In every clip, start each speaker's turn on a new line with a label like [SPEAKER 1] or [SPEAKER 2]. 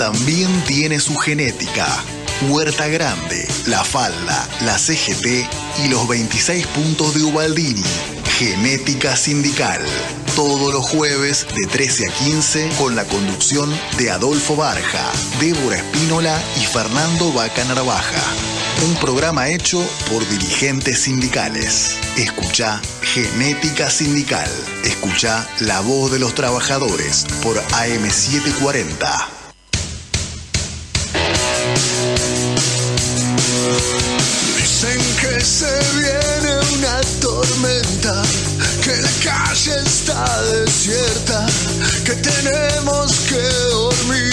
[SPEAKER 1] también tiene su genética. Huerta Grande, La Falda, la CGT y los 26 puntos de Ubaldini. Genética Sindical. Todos los jueves de 13 a 15 con la conducción de Adolfo Barja, Débora Espínola y Fernando Vaca Narvaja. Un programa hecho por dirigentes sindicales. Escucha Genética Sindical. Escucha la voz de los trabajadores por AM740.
[SPEAKER 2] Se viene una tormenta, que la calle está desierta, que tenemos que dormir.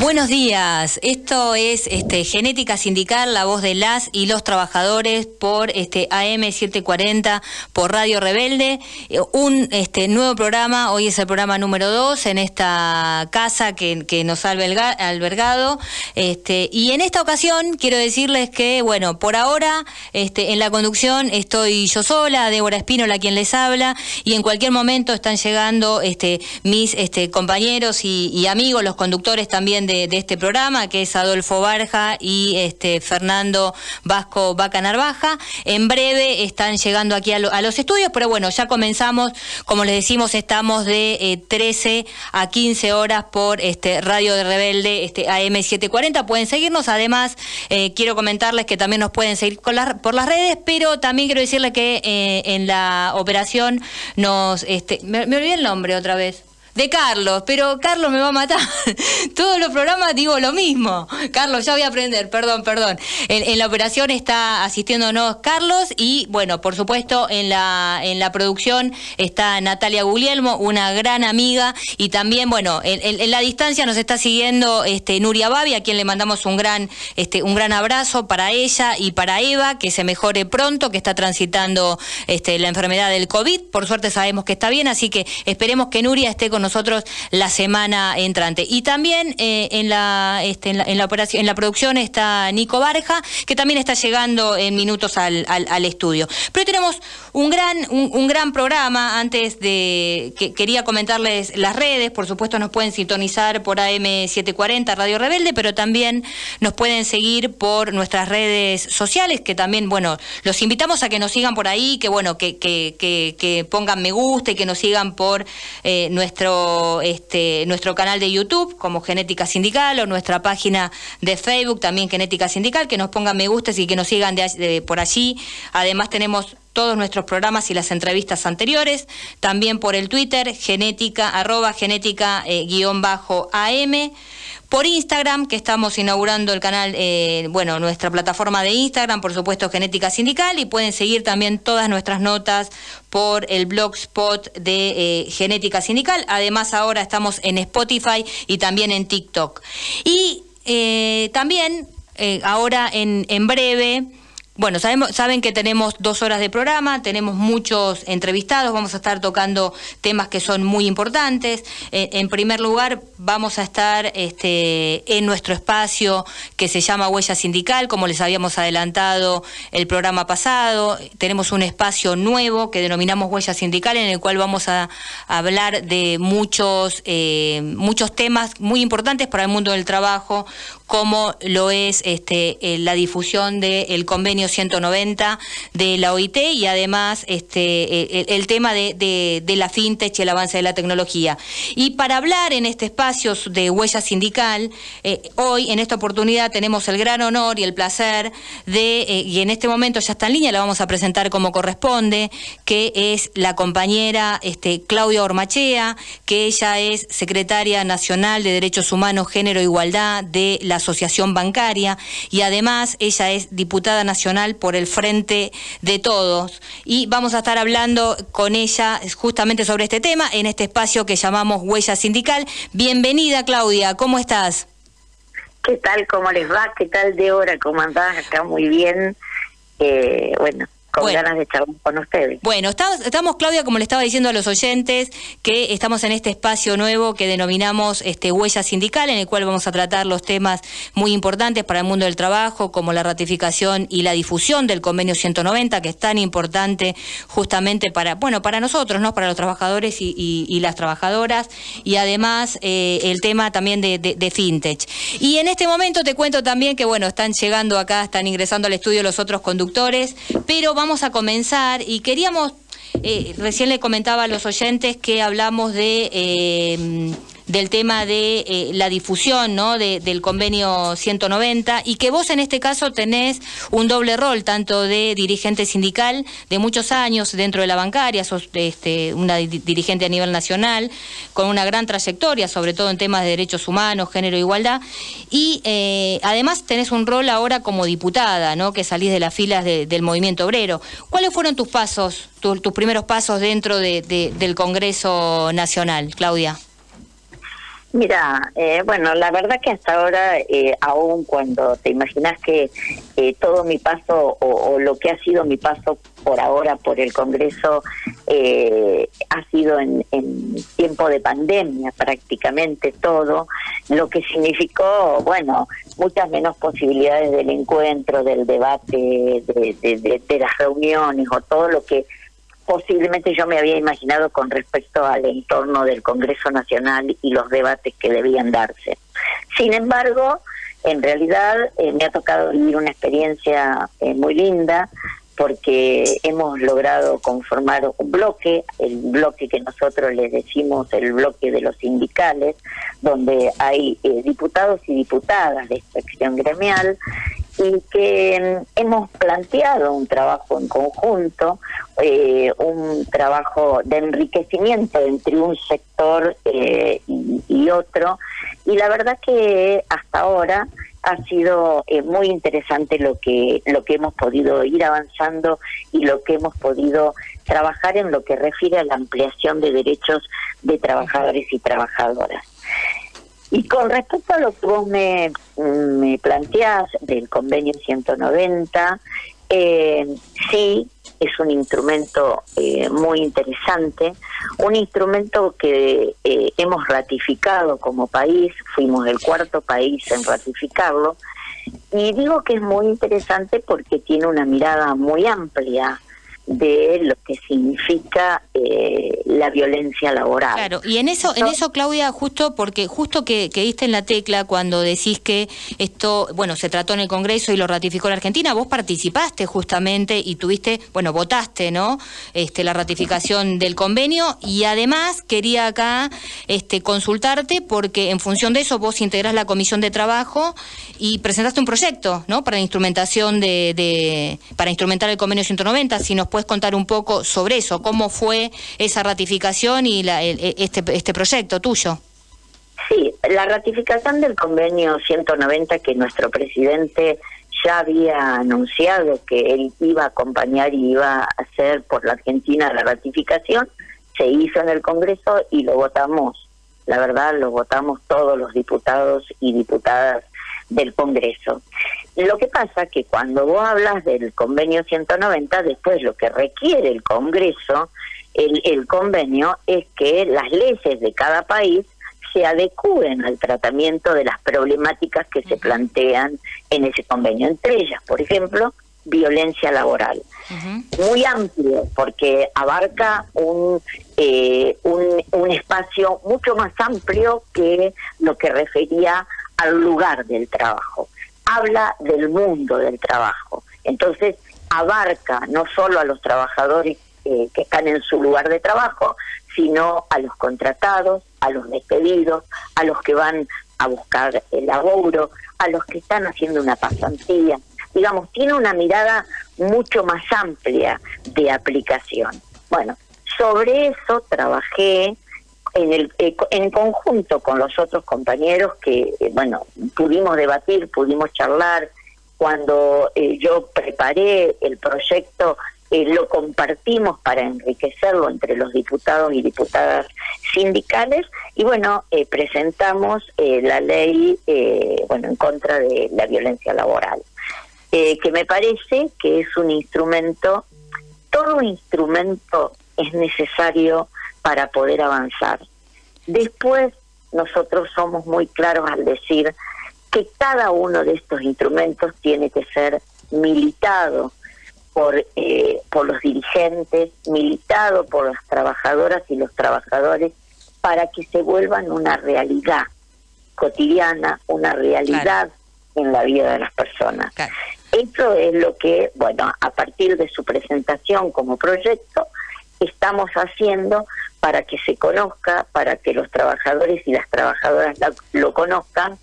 [SPEAKER 3] Buenos días, esto es este, Genética Sindical, la voz de las y los trabajadores por este, AM740, por Radio Rebelde. Eh, un este, nuevo programa, hoy es el programa número 2 en esta casa que, nos ha albergado. Este, y en esta ocasión quiero decirles que, bueno, por ahora este, en la conducción estoy yo sola, Débora Espínola quien les habla, y en cualquier momento están llegando este, mis este, compañeros y, y amigos, los conductores también de, este programa, que es Adolfo Barja y este Fernando Vasco Vaca Narvaja. En breve están llegando aquí a, los estudios, pero bueno, ya comenzamos, como les decimos, estamos de 13 eh, a 15 horas por este Radio de Rebelde, este AM740. Pueden seguirnos, además eh, quiero comentarles que también nos pueden seguir por las redes, pero también quiero decirles que eh, en la operación nos... Este, me olvidé el nombre otra vez de Carlos, pero Carlos me va a matar. Todos los programas digo lo mismo. Carlos, ya voy a aprender, perdón, perdón. En, la operación está asistiéndonos Carlos y, bueno, por supuesto, en la, en la producción está Natalia Guglielmo, una gran amiga, y también, bueno, en, la distancia nos está siguiendo este, Nuria Babi, a quien le mandamos un gran, este, un gran abrazo para ella y para Eva, que se mejore pronto, que está transitando este, la enfermedad del COVID. Por suerte sabemos que está bien, así que esperemos que Nuria esté con nosotros nosotros la semana entrante. Y también eh, en, la, este, en, la, operación, en la producción está Nico Barja, que también está llegando en minutos al, al, estudio. Pero tenemos un gran, un, gran programa. Antes de que quería comentarles las redes, por supuesto nos pueden sintonizar por AM740 Radio Rebelde, pero también nos pueden seguir por nuestras redes sociales, que también, bueno, los invitamos a que nos sigan por ahí, que bueno, que, pongan me gusta y que nos sigan por eh, nuestro este, nuestro canal de YouTube como Genética Sindical o nuestra página de Facebook también Genética Sindical, que nos pongan me gusta y que nos sigan de, por allí. Además tenemos todos nuestros programas y las entrevistas anteriores, también por el Twitter, genética, arroba genética eh, guion bajo AM por Instagram, que estamos inaugurando el canal, eh, bueno, nuestra plataforma de Instagram, por supuesto, Genética Sindical, y pueden seguir también todas nuestras notas por el blogspot de eh, Genética Sindical. Además, ahora estamos en Spotify y también en TikTok. Y eh, también, ahora en, en breve, bueno, sabemos, saben que tenemos dos horas de programa, tenemos muchos entrevistados, vamos a estar tocando temas que son muy importantes. Eh, en primer lugar, vamos a estar este, en nuestro espacio que se llama Huella Sindical, como les habíamos adelantado el programa pasado. Tenemos un espacio nuevo que denominamos Huella Sindical, en el cual vamos a, hablar de muchos, eh, muchos temas muy importantes para el mundo del trabajo, como lo es este, eh, la difusión del convenio 190 de la OIT y además este, el, tema de, la fintech y el avance de la tecnología. Y para hablar en este espacio de huella sindical, eh, hoy en esta oportunidad tenemos el gran honor y el placer de, eh, y en este momento ya está en línea, la vamos a presentar como corresponde, que es la compañera este, Claudia Ormachea, que ella es secretaria nacional de Derechos Humanos, Género e Igualdad de la Asociación Bancaria y además ella es diputada nacional por el Frente de Todos y vamos a estar hablando con ella justamente sobre este tema en este espacio que llamamos Huella Sindical. Bienvenida Claudia, ¿cómo estás?
[SPEAKER 4] ¿Qué tal? ¿Cómo les va? ¿Qué tal, Débora? ¿Cómo andás? Acá muy bien. Eh, bueno, con ganas de charlar con ustedes.
[SPEAKER 3] Bueno, estamos, Claudia, como le estaba diciendo a los oyentes, que estamos en este espacio nuevo que denominamos este, Huella Sindical, en el cual vamos a tratar los temas muy importantes para el mundo del trabajo, como la ratificación y la difusión del convenio 190, que es tan importante justamente para, bueno, para nosotros, ¿no? Para los trabajadores y, las trabajadoras, y además eh, el tema también de, de FinTech. Y en este momento te cuento también que, bueno, están llegando acá, están ingresando al estudio los otros conductores, pero vamos a comenzar y queríamos, eh, recién le comentaba a los oyentes que hablamos de... Del tema de eh, la difusión ¿no? del convenio 190 y que vos en este caso tenés un doble rol, tanto de dirigente sindical de muchos años dentro de la bancaria, sos este, una dirigente a nivel nacional, con una gran trayectoria, sobre todo en temas de derechos humanos, género e igualdad, y eh, además tenés un rol ahora como diputada, ¿no? que salís de las filas del movimiento obrero. ¿Cuáles fueron tus pasos, tus primeros pasos dentro del Congreso Nacional, Claudia?
[SPEAKER 4] Mira, eh, bueno, la verdad que hasta ahora, eh, aún cuando te imaginas que eh, todo mi paso o, lo que ha sido mi paso por ahora por el Congreso eh, ha sido en, tiempo de pandemia prácticamente todo, lo que significó, bueno, muchas menos posibilidades del encuentro, del debate, de las reuniones o todo lo que posiblemente yo me había imaginado con respecto al entorno del Congreso Nacional y los debates que debían darse. Sin embargo, en realidad eh, me ha tocado vivir una experiencia eh, muy linda porque hemos logrado conformar un bloque, el bloque que nosotros les decimos el bloque de los sindicales, donde hay eh, diputados y diputadas de inspección gremial y que hemos planteado un trabajo en conjunto, eh, un trabajo de enriquecimiento entre un sector eh, y, otro, y la verdad que hasta ahora ha sido eh, muy interesante lo que lo que hemos podido ir avanzando y lo que hemos podido trabajar en lo que refiere a la ampliación de derechos de trabajadores y trabajadoras. Y con respecto a lo que vos me, me planteás del convenio 190, eh, sí, es un instrumento eh, muy interesante, un instrumento que eh, hemos ratificado como país, fuimos el cuarto país en ratificarlo, y digo que es muy interesante porque tiene una mirada muy amplia de lo que significa eh, la violencia laboral.
[SPEAKER 3] Claro, y en eso, en eso Claudia, justo porque justo que, que, diste en la tecla cuando decís que esto, bueno, se trató en el Congreso y lo ratificó la Argentina, vos participaste justamente y tuviste, bueno, votaste, ¿no? Este, la ratificación del convenio y además quería acá este, consultarte porque en función de eso vos integrás la Comisión de Trabajo y presentaste un proyecto, ¿no? Para la instrumentación de, de para instrumentar el convenio 190, si nos puedes contar un poco sobre eso? ¿Cómo fue esa ratificación y la, e, este, este proyecto tuyo?
[SPEAKER 4] Sí, la ratificación del convenio 190 que nuestro presidente ya había anunciado que él iba a acompañar y iba a hacer por la Argentina la ratificación, se hizo en el Congreso y lo votamos. La verdad, lo votamos todos los diputados y diputadas del Congreso. Lo que pasa que cuando vos hablas del convenio 190, después lo que requiere el Congreso, el, el convenio, es que las leyes de cada país se adecúen al tratamiento de las problemáticas que se plantean en ese convenio. Entre ellas, por ejemplo, violencia laboral. Muy amplio, porque abarca un, eh, un, un espacio mucho más amplio que lo que refería al lugar del trabajo, habla del mundo del trabajo. Entonces, abarca no solo a los trabajadores eh, que están en su lugar de trabajo, sino a los contratados, a los despedidos, a los que van a buscar el laburo, a los que están haciendo una pasantía. Digamos, tiene una mirada mucho más amplia de aplicación. Bueno, sobre eso trabajé en, el, eh, en conjunto con los otros compañeros que, eh, bueno, pudimos debatir, pudimos charlar. Cuando eh, yo preparé el proyecto, lo compartimos para enriquecerlo entre los diputados y diputadas sindicales y bueno, presentamos la ley, bueno, en contra de la violencia laboral, que me parece que es un instrumento todo instrumento es necesario para poder avanzar. Después, nosotros somos muy claros al decir que cada uno de estos instrumentos tiene que ser militado por, eh, por los dirigentes, militado por las trabajadoras y los trabajadores para que se vuelvan una realidad cotidiana, una realidad en la vida de las personas. Eso es lo que, bueno, a partir de su presentación como proyecto, estamos haciendo para que se conozca, para que los trabajadores y las trabajadoras lo conozcan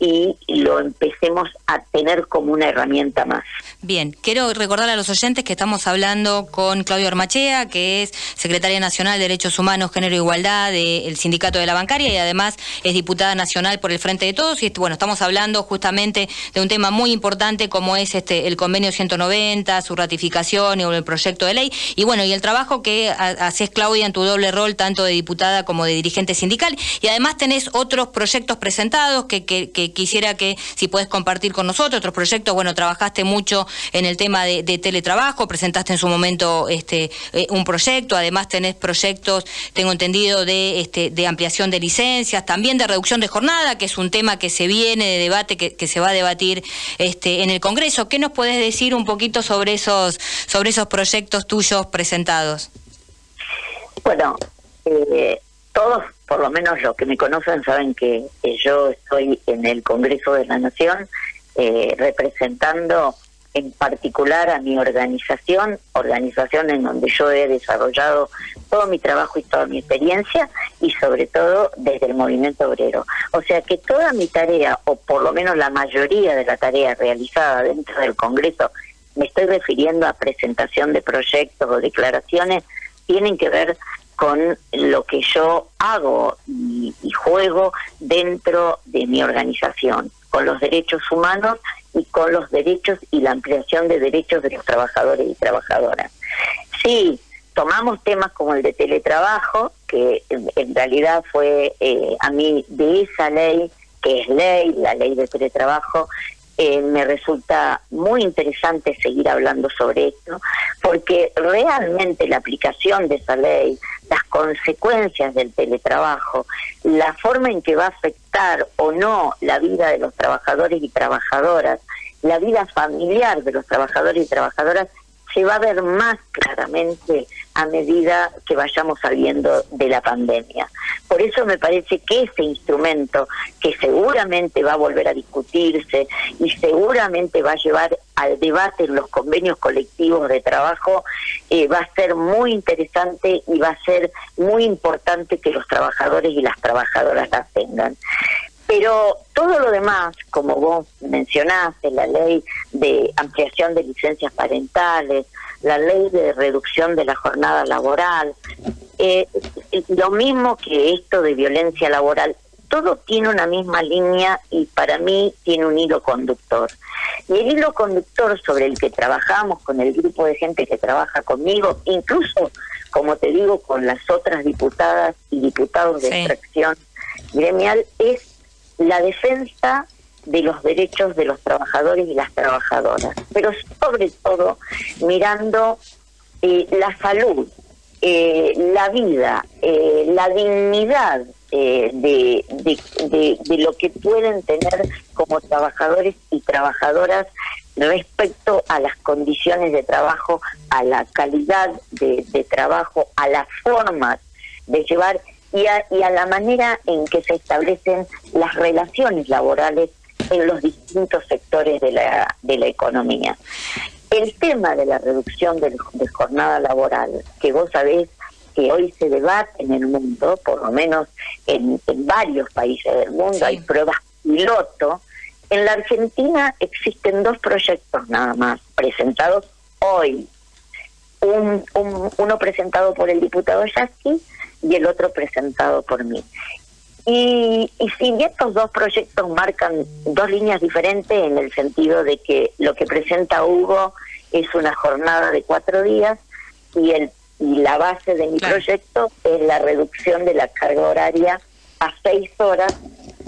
[SPEAKER 4] y lo empecemos a tener como una herramienta más.
[SPEAKER 3] Bien, quiero recordar a los oyentes que estamos hablando con Claudio Armachea, que es secretaria nacional de Derechos Humanos, Género e Igualdad del Sindicato de la Bancaria y además es diputada nacional por el Frente de Todos. Y bueno, estamos hablando justamente de un tema muy importante como es este el convenio 190, su ratificación y el proyecto de ley. Y bueno, y el trabajo que haces, Claudia, en tu doble rol, tanto de diputada como de dirigente sindical. Y además tenés otros proyectos presentados que, que, que quisiera que si puedes compartir con nosotros otros proyectos. Bueno, trabajaste mucho en el tema de, teletrabajo, presentaste en su momento este eh, un proyecto, además tenés proyectos, tengo entendido, de, este, de ampliación de licencias, también de reducción de jornada, que es un tema que se viene de debate, que, se va a debatir este, en el Congreso. ¿Qué nos puedes decir un poquito sobre esos, sobre esos proyectos tuyos presentados?
[SPEAKER 4] Bueno, eh, todos, por lo menos los que me conocen, saben que, yo estoy en el Congreso de la Nación eh, representando en particular a mi organización, organización en donde yo he desarrollado todo mi trabajo y toda mi experiencia y sobre todo desde el movimiento obrero. O sea que toda mi tarea, o por lo menos la mayoría de la tarea realizada dentro del Congreso, me estoy refiriendo a presentación de proyectos o declaraciones, tienen que ver con lo que yo hago y, juego dentro de mi organización, con los derechos humanos y con los derechos y la ampliación de derechos de los trabajadores y trabajadoras. Sí, tomamos temas como el de teletrabajo, que en, realidad fue eh, a mí de esa ley, que es ley, la ley de teletrabajo, eh, me resulta muy interesante seguir hablando sobre esto, porque realmente la aplicación de esa ley, las consecuencias del teletrabajo, la forma en que va a afectar o no la vida de los trabajadores y trabajadoras, la vida familiar de los trabajadores y trabajadoras, se va a ver más claramente a medida que vayamos saliendo de la pandemia. Por eso me parece que ese instrumento, que seguramente va a volver a discutirse y seguramente va a llevar al debate en los convenios colectivos de trabajo, eh, va a ser muy interesante y va a ser muy importante que los trabajadores y las trabajadoras la tengan. Pero todo lo demás, como vos mencionaste, la ley de ampliación de licencias parentales, la ley de reducción de la jornada laboral, eh, lo mismo que esto de violencia laboral, todo tiene una misma línea y para mí tiene un hilo conductor. Y el hilo conductor sobre el que trabajamos con el grupo de gente que trabaja conmigo, incluso, como te digo, con las otras diputadas y diputados de extracción gremial, es la defensa de los derechos de los trabajadores y las trabajadoras, pero sobre todo mirando eh, la salud, eh, la vida, eh, la dignidad de, de, lo que pueden tener como trabajadores y trabajadoras respecto a las condiciones de trabajo, a la calidad de, de trabajo, a las formas de llevar y a, la manera en que se establecen las relaciones laborales en los distintos sectores de la, de la economía. El tema de la reducción de, jornada laboral, que vos sabés que hoy se debate en el mundo, por lo menos en, varios países del mundo, hay pruebas piloto. En la Argentina existen dos proyectos nada más presentados hoy. Un, uno presentado por el diputado Yasky y el otro presentado por mí. Y, y si estos dos proyectos marcan dos líneas diferentes en el sentido de que lo que presenta Hugo es una jornada de cuatro días y, el, y la base de mi proyecto es la reducción de la carga horaria a seis horas,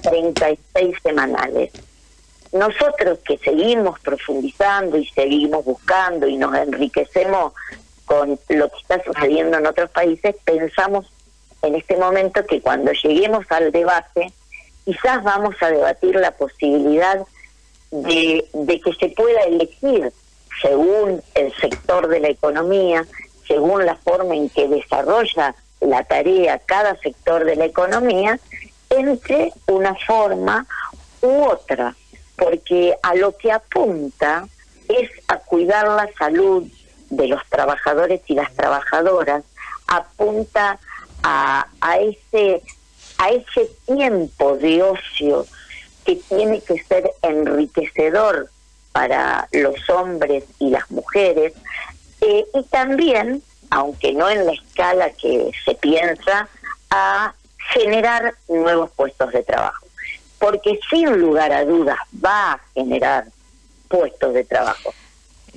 [SPEAKER 4] 36 semanales. Nosotros que seguimos profundizando y seguimos buscando y nos enriquecemos con lo que está sucediendo en otros países, pensamos en este momento que cuando lleguemos al debate, quizás vamos a debatir la posibilidad de, de que se pueda elegir según el sector de la economía, según la forma en que desarrolla la tarea cada sector de la economía, entre una forma u otra, porque a lo que apunta es a cuidar la salud de los trabajadores y las trabajadoras, apunta a, a ese a ese tiempo de ocio que tiene que ser enriquecedor para los hombres y las mujeres, eh, y también, aunque no en la escala que se piensa, a generar nuevos puestos de trabajo. Porque sin lugar a dudas va a generar puestos de trabajo.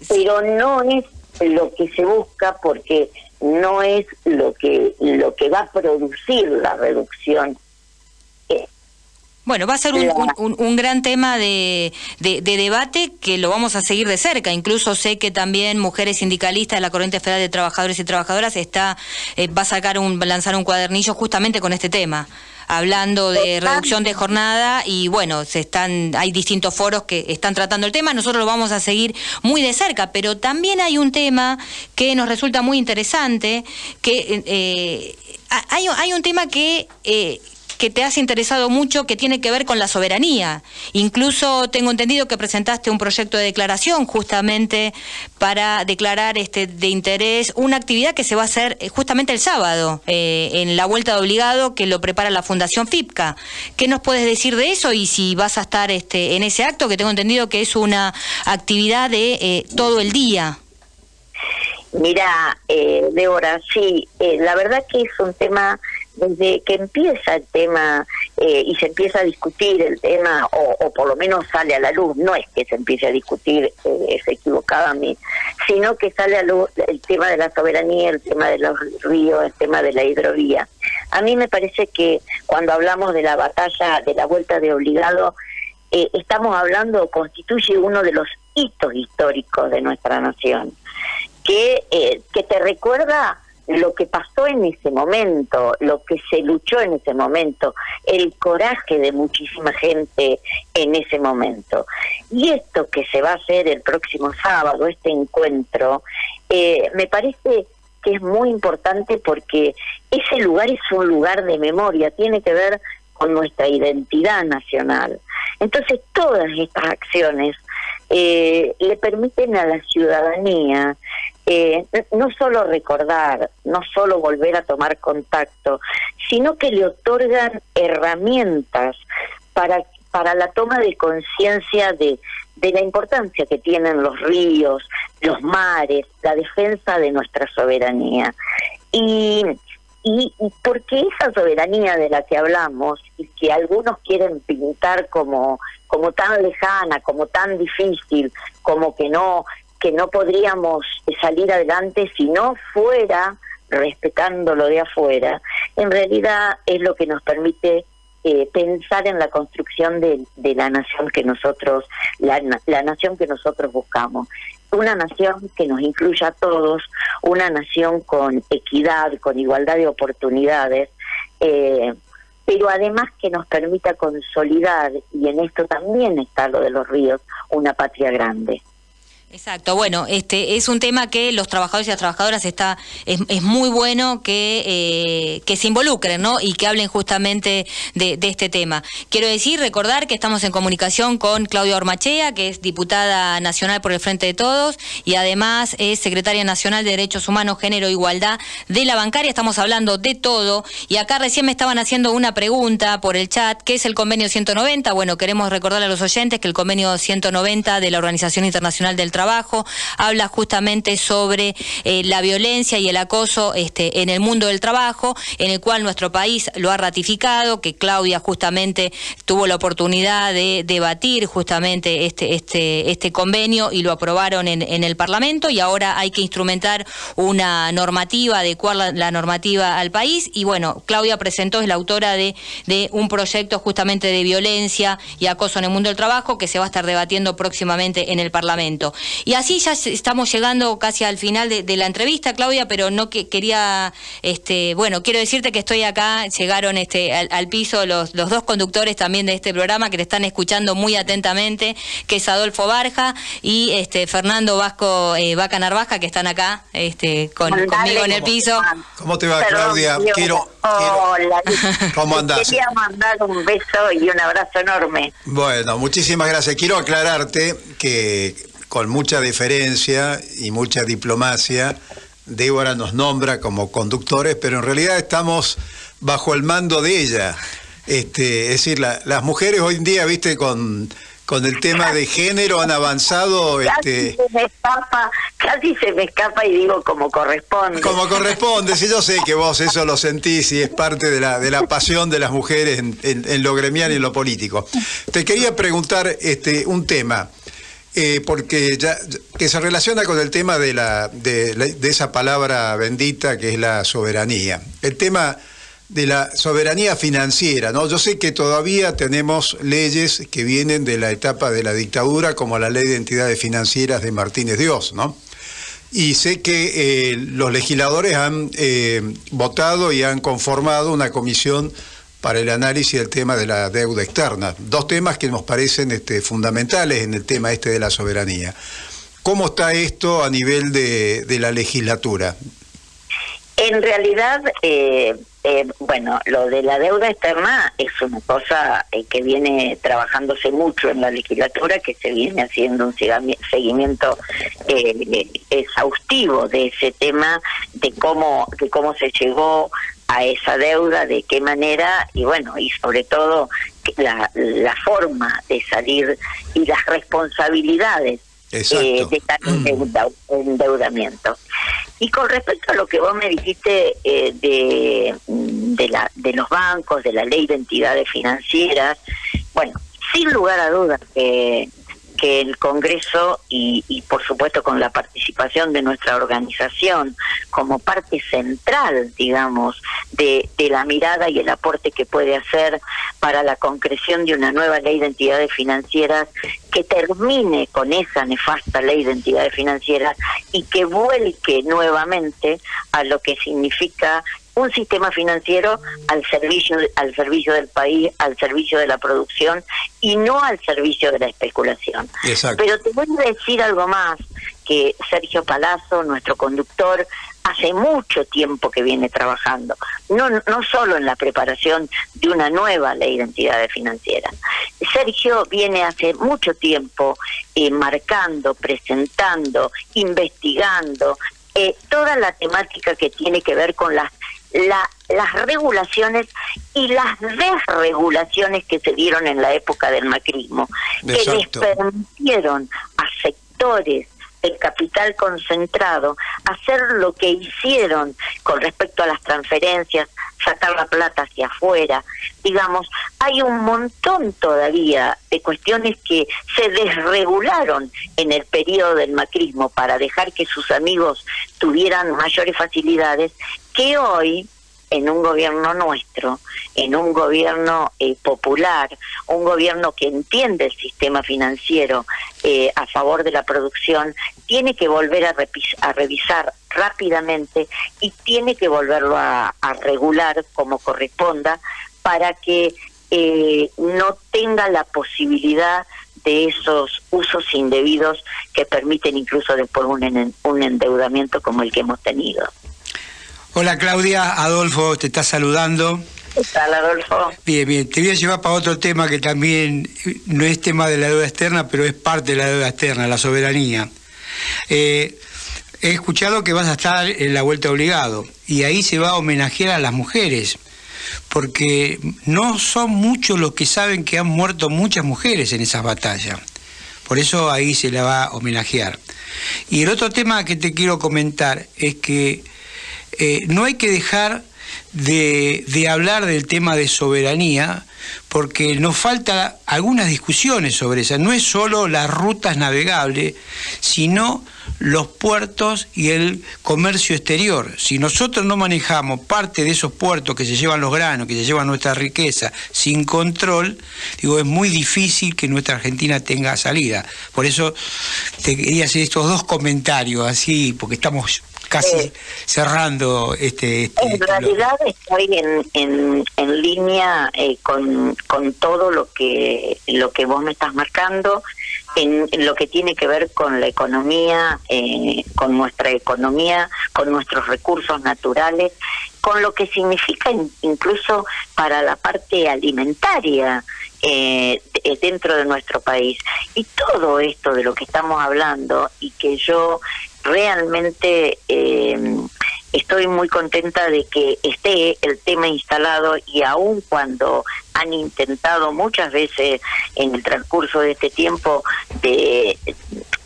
[SPEAKER 4] Pero no es lo que se busca porque no es lo que lo que va a producir la reducción
[SPEAKER 3] bueno, va a ser un, gran tema de, debate que lo vamos a seguir de cerca. Incluso sé que también Mujeres Sindicalistas de la Corriente Federal de Trabajadores y Trabajadoras está eh, va a sacar un lanzar un cuadernillo justamente con este tema hablando de reducción de jornada y bueno, se están hay distintos foros que están tratando el tema, nosotros lo vamos a seguir muy de cerca, pero también hay un tema que nos resulta muy interesante, que eh, hay, hay un tema que eh, que te has interesado mucho que tiene que ver con la soberanía. Incluso tengo entendido que presentaste un proyecto de declaración justamente para declarar este de interés una actividad que se va a hacer eh, justamente el sábado eh, en la vuelta de obligado que lo prepara la Fundación FIPCA. ¿Qué nos puedes decir de eso y si vas a estar este en ese acto que tengo entendido que es una actividad de eh, todo el día?
[SPEAKER 4] Mira, eh, Débora, sí, la verdad que es un tema desde que empieza el tema eh, y se empieza a discutir el tema, o, por lo menos sale a la luz, no es que se empiece a discutir, eh, es equivocado a mí, sino que sale a luz el tema de la soberanía, el tema de los ríos, el tema de la hidrovía. A mí me parece que cuando hablamos de la batalla, de la vuelta de obligado, eh, estamos hablando, constituye uno de los hitos históricos de nuestra nación, que, que te recuerda lo que pasó en ese momento, lo que se luchó en ese momento, el coraje de muchísima gente en ese momento. Y esto que se va a hacer el próximo sábado, este encuentro, eh, me parece que es muy importante porque ese lugar es un lugar de memoria, tiene que ver con nuestra identidad nacional. Entonces todas estas acciones eh, le permiten a la ciudadanía eh, no solo recordar, no solo volver a tomar contacto, sino que le otorgan herramientas para, para la toma de conciencia de, de la importancia que tienen los ríos, los mares, la defensa de nuestra soberanía. Y, y, porque esa soberanía de la que hablamos y que algunos quieren pintar como, como tan lejana, como tan difícil, como que no, que no podríamos salir adelante si no fuera respetando lo de afuera, en realidad es lo que nos permite eh, pensar en la construcción de, la nación que nosotros, la, nación que nosotros buscamos. Una nación que nos incluya a todos, una nación con equidad, con igualdad de oportunidades, eh, pero además que nos permita consolidar, y en esto también está lo de los ríos, una patria grande.
[SPEAKER 3] Exacto, bueno, este es un tema que los trabajadores y las trabajadoras está es, es muy bueno que, eh, que se involucren, ¿no? Y que hablen justamente de, este tema. Quiero decir, recordar que estamos en comunicación con Claudia Ormachea, que es diputada nacional por el Frente de Todos y además es secretaria nacional de Derechos Humanos, Género e Igualdad de la bancaria. Estamos hablando de todo y acá recién me estaban haciendo una pregunta por el chat, ¿qué es el convenio 190? Bueno, queremos recordarle a los oyentes que el convenio 190 de la Organización Internacional del Trabajo, habla justamente sobre eh, la violencia y el acoso este, en el mundo del trabajo, en el cual nuestro país lo ha ratificado, que Claudia justamente tuvo la oportunidad de debatir justamente este, este, este convenio y lo aprobaron en, el Parlamento y ahora hay que instrumentar una normativa, adecuar la, la, normativa al país y bueno, Claudia presentó, es la autora de, de un proyecto justamente de violencia y acoso en el mundo del trabajo que se va a estar debatiendo próximamente en el Parlamento. Y así ya estamos llegando casi al final de, la entrevista, Claudia, pero no que quería, este, bueno, quiero decirte que estoy acá, llegaron este, al, piso los, los, dos conductores también de este programa que te están escuchando muy atentamente, que es Adolfo Barja y este, Fernando Vasco eh, Vaca Narvaja, que están acá este, con, conmigo en el piso.
[SPEAKER 5] ¿Cómo te va, Claudia?
[SPEAKER 4] quiero, Hola, ¿cómo andás? Quería mandar un beso y un abrazo enorme.
[SPEAKER 5] Bueno, muchísimas gracias. Quiero aclararte que con mucha diferencia y mucha diplomacia, Débora nos nombra como conductores, pero en realidad estamos bajo el mando de ella. Este, es decir, las mujeres hoy en día, viste, con con el tema de género han avanzado.
[SPEAKER 4] Casi este... se me escapa, casi se me escapa y digo como corresponde.
[SPEAKER 5] Como corresponde, sí, yo sé que vos eso lo sentís y es parte de la, de la pasión de las mujeres en, lo gremial y en lo político. Te quería preguntar este, un tema. Eh, porque ya que se relaciona con el tema de la de esa palabra bendita que es la soberanía. El tema de la soberanía financiera, ¿no? Yo sé que todavía tenemos leyes que vienen de la etapa de la dictadura, como la ley de entidades financieras de Martínez Dios, ¿no? Y sé que eh, los legisladores han eh, votado y han conformado una comisión para el análisis del tema de la deuda externa. Dos temas que nos parecen este, fundamentales en el tema este de la soberanía. ¿Cómo está esto a nivel de, de la legislatura?
[SPEAKER 4] En realidad, eh, eh, bueno, lo de la deuda externa es una cosa eh, que viene trabajándose mucho en la legislatura, que se viene haciendo un seguimiento exhaustivo de ese tema, de cómo, de cómo se llegó a esa deuda, de qué manera, y bueno, y sobre todo la, la forma de salir y las responsabilidades eh, de tal endeudamiento. Y con respecto a lo que vos me dijiste eh, de, de, la, de los bancos, de la ley de entidades financieras, bueno, sin lugar a dudas que que el Congreso y, y, por supuesto con la participación de nuestra organización como parte central, digamos, de, de, la mirada y el aporte que puede hacer para la concreción de una nueva ley de entidades financieras que termine con esa nefasta ley de entidades financieras y que vuelque nuevamente a lo que significa un sistema financiero al servicio al servicio del país, al servicio de la producción y no al servicio de la especulación. Pero te voy a decir algo más que Sergio Palazzo, nuestro conductor, hace mucho tiempo que viene trabajando, no, no solo en la preparación de una nueva ley de entidades financieras. Sergio viene hace mucho tiempo eh, marcando, presentando, investigando eh, toda la temática que tiene que ver con las la, las regulaciones y las desregulaciones que se dieron en la época del macrismo, que les permitieron a sectores del capital concentrado hacer lo que hicieron con respecto a las transferencias, sacar la plata hacia afuera. Digamos, hay un montón todavía de cuestiones que se desregularon en el periodo del macrismo para dejar que sus amigos tuvieran mayores facilidades que hoy en un gobierno nuestro, en un gobierno eh, popular, un gobierno que entiende el sistema financiero eh, a favor de la producción, tiene que volver a, a revisar rápidamente y tiene que volverlo a, regular como corresponda para que eh, no tenga la posibilidad de esos usos indebidos que permiten incluso después un, un endeudamiento como el que hemos tenido.
[SPEAKER 6] Hola Claudia, Adolfo te está saludando.
[SPEAKER 4] ¿Qué tal, Adolfo?
[SPEAKER 6] Bien, bien. Te voy a llevar para otro tema que también no es tema de la deuda externa, pero es parte de la deuda externa, la soberanía. Eh, he escuchado que vas a estar en la vuelta obligado y ahí se va a homenajear a las mujeres, porque no son muchos los que saben que han muerto muchas mujeres en esas batallas. Por eso ahí se la va a homenajear. Y el otro tema que te quiero comentar es que eh, no hay que dejar de, hablar del tema de soberanía, porque nos falta algunas discusiones sobre eso. No es solo las rutas navegables, sino los puertos y el comercio exterior. Si nosotros no manejamos parte de esos puertos que se llevan los granos, que se llevan nuestra riqueza sin control, digo, es muy difícil que nuestra Argentina tenga salida. Por eso te quería hacer estos dos comentarios así, porque estamos casi eh, cerrando este,
[SPEAKER 4] este, En realidad estoy en, en, en línea eh, con, con todo lo que, lo que vos me estás marcando, en, lo que tiene que ver con la economía, eh, con nuestra economía, con nuestros recursos naturales, con lo que significa incluso para la parte alimentaria eh, dentro de nuestro país. Y todo esto de lo que estamos hablando y que yo realmente eh, estoy muy contenta de que esté el tema instalado y aun cuando han intentado muchas veces en el transcurso de este tiempo de,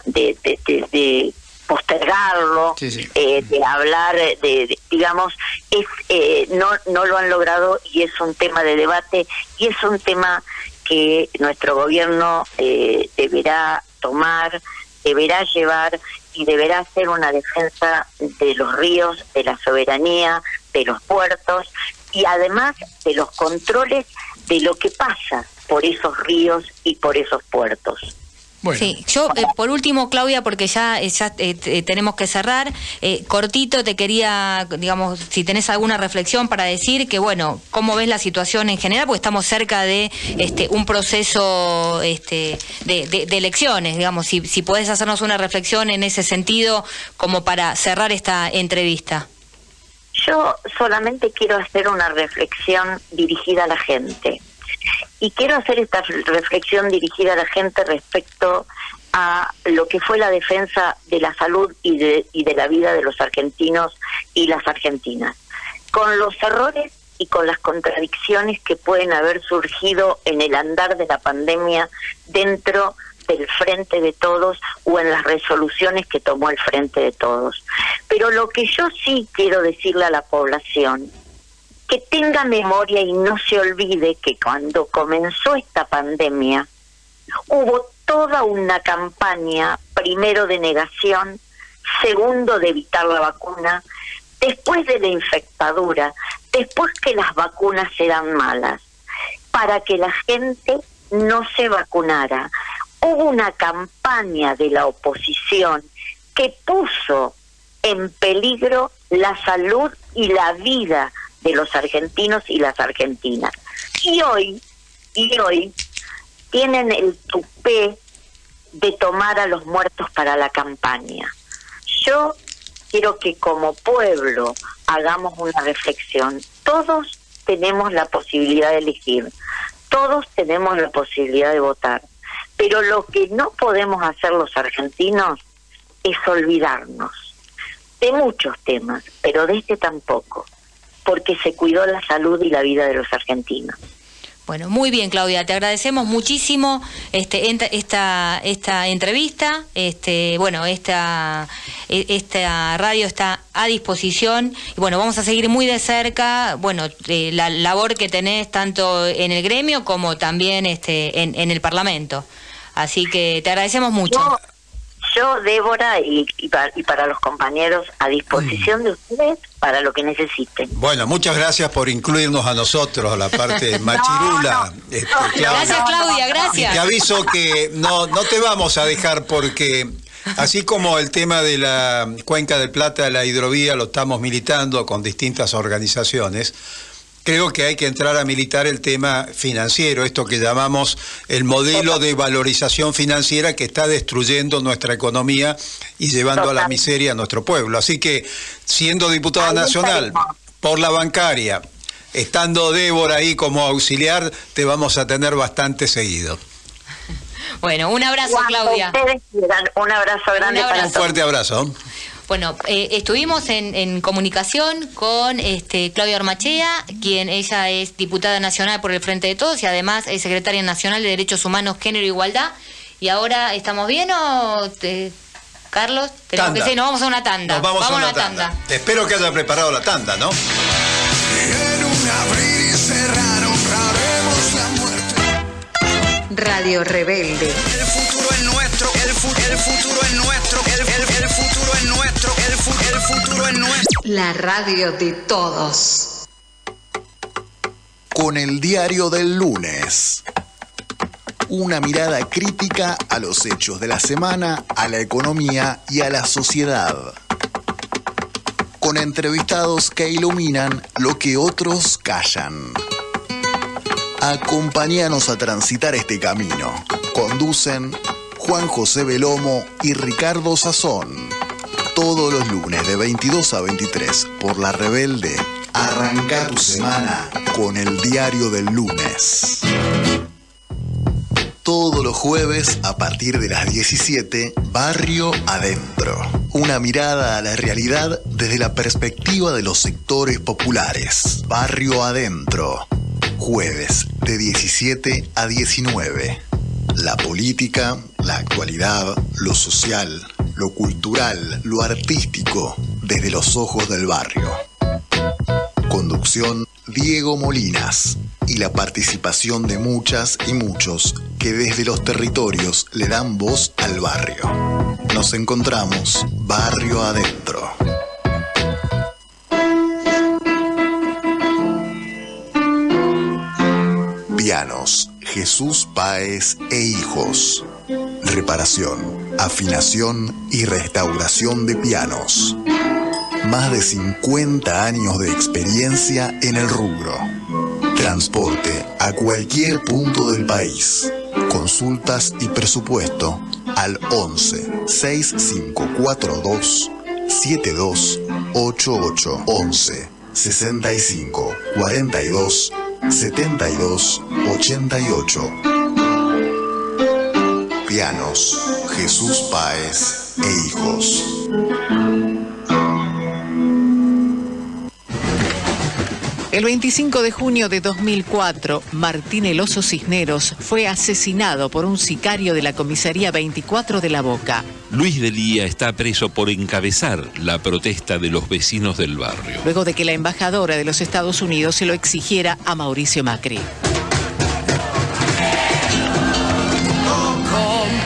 [SPEAKER 4] de, postergarlo, eh, de hablar, de, digamos, es, eh, no, no lo han logrado y es un tema de debate y es un tema que nuestro gobierno deberá tomar, deberá llevar y deberá ser una defensa de los ríos, de la soberanía, de los puertos y además de los controles de lo que pasa por esos ríos y por esos puertos.
[SPEAKER 3] Sí, yo eh, por último, Claudia, porque ya, eh, ya eh, tenemos que cerrar, cortito te quería, digamos, si tenés alguna reflexión para decir que, bueno, cómo ves la situación en general, porque estamos cerca de este, un proceso este, de, elecciones, digamos, si, si podés hacernos una reflexión en ese sentido como para cerrar esta entrevista.
[SPEAKER 4] Yo solamente quiero hacer una reflexión dirigida a la gente y quiero hacer esta reflexión dirigida a la gente respecto a lo que fue la defensa de la salud y de, y de la vida de los argentinos y las argentinas. Con los errores y con las contradicciones que pueden haber surgido en el andar de la pandemia dentro del frente de todos o en las resoluciones que tomó el frente de todos. Pero lo que yo sí quiero decirle a la población que tenga memoria y no se olvide que cuando comenzó esta pandemia hubo toda una campaña, primero de negación, segundo de evitar la vacuna, después de la infectadura, después que las vacunas eran malas, para que la gente no se vacunara. Hubo una campaña de la oposición que puso en peligro la salud y la vida de los argentinos y las argentinas. Y hoy, y hoy, tienen el tupé de tomar a los muertos para la campaña. Yo quiero que como pueblo hagamos una reflexión. Todos tenemos la posibilidad de elegir, todos tenemos la posibilidad de votar, pero lo que no podemos hacer los argentinos es olvidarnos de muchos temas, pero de este tampoco porque se cuidó la salud y la vida de los argentinos.
[SPEAKER 3] Bueno, muy bien, Claudia, te agradecemos muchísimo este, esta, esta entrevista. Este, bueno, esta, e, esta radio está a disposición y bueno, vamos a seguir muy de cerca, bueno, la labor que tenés tanto en el gremio como también este, en, el Parlamento. Así que te agradecemos mucho
[SPEAKER 4] yo, Débora, y, para, los compañeros a disposición de ustedes para lo que necesiten.
[SPEAKER 5] Bueno, muchas gracias por incluirnos a nosotros, a la parte machirula.
[SPEAKER 3] Este, gracias, Claudia, gracias.
[SPEAKER 5] Y te aviso que no, no te vamos a dejar porque Así como el tema de la cuenca del Plata, la hidrovía, lo estamos militando con distintas organizaciones, creo que hay que entrar a militar el tema financiero, esto que llamamos el modelo de valorización financiera que está destruyendo nuestra economía y llevando a la miseria a nuestro pueblo. Así que, siendo diputada nacional por la bancaria, estando Débora ahí como auxiliar, te vamos a tener bastante seguido.
[SPEAKER 3] Bueno, un abrazo, Claudia.
[SPEAKER 4] Un abrazo grande
[SPEAKER 5] un Un fuerte abrazo.
[SPEAKER 3] Bueno, eh, estuvimos en, comunicación con este, Claudia Armachea, quien ella es diputada nacional por el Frente de Todos y además es secretaria nacional de Derechos Humanos, Género e Igualdad. Y ahora, ¿estamos bien o Carlos?
[SPEAKER 5] Tenemos
[SPEAKER 3] que no, vamos a una tanda.
[SPEAKER 5] vamos, a una, tanda. Espero que haya preparado la tanda, ¿no?
[SPEAKER 2] en un
[SPEAKER 7] Radio Rebelde.
[SPEAKER 8] El futuro es nuestro, el, fu- el futuro es nuestro, el, el- el futuro es nuestro, el, fu- el futuro es nuestro.
[SPEAKER 7] La radio de todos.
[SPEAKER 1] Con el diario del lunes. Una mirada crítica a los hechos de la semana, a la economía y a la sociedad. Con entrevistados que iluminan lo que otros callan. Acompáñanos a transitar este camino. Conducen Juan José Belomo y Ricardo Sazón. Todos los lunes de 22 a 23 por La Rebelde. Arranca tu semana con el diario del lunes. Todos los jueves a partir de las 17, Barrio Adentro. Una mirada a la realidad desde la perspectiva de los sectores populares. Barrio Adentro. Jueves de 17 a 19. La política, la actualidad, lo social, lo cultural, lo artístico, desde los ojos del barrio. Conducción Diego Molinas y la participación de muchas y muchos que desde los territorios le dan voz al barrio. Nos encontramos barrio adentro. Pianos Jesús Páez e Hijos. Reparación, afinación y restauración de pianos. Más de 50 años de experiencia en el rubro. Transporte a cualquier punto del país. Consultas y presupuesto al 11 6542 7288 11 65 42 72 88 Pianos Jesús Páez e Hijos.
[SPEAKER 9] El 25 de junio de 2004, Martín Eloso Cisneros fue asesinado por un sicario de la comisaría 24 de La Boca.
[SPEAKER 10] Luis Delía está preso por encabezar la protesta de los vecinos del barrio.
[SPEAKER 9] luego de que la embajadora de los Estados Unidos se lo exigiera a Mauricio Macri.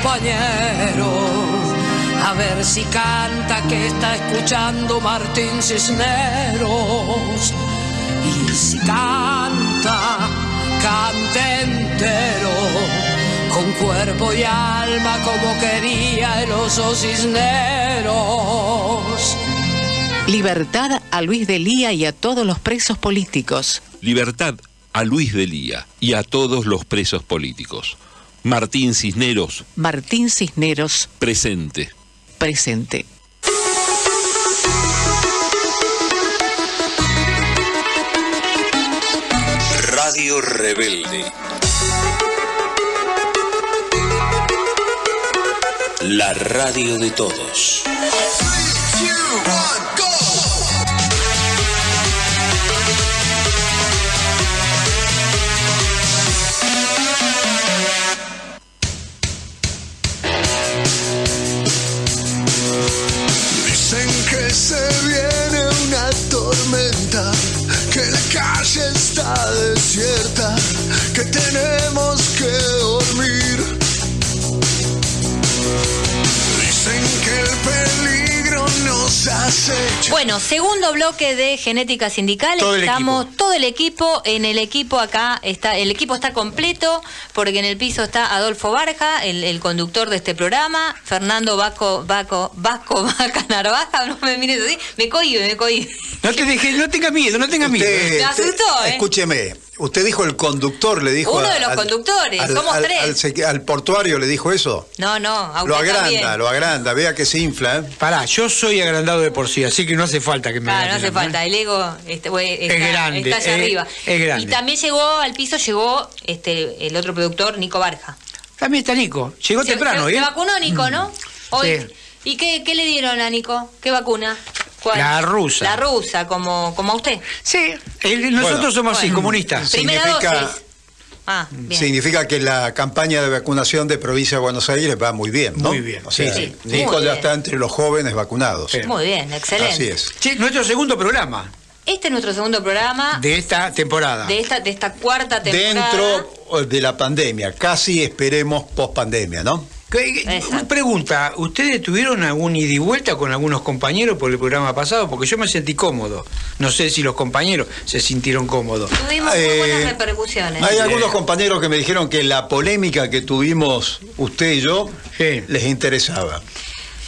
[SPEAKER 11] compañero. A ver si canta que está escuchando Martín Cisneros. Si canta, cante entero, con cuerpo y alma como quería el oso Cisneros.
[SPEAKER 9] Libertad a Luis Delía y a todos los presos políticos.
[SPEAKER 10] Libertad a Luis Delía y a todos los presos políticos. Martín Cisneros,
[SPEAKER 9] Martín Cisneros,
[SPEAKER 10] presente.
[SPEAKER 9] presente.
[SPEAKER 10] Radio Rebelde. La radio de todos.
[SPEAKER 2] Dicen que se viene una tormenta, que la calle está desierta, que tenemos que dormir. Dicen que el peligro nos acecha.
[SPEAKER 3] Bueno, segundo bloque de Genética Sindical.
[SPEAKER 6] Todo el
[SPEAKER 3] Estamos todo el equipo. En el equipo acá está, el equipo está completo, porque en el piso está Adolfo Barja, el, el conductor de este programa, Fernando Vasco, Vasco, Vasco Vaca Narvaja, no me mires así, me cohibe, me cohibe.
[SPEAKER 6] No te dejes, no tengas miedo, no tengas miedo.
[SPEAKER 5] Usted-
[SPEAKER 3] Me asustó, ¿eh?
[SPEAKER 5] Escúcheme, usted dijo el conductor, le dijo.
[SPEAKER 3] Uno de los
[SPEAKER 5] al-
[SPEAKER 3] conductores,
[SPEAKER 5] al-
[SPEAKER 3] somos
[SPEAKER 5] al-
[SPEAKER 3] tres.
[SPEAKER 5] Al, portuario le dijo eso.
[SPEAKER 3] No, no, a
[SPEAKER 5] Lo agranda,
[SPEAKER 3] también.
[SPEAKER 5] lo agranda, vea que se infla. ¿eh?
[SPEAKER 6] Pará, yo soy agrandado de por sí, así que no hace falta que me
[SPEAKER 3] Claro, no hace
[SPEAKER 6] ¿eh?
[SPEAKER 3] falta, el ego este, está,
[SPEAKER 6] grande,
[SPEAKER 3] está allá
[SPEAKER 6] es-
[SPEAKER 3] arriba.
[SPEAKER 6] es grande.
[SPEAKER 3] Y también llegó al piso, llegó este el otro productor, Nico Barja.
[SPEAKER 6] También está Nico, llegó
[SPEAKER 3] Se-
[SPEAKER 6] temprano,
[SPEAKER 3] se,
[SPEAKER 6] ¿eh?
[SPEAKER 3] se vacunó Nico, ¿no? Hoy.
[SPEAKER 6] Sí.
[SPEAKER 3] ¿Y qué, qué le dieron a Nico? ¿Qué vacuna? ¿Cuál?
[SPEAKER 6] La rusa.
[SPEAKER 3] La rusa, como, como a usted.
[SPEAKER 6] Sí, el- nosotros
[SPEAKER 5] Bueno.
[SPEAKER 6] somos así,
[SPEAKER 3] Bueno.
[SPEAKER 6] comunistas.
[SPEAKER 5] Significa-
[SPEAKER 3] dosis. Ah, bien.
[SPEAKER 5] Significa que la campaña de vacunación de provincia de Buenos Aires va muy bien, ¿no?
[SPEAKER 6] Muy bien,
[SPEAKER 5] O sea,
[SPEAKER 3] sí, sí.
[SPEAKER 5] Nico ya está entre los jóvenes vacunados.
[SPEAKER 6] Sí.
[SPEAKER 3] Muy bien, excelente.
[SPEAKER 5] Así es.
[SPEAKER 6] Sí, nuestro segundo programa.
[SPEAKER 3] Este es nuestro segundo programa
[SPEAKER 6] de esta temporada.
[SPEAKER 3] de esta, de esta cuarta temporada.
[SPEAKER 5] Dentro de la pandemia, casi esperemos post pandemia, ¿no?
[SPEAKER 6] ¿Qué- qué- Una pregunta, ¿ustedes tuvieron algún ida y vuelta con algunos compañeros por el programa pasado? Porque yo me sentí cómodo. No sé si los compañeros se sintieron cómodos.
[SPEAKER 3] Tuvimos muy
[SPEAKER 5] Eh,
[SPEAKER 3] buenas repercusiones.
[SPEAKER 5] Hay algunos compañeros que me dijeron que la polémica que tuvimos usted y yo les interesaba.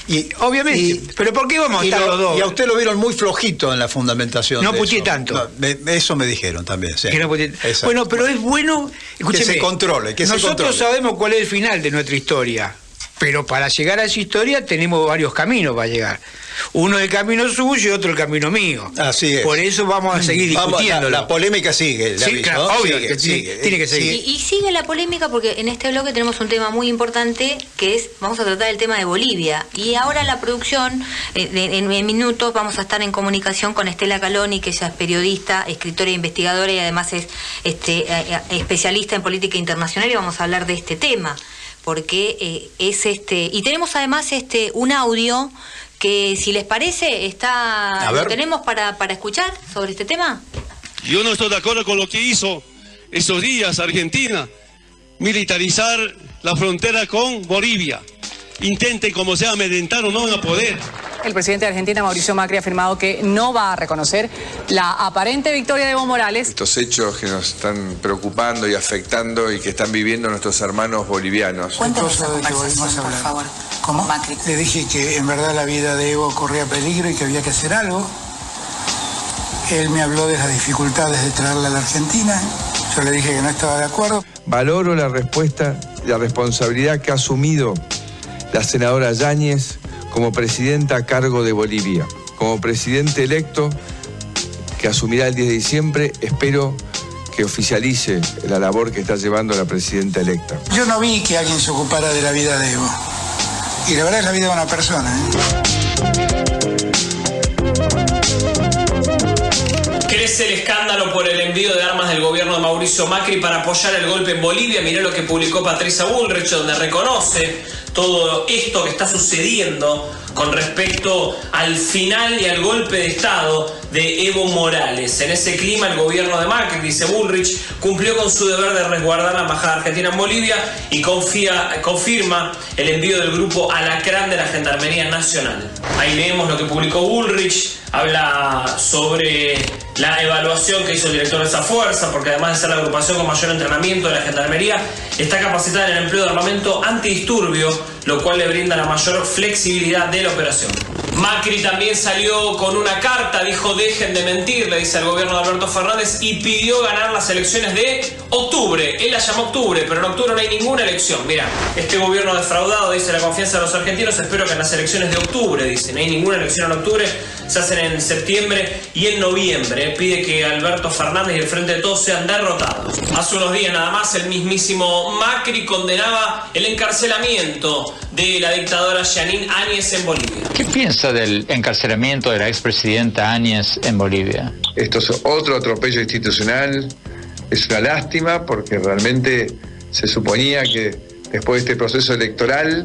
[SPEAKER 5] Y,
[SPEAKER 6] Obviamente, pero ¿por qué vamos a estar
[SPEAKER 5] lo-
[SPEAKER 6] los dos?
[SPEAKER 5] Y a usted lo vieron muy flojito en la fundamentación.
[SPEAKER 6] No puteé tanto.
[SPEAKER 5] No, me- eso me dijeron también. sí.
[SPEAKER 6] Que no. Bueno, pero es bueno. Escúcheme,
[SPEAKER 5] se controle, que se
[SPEAKER 6] Nosotros
[SPEAKER 5] controle.
[SPEAKER 6] sabemos cuál es el final de nuestra historia. Pero para llegar a esa historia tenemos varios caminos para llegar. Uno el camino suyo y otro el camino mío.
[SPEAKER 5] Así es.
[SPEAKER 6] Por eso vamos a seguir
[SPEAKER 5] la-
[SPEAKER 6] discutiendo.
[SPEAKER 5] la, polémica sigue.
[SPEAKER 6] Sí,
[SPEAKER 5] aviso,
[SPEAKER 6] claro,
[SPEAKER 5] ¿no?
[SPEAKER 6] obvio,
[SPEAKER 5] Sigue,
[SPEAKER 6] que tiene-
[SPEAKER 5] sigue.
[SPEAKER 6] tiene que seguir.
[SPEAKER 3] Y, y sigue la polémica porque en este bloque tenemos un tema muy importante que es, vamos a tratar el tema de Bolivia. Y ahora la producción, eh, de- en, en minutos vamos a estar en comunicación con Estela Caloni, que ella es periodista, escritora e investigadora y además es este, eh, eh, especialista en política internacional y vamos a hablar de este tema. Porque eh, es este. Y tenemos además este un audio que si les parece está lo tenemos para, para escuchar sobre este tema.
[SPEAKER 12] Yo no estoy de acuerdo con lo que hizo estos días Argentina, militarizar la frontera con Bolivia. Intenten como sea amedrentar o no van a poder.
[SPEAKER 13] El presidente de Argentina, Mauricio Macri, ha afirmado que no va a reconocer la aparente victoria de Evo Morales.
[SPEAKER 14] Estos hechos que nos están preocupando y afectando y que están viviendo nuestros hermanos bolivianos.
[SPEAKER 15] Cuéntanos conversación, por favor. ¿Cómo? Le dije que en verdad la vida de Evo corría peligro y que había que hacer algo. Él me habló de las dificultades de traerla a la Argentina. Yo le dije que no estaba de acuerdo.
[SPEAKER 16] Valoro la respuesta y la responsabilidad que ha asumido la senadora Yáñez como presidenta a cargo de Bolivia. Como presidente electo, que asumirá el 10 de diciembre, espero que oficialice la labor que está llevando la presidenta electa.
[SPEAKER 15] Yo no vi que alguien se ocupara de la vida de Evo. Y la verdad es la vida de una persona. ¿eh?
[SPEAKER 17] Crece el escándalo por el envío de armas del gobierno de Mauricio Macri para apoyar el golpe en Bolivia. Mirá lo que publicó Patricia Bullrich, donde reconoce todo esto que está sucediendo con respecto al final y al golpe de Estado de Evo Morales. En ese clima, el gobierno de Macri, dice Bullrich, cumplió con su deber de resguardar la embajada argentina en Bolivia y confía- confirma el envío del grupo Alacrán de la Gendarmería Nacional. Ahí leemos lo que publicó Bullrich, habla sobre la evaluación que hizo el director de esa fuerza, porque además de ser la agrupación con mayor entrenamiento de la Gendarmería, está capacitada en el empleo de armamento antidisturbio, lo cual le brinda la mayor flexibilidad de la operación. Macri también salió con una carta, dijo dejen de mentir, le dice al gobierno de Alberto Fernández, y pidió ganar las elecciones de octubre. Él la llamó octubre, pero en octubre no hay ninguna elección. Mira, este gobierno defraudado, dice la confianza de los argentinos, espero que en las elecciones de octubre, dice, no hay ninguna elección en octubre, se hacen en septiembre y en noviembre. Pide que Alberto Fernández y el Frente de Todos sean derrotados. Hace unos días nada más, el mismísimo Macri condenaba el encarcelamiento de la dictadora Janine Áñez en Bolivia.
[SPEAKER 18] ¿Qué piensa del encarcelamiento de la expresidenta Áñez en Bolivia?
[SPEAKER 14] Esto es otro atropello institucional. Es una lástima porque realmente se suponía que después de este proceso electoral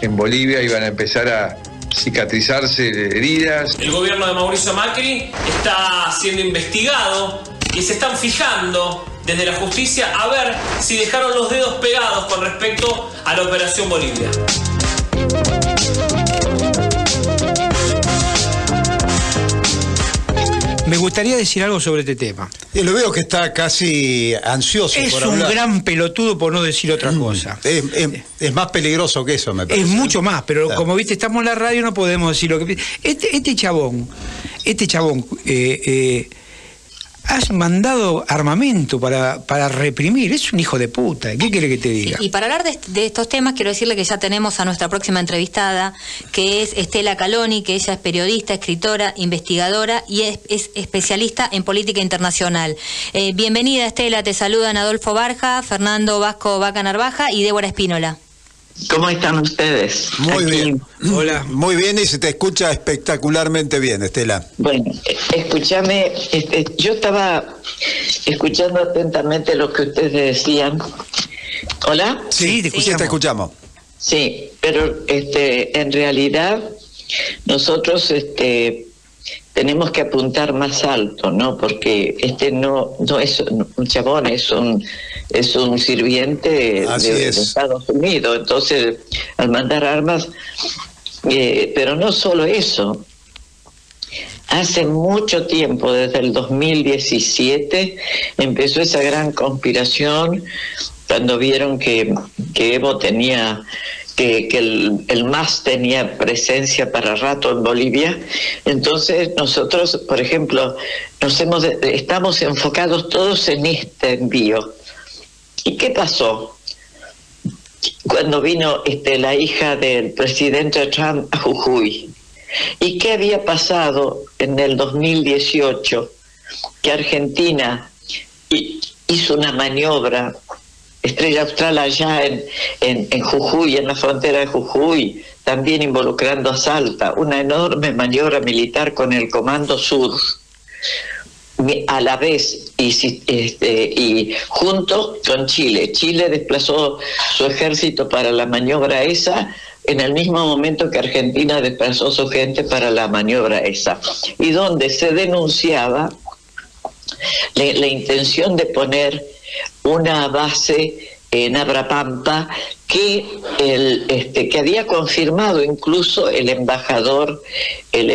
[SPEAKER 14] en Bolivia iban a empezar a cicatrizarse heridas.
[SPEAKER 17] El gobierno de Mauricio Macri está siendo investigado y se están fijando desde la justicia a ver si dejaron los dedos pegados con respecto a la Operación Bolivia.
[SPEAKER 6] Me gustaría decir algo sobre este tema.
[SPEAKER 5] Y lo veo que está casi ansioso
[SPEAKER 6] Es
[SPEAKER 5] por
[SPEAKER 6] un
[SPEAKER 5] hablar.
[SPEAKER 6] gran pelotudo por no decir otra cosa.
[SPEAKER 5] Es, es- es más peligroso que eso, me parece.
[SPEAKER 6] Es mucho más, pero
[SPEAKER 5] Claro.
[SPEAKER 6] como viste, estamos en la radio, no podemos decir lo que. Este, este chabón, este chabón, eh, eh, has mandado armamento para, para reprimir. Es un hijo de puta. ¿Qué quiere que te diga?
[SPEAKER 3] Y para hablar de, estos temas, quiero decirle que ya tenemos a nuestra próxima entrevistada, que es Estela Caloni, que ella es periodista, escritora, investigadora y es, es especialista en política internacional. Eh, bienvenida, Estela. Te saludan Adolfo Barja, Fernando Vasco Vaca Narvaja y Débora Espínola.
[SPEAKER 5] ¿Cómo están ustedes? Muy bien.
[SPEAKER 6] Hola.
[SPEAKER 5] Muy bien y se te escucha espectacularmente bien, Estela.
[SPEAKER 19] Bueno, eh, escúchame, este, yo estaba escuchando atentamente lo que ustedes decían. ¿Hola?
[SPEAKER 5] Sí, te escuchamos. te escuchamos.
[SPEAKER 19] Sí, pero este, en realidad nosotros este, tenemos que apuntar más alto, ¿no? Porque este no, no es un chabón, es un es un sirviente de, de Estados Unidos. Entonces, al mandar armas, eh, pero no solo eso. Hace mucho tiempo, desde el 2017, empezó esa gran conspiración cuando vieron que, que Evo tenía que, el, el, MAS tenía presencia para rato en Bolivia. Entonces nosotros, por ejemplo, nos hemos, estamos enfocados todos en este envío. ¿Y qué pasó? Cuando vino este, la hija del presidente Trump a Jujuy. ¿Y qué había pasado en el 2018? Que Argentina hizo una maniobra Estrella Austral allá en, en, Jujuy, en la frontera de Jujuy, también involucrando a Salta, una enorme maniobra militar con el Comando Sur, a la vez y, este, y junto con Chile. Chile desplazó su ejército para la maniobra esa en el mismo momento que Argentina desplazó su gente para la maniobra esa, y donde se denunciaba la intención de poner una base en Abrapampa que el este que había confirmado incluso el embajador el,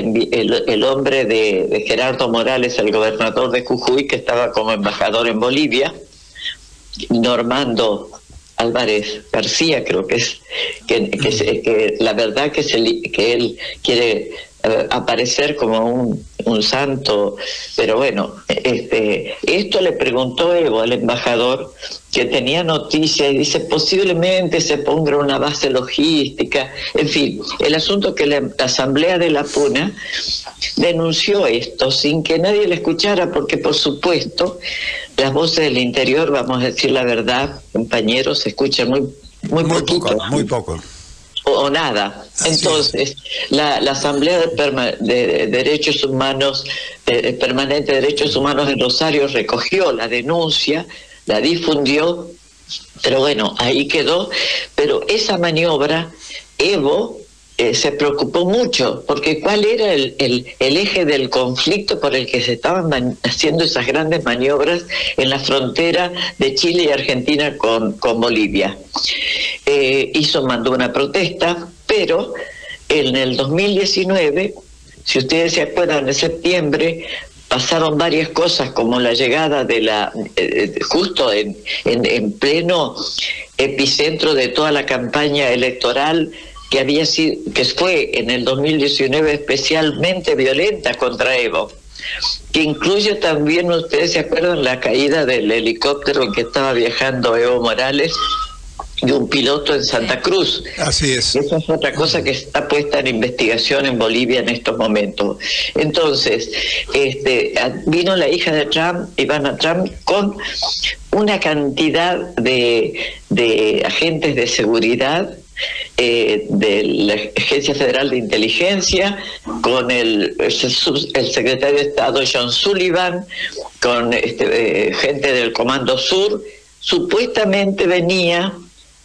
[SPEAKER 19] el, hombre de, Gerardo Morales el gobernador de Jujuy que estaba como embajador en Bolivia Normando Álvarez García creo que es que, que, la verdad que, que él quiere aparecer como un, un, santo, pero bueno, este, esto le preguntó Evo al embajador que tenía noticia y dice posiblemente se ponga una base logística, en fin, el asunto que la, Asamblea de la Puna denunció esto sin que nadie le escuchara, porque por supuesto las voces del interior, vamos a decir la verdad, compañeros, se escuchan muy, muy, muy poquito.
[SPEAKER 5] muy poco
[SPEAKER 19] o, nada. Entonces, la, Asamblea de, Derechos Humanos, Permanente de Derechos Humanos en Rosario recogió la denuncia, la difundió, pero bueno, ahí quedó. Pero esa maniobra, Evo eh, se preocupó mucho, porque cuál era el, el, eje del conflicto por el que se estaban haciendo esas grandes maniobras en la frontera de Chile y Argentina con, con Bolivia. Eh, hizo, mandó una protesta, pero en el 2019, si ustedes se acuerdan, en septiembre pasaron varias cosas como la llegada de la eh, justo en, en, en, pleno epicentro de toda la campaña electoral que había sido, que fue en el 2019 especialmente violenta contra Evo, que incluye también, ustedes se acuerdan, la caída del helicóptero en que estaba viajando Evo Morales y un piloto en Santa Cruz.
[SPEAKER 5] Así es.
[SPEAKER 19] Esa es otra cosa que está puesta en investigación en Bolivia en estos momentos. Entonces, este, vino la hija de Trump, Ivana Trump, con una cantidad de, de agentes de seguridad eh, de la Agencia Federal de Inteligencia, con el, el, secretario de Estado John Sullivan, con este, eh, gente del Comando Sur, supuestamente venía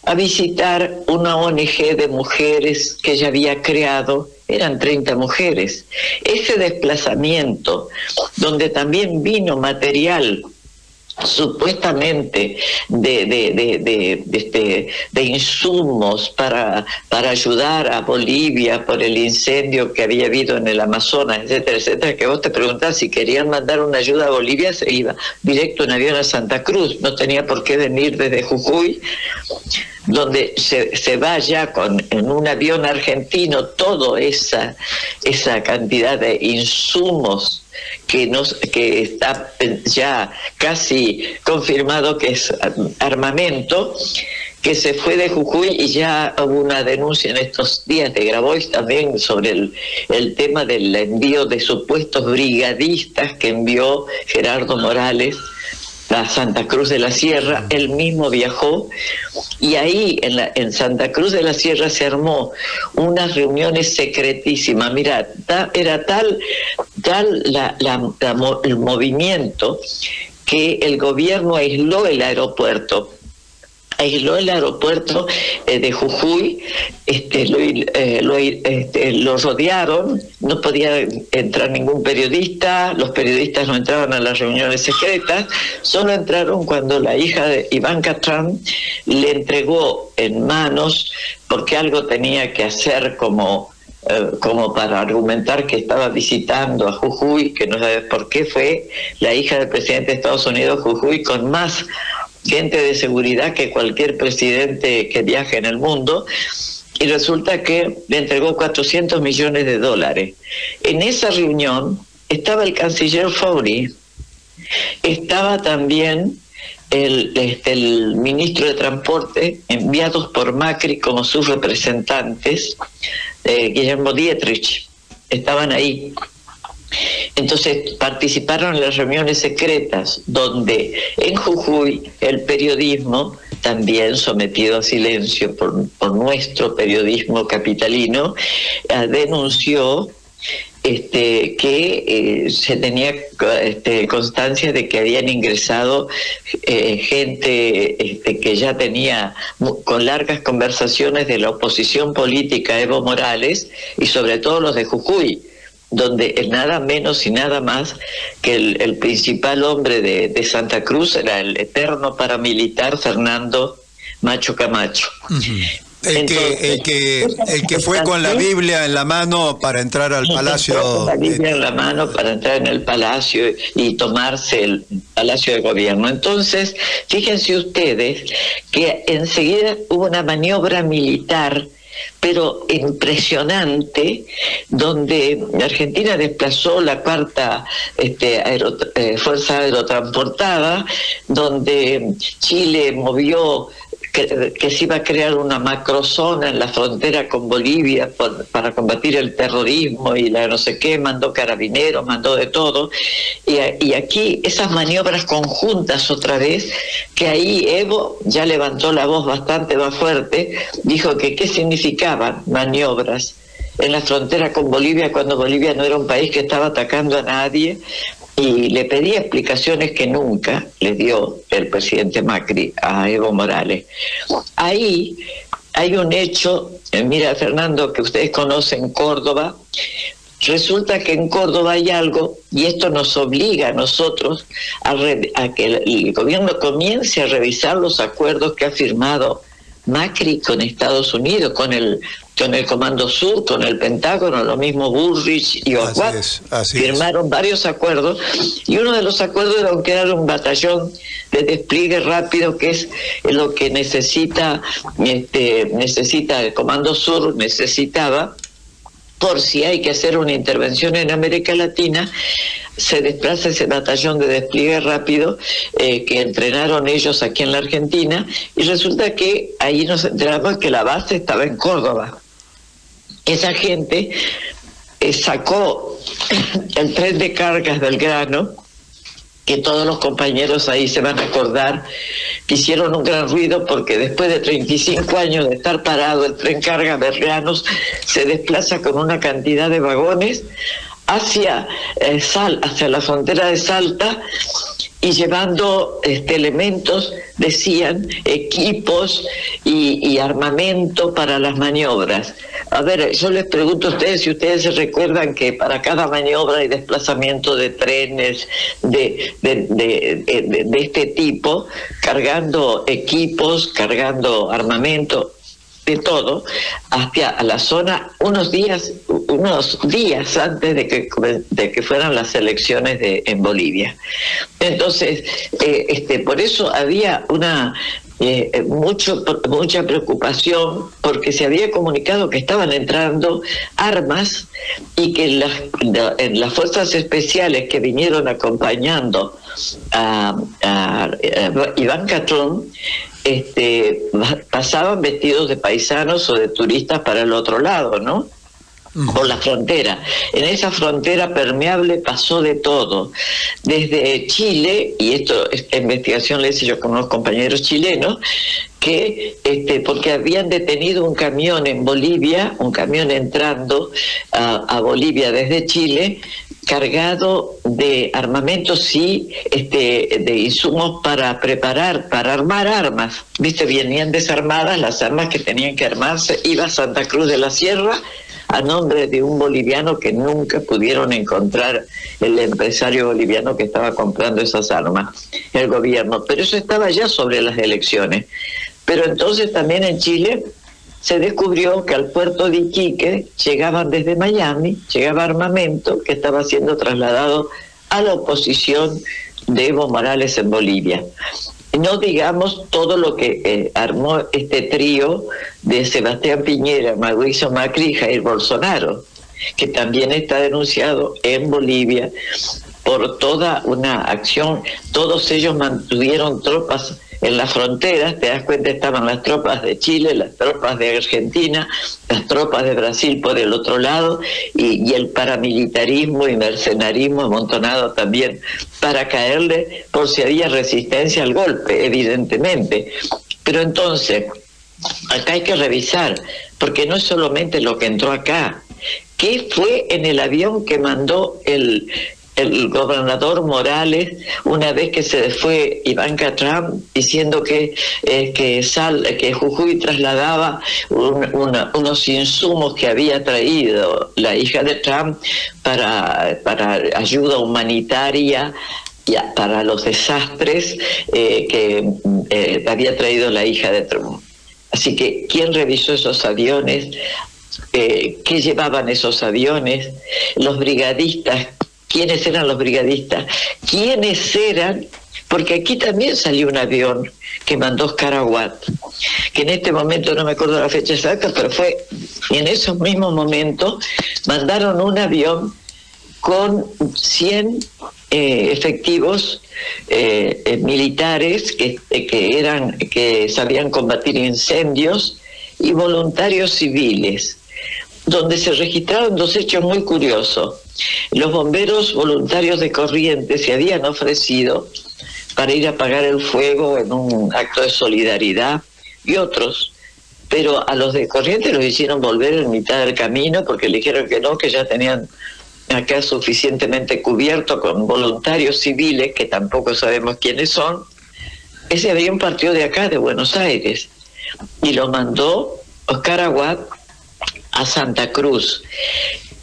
[SPEAKER 19] a visitar una ONG de mujeres que ella había creado, eran 30 mujeres. Ese desplazamiento, donde también vino material supuestamente de, de, de, de, este, de insumos para, para ayudar a Bolivia por el incendio que había habido en el Amazonas, etcétera, etcétera, que vos te preguntás si querían mandar una ayuda a Bolivia, se iba directo en avión a Santa Cruz, no tenía por qué venir desde Jujuy, donde se, se va ya con, en un avión argentino toda esa, esa cantidad de insumos que, nos, que está ya casi confirmado que es armamento, que se fue de Jujuy y ya hubo una denuncia en estos días de Grabois también sobre el, el tema del envío de supuestos brigadistas que envió Gerardo Morales a Santa Cruz de la Sierra, él mismo viajó y ahí en, la, en Santa Cruz de la Sierra se armó unas reuniones secretísimas. Mira, era tal, tal la, el movimiento que el gobierno aisló el aeropuerto aisló el aeropuerto eh, de Jujuy, este, lo, eh, este, lo, rodearon, no podía entrar ningún periodista, los periodistas no entraban a las reuniones secretas, solo entraron cuando la hija de Ivanka Trump le entregó en manos, porque algo tenía que hacer como eh, como para argumentar que estaba visitando a Jujuy, que no sabes por qué fue la hija del presidente de Estados Unidos, Jujuy, con más gente de seguridad que cualquier presidente que viaje en el mundo, y resulta que le entregó 400 millones de dólares. En esa reunión estaba el canciller Faury, estaba también el, este, el ministro de Transporte, enviados por Macri como sus representantes, eh, Guillermo Dietrich, estaban ahí. Entonces participaron en las reuniones secretas donde en Jujuy el periodismo, también sometido a silencio por, nuestro periodismo capitalino, eh, denunció este, que eh, se tenía este, constancia de que habían ingresado eh, gente este, que ya tenía con largas conversaciones de la oposición política Evo Morales y sobre todo los de Jujuy donde nada menos y nada más que el, principal hombre de, Santa Cruz era el eterno paramilitar Fernando Macho Camacho.
[SPEAKER 5] El que, el que, el que fue con la Biblia en la mano para entrar al palacio.
[SPEAKER 19] Con la Biblia en la mano para entrar en el palacio y tomarse el palacio de gobierno. Entonces, fíjense ustedes que enseguida hubo una maniobra militar pero impresionante, donde Argentina desplazó la cuarta este, eh, fuerza aerotransportada, donde Chile movió que, se iba a crear una macrozona en la frontera con Bolivia para combatir el terrorismo y la no sé qué, mandó carabineros, mandó de todo. Y, y, aquí esas maniobras conjuntas otra vez, que ahí Evo ya levantó la voz bastante más fuerte, dijo que qué significaban maniobras en la frontera con Bolivia cuando Bolivia no era un país que estaba atacando a nadie, y le pedí explicaciones que nunca le dio el presidente Macri a Evo Morales. Ahí hay un hecho, eh, mira Fernando, que ustedes conocen Córdoba, resulta que en Córdoba hay algo, y esto nos obliga a nosotros a, a que el gobierno comience a revisar los acuerdos que ha firmado Macri con Estados Unidos, con el con el Comando Sur, con el Pentágono, lo mismo Bullrich y Oswald, firmaron varios acuerdos y uno de los acuerdos era crear un batallón de despliegue rápido que es lo que necesita este necesita el Comando Sur necesitaba por si hay que hacer una intervención en América Latina, se desplaza ese batallón de despliegue rápido eh, que entrenaron ellos aquí en la Argentina y resulta que ahí nos enteramos que la base estaba en Córdoba esa gente eh, sacó el tren de cargas del grano, que todos los compañeros ahí se van a acordar, que hicieron un gran ruido porque después de 35 años de estar parado el tren carga de granos se desplaza con una cantidad de vagones hacia, eh, Sal, hacia la frontera de Salta y llevando este, elementos, decían, equipos y, armamento para las maniobras. A ver, yo les pregunto a ustedes si ustedes se recuerdan que para cada maniobra y desplazamiento de trenes de, de este tipo, cargando equipos, cargando armamento, de todo hacia la zona unos días unos días antes de que de que fueran las elecciones de en Bolivia. Entonces eh, este por eso había una eh, mucho, mucha preocupación porque se había comunicado que estaban entrando armas y que las, las fuerzas especiales que vinieron acompañando a, a, Iván Catrón este, pasaban vestidos de paisanos o de turistas para el otro lado, ¿no? Por la frontera. En esa frontera permeable pasó de todo, desde Chile, y esto, esta investigación la hice yo con unos compañeros chilenos, que este, porque habían detenido un camión en Bolivia, un camión entrando a, Bolivia desde Chile, cargado de armamentos y este, de insumos para preparar, para armar armas. Viste, venían desarmadas las armas que tenían que armarse. Iba Santa Cruz de la Sierra a nombre de un boliviano que nunca pudieron encontrar el empresario boliviano que estaba comprando esas armas, el gobierno. Pero eso estaba ya sobre las elecciones. Pero entonces también en Chile se descubrió que al puerto de Iquique llegaban desde Miami, llegaba armamento que estaba siendo trasladado a la oposición de Evo Morales en Bolivia. No digamos todo lo que eh, armó este trío de Sebastián Piñera, Mauricio Macri y Bolsonaro, que también está denunciado en Bolivia por toda una acción. Todos ellos mantuvieron tropas en las fronteras, te das cuenta, estaban las tropas de Chile, las tropas de Argentina, las tropas de Brasil por el otro lado y, el paramilitarismo y mercenarismo amontonado también para caerle por si había resistencia al golpe, evidentemente. Pero entonces, acá hay que revisar, porque no es solamente lo que entró acá, ¿Qué fue en el avión que mandó el, el gobernador Morales una vez que se fue Ivanka Trump diciendo que eh, que Sal, que Jujuy trasladaba unos insumos que había traído la hija de Trump para para ayuda humanitaria para los desastres eh, que eh, había traído la hija de Trump. Así que, ¿quién revisó esos aviones? ¿Qué llevaban esos aviones? Los brigadistas quiénes eran los brigadistas, quiénes eran, porque aquí también salió un avión que mandó Oscar Aguat, que en este momento no me acuerdo la fecha exacta, pero fue en esos mismos momentos mandaron un avión con 100 eh, efectivos eh, eh, militares que, que, eran que sabían combatir incendios y voluntarios civiles, donde se registraron dos hechos muy curiosos. Los bomberos voluntarios de Corrientes se habían ofrecido para ir a apagar el fuego en un acto de solidaridad y otros, pero a los de Corrientes los hicieron volver en mitad del camino porque le dijeron que no, que ya tenían acá suficientemente cubierto con voluntarios civiles, que tampoco sabemos quiénes son. Ese avión partió de acá, de Buenos Aires, y lo mandó Oscar Aguad a Santa Cruz.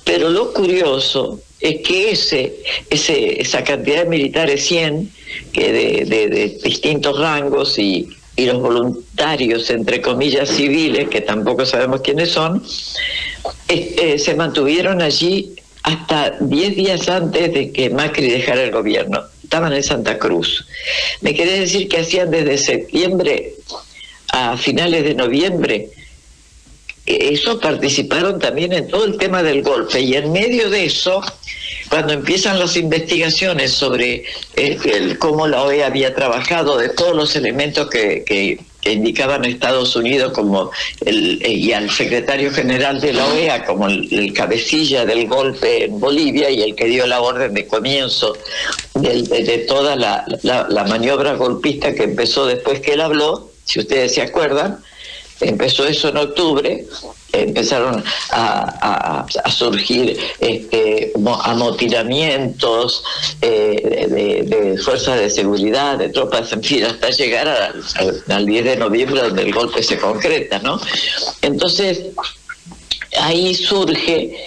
[SPEAKER 19] Pero lo curioso es que ese, ese, esa cantidad de militares, 100, que de, distintos rangos y, los voluntarios, entre comillas, civiles, que tampoco sabemos quiénes son, eh, se mantuvieron allí hasta 10 días antes de que Macri dejara el gobierno. Estaban en Santa Cruz. Me querés decir que hacían desde septiembre a finales de noviembre eso participaron también en todo el tema del golpe. Y en medio de eso, cuando empiezan las investigaciones sobre el, cómo la OEA había trabajado, de todos los elementos que, que, indicaban a Estados Unidos como el, y al secretario general de la OEA como el, cabecilla del golpe en Bolivia y el que dio la orden de comienzo de, toda la, la maniobra golpista que empezó después que él habló, si ustedes se acuerdan, empezó eso en octubre, empezaron a, surgir este, amotinamientos eh, de, fuerzas de seguridad, de tropas, en fin, hasta llegar al, 10 de noviembre donde el golpe se concreta, ¿no? Entonces, ahí surge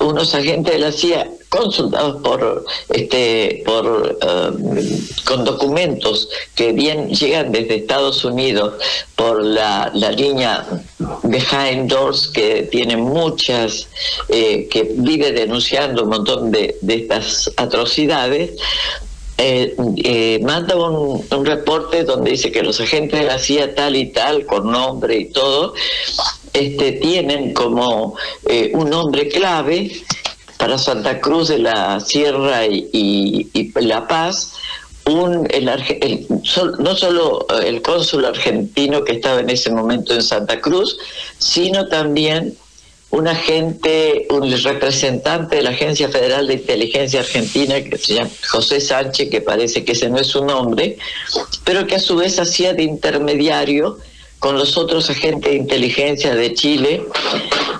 [SPEAKER 19] unos agentes de la CIA consultados por este por um, con documentos que bien llegan desde Estados Unidos por la, la línea behind doors que tiene muchas eh, que vive denunciando un montón de, de estas atrocidades eh, eh, manda un, un, reporte donde dice que los agentes de la CIA tal y tal, con nombre y todo, este, tienen como un nombre clave para Santa Cruz de la Sierra y, La Paz, un, el, no solo el cónsul argentino que estaba en ese momento en Santa Cruz, sino también un agente, un representante de la Agencia Federal de Inteligencia Argentina, que se llama José Sánchez, que parece que ese no es su nombre, pero que a su vez hacía de intermediario con los otros agentes de inteligencia de Chile,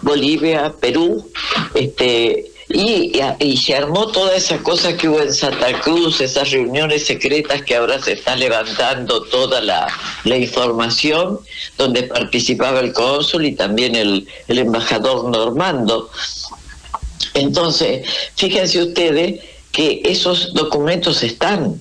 [SPEAKER 19] Bolivia, Perú, este, y, se armó toda esa cosa que hubo en Santa Cruz, esas reuniones secretas que ahora se está levantando toda la, información, donde participaba el cónsul y también el embajador Normando. Entonces, fíjense ustedes que esos documentos están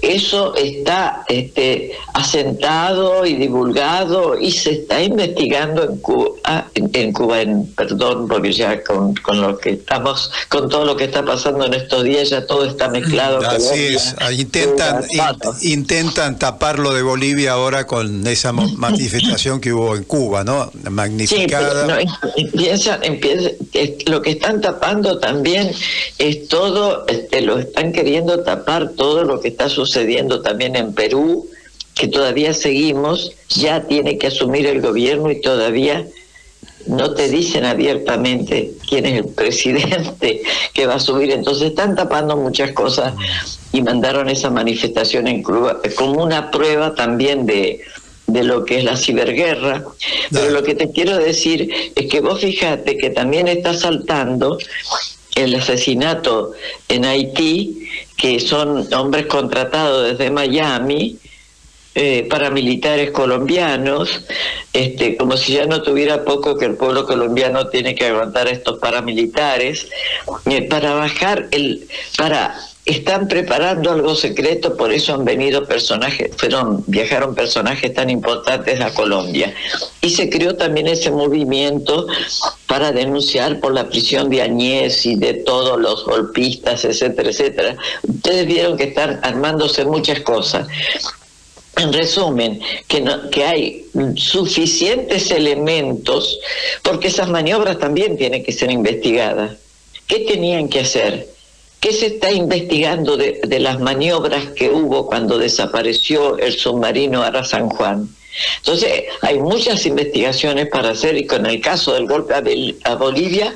[SPEAKER 19] eso está este, asentado y divulgado y se está investigando en Cuba, ah, en, Cuba, en, perdón, porque ya con, lo que estamos, con todo lo que está pasando en estos días, ya todo está mezclado.
[SPEAKER 5] Así es, intentan, intentan tapar lo de Bolivia ahora con esa manifestación que hubo en Cuba, ¿no? Magnificada.
[SPEAKER 19] Sí, lo que están tapando también es todo, este, lo están queriendo tapar todo lo que está sucediendo también en Perú, que todavía seguimos, ya tiene que asumir el gobierno y todavía no te dicen abiertamente quién es el presidente que va a subir. Entonces están tapando muchas cosas y mandaron esa manifestación en Cuba como una prueba también de, de lo que es la ciberguerra. Pero lo que te quiero decir es que vos fíjate que también está saltando el asesinato en Haití, que son hombres contratados desde Miami, eh, paramilitares colombianos, este, como si ya no tuviera poco que el pueblo colombiano tiene que aguantar a estos paramilitares, eh, para bajar el, para están preparando algo secreto, por eso han venido personajes, fueron, viajaron personajes tan importantes a Colombia. Y se creó también ese movimiento para denunciar por la prisión de Añez y de todos los golpistas, etcétera, etcétera. Ustedes vieron que están armándose muchas cosas. En resumen, que, no, que hay suficientes elementos, porque esas maniobras también tienen que ser investigadas. ¿Qué tenían que hacer? ¿Qué se está investigando de, las maniobras que hubo cuando desapareció el submarino Ara San Juan? Entonces, hay muchas investigaciones para hacer y con el caso del golpe a, Bolivia,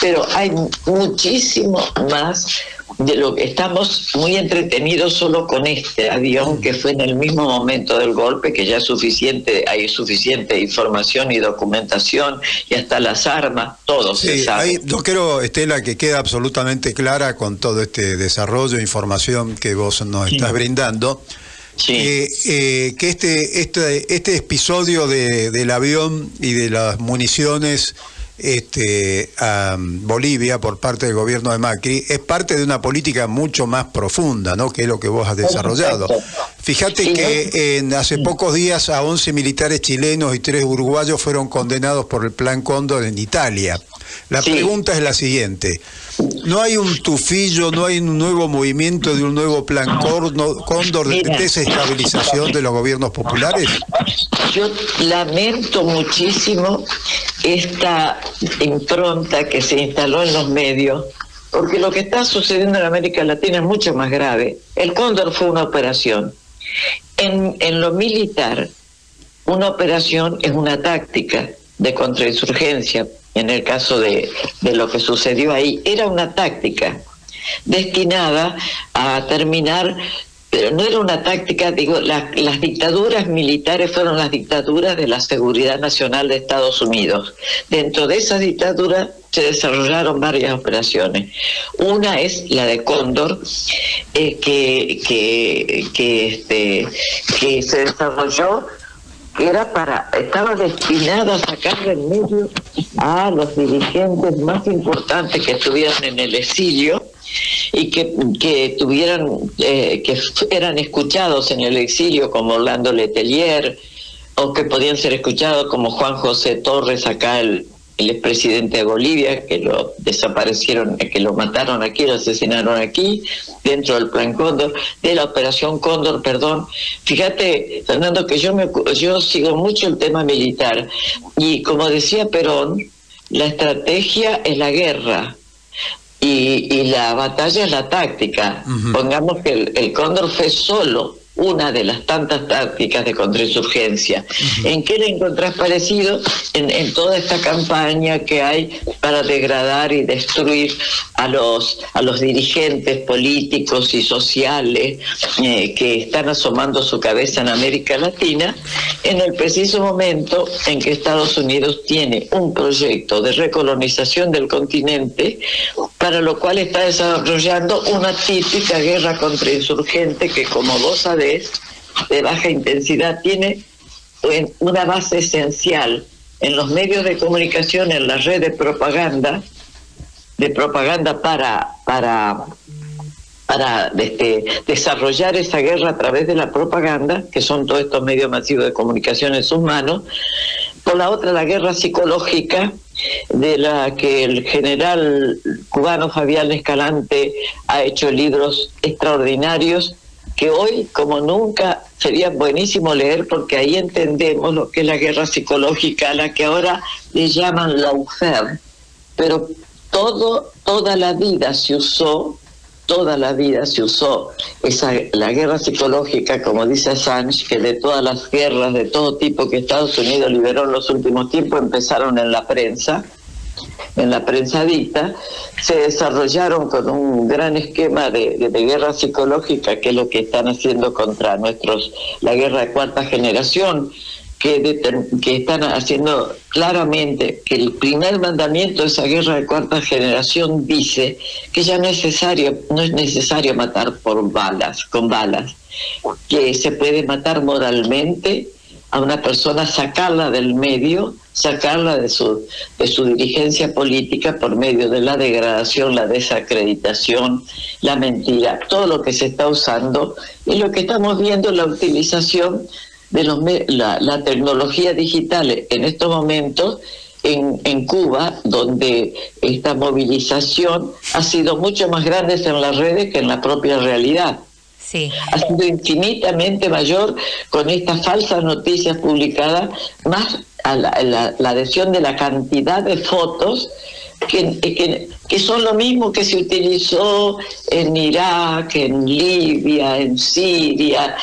[SPEAKER 19] pero hay muchísimo más de lo que estamos muy entretenidos solo con este avión que fue en el mismo momento del golpe, que ya es suficiente, hay suficiente información y documentación y hasta las armas, todo
[SPEAKER 5] sí, yo quiero, Estela, que queda absolutamente clara con todo este desarrollo e información que vos nos estás brindando. Eh, que este, este, este episodio de, del avión y de las municiones este, a Bolivia por parte del gobierno de Macri es parte de una política mucho más profunda, ¿no? Que es lo que vos has desarrollado. Fíjate que en, hace pocos días a 11 militares chilenos y 3 uruguayos fueron condenados por el Plan Cóndor en Italia. La pregunta es la siguiente. ¿No hay un tufillo, no hay un nuevo movimiento de un nuevo plan cóndor de desestabilización de los gobiernos populares?
[SPEAKER 19] Yo lamento muchísimo esta impronta que se instaló en los medios, porque lo que está sucediendo en América Latina es mucho más grave. El cóndor fue una operación. En, en lo militar, una operación es una táctica de contrainsurgencia, en el caso de, lo que sucedió ahí, era una táctica destinada a terminar pero no era una táctica, digo, las dictaduras militares fueron las dictaduras de la seguridad nacional de Estados Unidos. Dentro de esas dictaduras se desarrollaron varias operaciones. Una es la de Cóndor, eh, que, este, que se desarrolló era para, estaba destinada a sacar del medio a los dirigentes más importantes que estuvieran en el exilio y que, que tuvieran, eh, que eran escuchados en el exilio como Orlando Letelier o que podían ser escuchados como Juan José Torres acá el el expresidente de Bolivia, que lo desaparecieron, que lo mataron aquí, lo asesinaron aquí, dentro del plan Cóndor, de la operación Cóndor, perdón. Fíjate, Fernando, que yo, me, yo sigo mucho el tema militar y como decía Perón, la estrategia es la guerra. Y, y la batalla es la táctica. Pongamos que el, el Cóndor fue solo una de las tantas tácticas de contrainsurgencia. ¿En qué le encontrás parecido? En, toda esta campaña que hay para degradar y destruir a los, a los dirigentes políticos y sociales eh, que están asomando su cabeza en América Latina, en el preciso momento en que Estados Unidos tiene un proyecto de recolonización del continente, para lo cual está desarrollando una típica guerra contra insurgente que, como vos sabés, de baja intensidad tiene una base esencial en los medios de comunicación, en la red de propaganda, de propaganda para, para, para este, desarrollar esa guerra a través de la propaganda, que son todos estos medios masivos de comunicación en sus manos. Por la otra, la guerra psicológica, de la que el general cubano Fabián Escalante ha hecho libros extraordinarios que hoy, como nunca, sería buenísimo leer porque ahí entendemos lo que es la guerra psicológica, la que ahora le llaman la UFER. Pero todo, toda la vida se usó, toda la vida se usó esa, la guerra psicológica, como dice Assange, que de todas las guerras de todo tipo que Estados Unidos liberó en los últimos tiempos empezaron en la prensa en la prensa dicta, se desarrollaron con un gran esquema de, guerra psicológica, que es lo que están haciendo contra nuestros, la guerra de cuarta generación, que, están haciendo claramente que el primer mandamiento de esa guerra de cuarta generación dice que ya necesario, no es necesario matar por balas, con balas, que se puede matar moralmente a una persona, sacarla del medio, sacarla de su, de su dirigencia política por medio de la degradación, la desacreditación, la mentira, todo lo que se está usando y lo que estamos viendo la utilización de los, la, tecnología digital en estos momentos en, en, Cuba, donde esta movilización ha sido mucho más grande en las redes que en la propia realidad. Ha sido infinitamente mayor con estas falsas noticias publicadas, más a la, adhesión de la cantidad de fotos que, que, son lo mismo que se utilizó en Irak, en Libia, en Siria.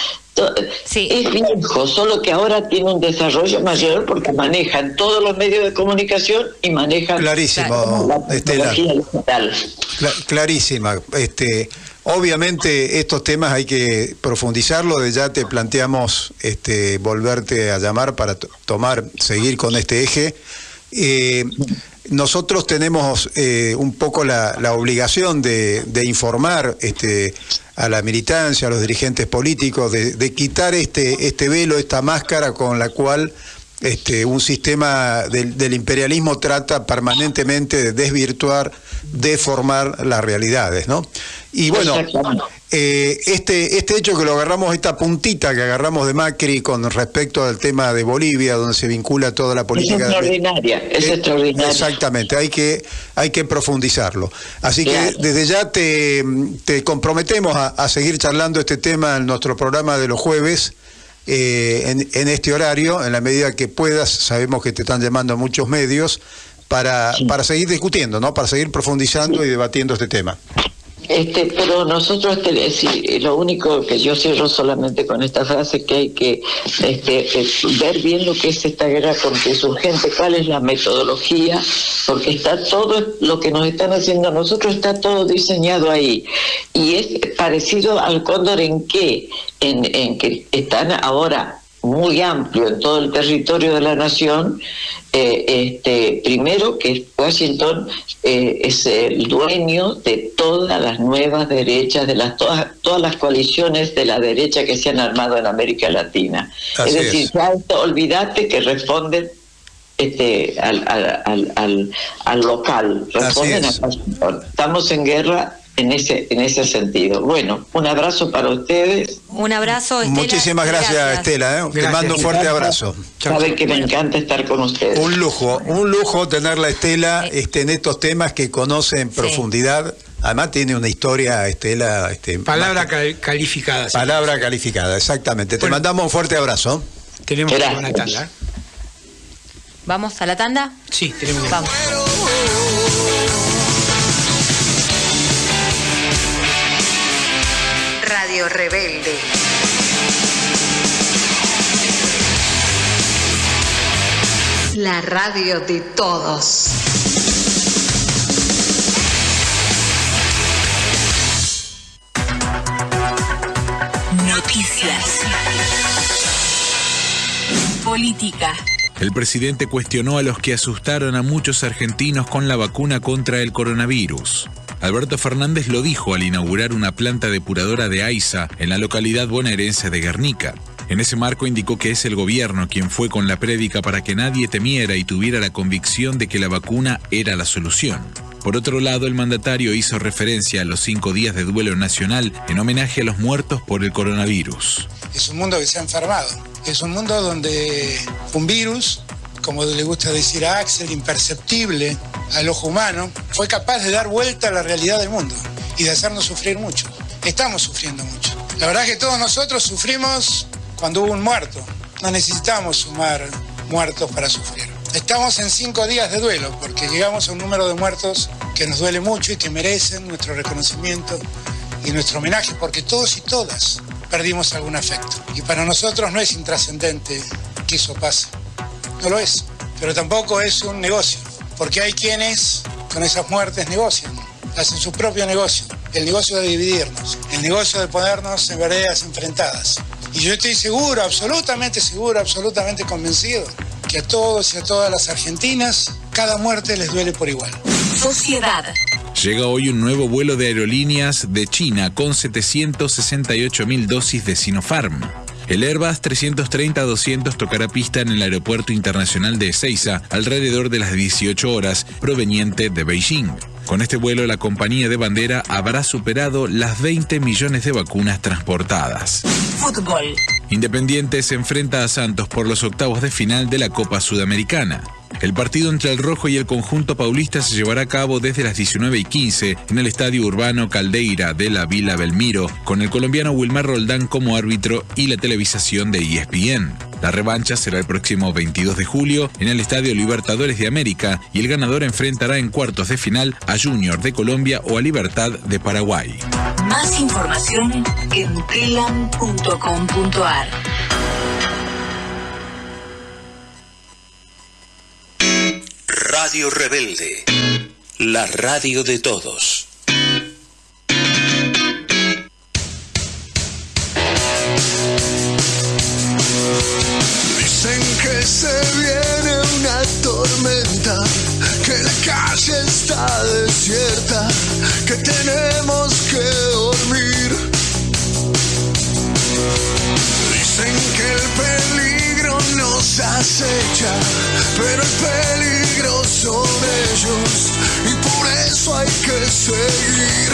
[SPEAKER 19] Es viejo, solo que ahora tiene un desarrollo mayor porque manejan todos los medios de comunicación y manejan
[SPEAKER 5] Clarísimo,
[SPEAKER 19] la tecnología digital.
[SPEAKER 5] clarísima. Este, Obviamente estos temas hay que profundizarlo, de ya te planteamos este, volverte a llamar para tomar, seguir con este eje. Eh, nosotros tenemos eh, un poco la, obligación de, informar este, a la militancia, a los dirigentes políticos, de, quitar este, este velo, esta máscara con la cual este, un sistema del, del, imperialismo trata permanentemente de desvirtuar, deformar las realidades, ¿no? Y bueno, eh, este, este hecho que lo agarramos, esta puntita que agarramos de Macri con respecto al tema de Bolivia, donde se vincula toda la política.
[SPEAKER 19] Es extraordinaria, es extraordinaria.
[SPEAKER 5] Exactamente, hay que, hay que profundizarlo. Así que desde ya te, te comprometemos a, seguir charlando este tema en nuestro programa de los jueves. Eh, en, en, este horario, en la medida que puedas, sabemos que te están llamando muchos medios, para, para seguir discutiendo, ¿no? para seguir profundizando y debatiendo este tema.
[SPEAKER 19] Este, pero nosotros te, lo único que yo cierro solamente con esta frase que hay que este, ver bien lo que es esta guerra contra insurgente, cuál es la metodología, porque está todo lo que nos están haciendo a nosotros está todo diseñado ahí. Y es parecido al cóndor en qué, en, en que están ahora muy amplio en todo el territorio de la nación. Eh, este, primero que Washington eh, es el dueño de todas las nuevas derechas, de las todas, todas las coaliciones de la derecha que se han armado en América Latina. es decir, ya olvídate que responden este, al, al, al, al local, responden a Washington. Estamos en guerra en ese, en ese sentido. Bueno, un abrazo para ustedes.
[SPEAKER 3] Un abrazo,
[SPEAKER 5] Estela. Muchísimas gracias, Estela. ¿eh? Te mando un fuerte abrazo.
[SPEAKER 19] Saben que me encanta estar con ustedes.
[SPEAKER 5] Un lujo, un lujo tenerla, Estela, este, en estos temas que conoce en profundidad. Además tiene una historia, Estela... Este,
[SPEAKER 6] palabra calificada.
[SPEAKER 5] Palabra calificada, exactamente. Te mandamos un fuerte abrazo.
[SPEAKER 6] Tenemos una tanda.
[SPEAKER 3] ¿Vamos a la tanda?
[SPEAKER 6] Sí, tenemos
[SPEAKER 3] Vamos.
[SPEAKER 7] Rebelde. La radio de todos.
[SPEAKER 20] Noticias. Política.
[SPEAKER 21] El presidente cuestionó a los que asustaron a muchos argentinos con la vacuna contra el coronavirus. Alberto Fernández lo dijo al inaugurar una planta depuradora de AISA en la localidad bonaerense de Guernica. En ese marco indicó que es el gobierno quien fue con la prédica para que nadie temiera y tuviera la convicción de que la vacuna era la solución. Por otro lado, el mandatario hizo referencia a los cinco días de duelo nacional en homenaje a los muertos por el coronavirus.
[SPEAKER 15] Es un mundo que se ha enfermado. Es un mundo donde un virus, como le gusta decir a Axel, imperceptible al ojo humano, fue capaz de dar vuelta a la realidad del mundo y de hacernos sufrir mucho. Estamos sufriendo mucho. La verdad es que todos nosotros sufrimos cuando hubo un muerto. No necesitamos sumar muertos para sufrir. Estamos en cinco días de duelo porque llegamos a un número de muertos que nos duele mucho y que merecen nuestro reconocimiento y nuestro homenaje porque todos y todas perdimos algún afecto. Y para nosotros no es intrascendente que eso pase. No lo es. Pero tampoco es un negocio. Porque hay quienes con esas muertes negocian. Hacen su propio negocio. El negocio de dividirnos. El negocio de ponernos en veredas enfrentadas. Y yo estoy seguro, absolutamente seguro, absolutamente convencido que a todos y a todas las argentinas cada muerte les duele por igual.
[SPEAKER 20] Sociedad.
[SPEAKER 21] Llega hoy un nuevo vuelo de aerolíneas de China con 768 mil dosis de Sinopharm. El Airbus 330-200 tocará pista en el Aeropuerto Internacional de Ezeiza alrededor de las 18 horas, proveniente de Beijing. Con este vuelo, la compañía de bandera habrá superado las 20 millones de vacunas transportadas.
[SPEAKER 20] Fútbol.
[SPEAKER 21] Independiente se enfrenta a Santos por los octavos de final de la Copa Sudamericana. El partido entre el Rojo y el conjunto paulista se llevará a cabo desde las 19 y 15 en el Estadio Urbano Caldeira de la Vila Belmiro, con el colombiano Wilmar Roldán como árbitro y la televisación de ESPN. La revancha será el próximo 22 de julio en el Estadio Libertadores de América y el ganador enfrentará en cuartos de final a Junior de Colombia o a Libertad de Paraguay.
[SPEAKER 20] Más información en
[SPEAKER 22] Radio Rebelde, la radio de todos.
[SPEAKER 2] Dicen que se viene una tormenta, que la calle está desierta, que tenemos que dormir. Dicen que el peligro nos acecha, seguir.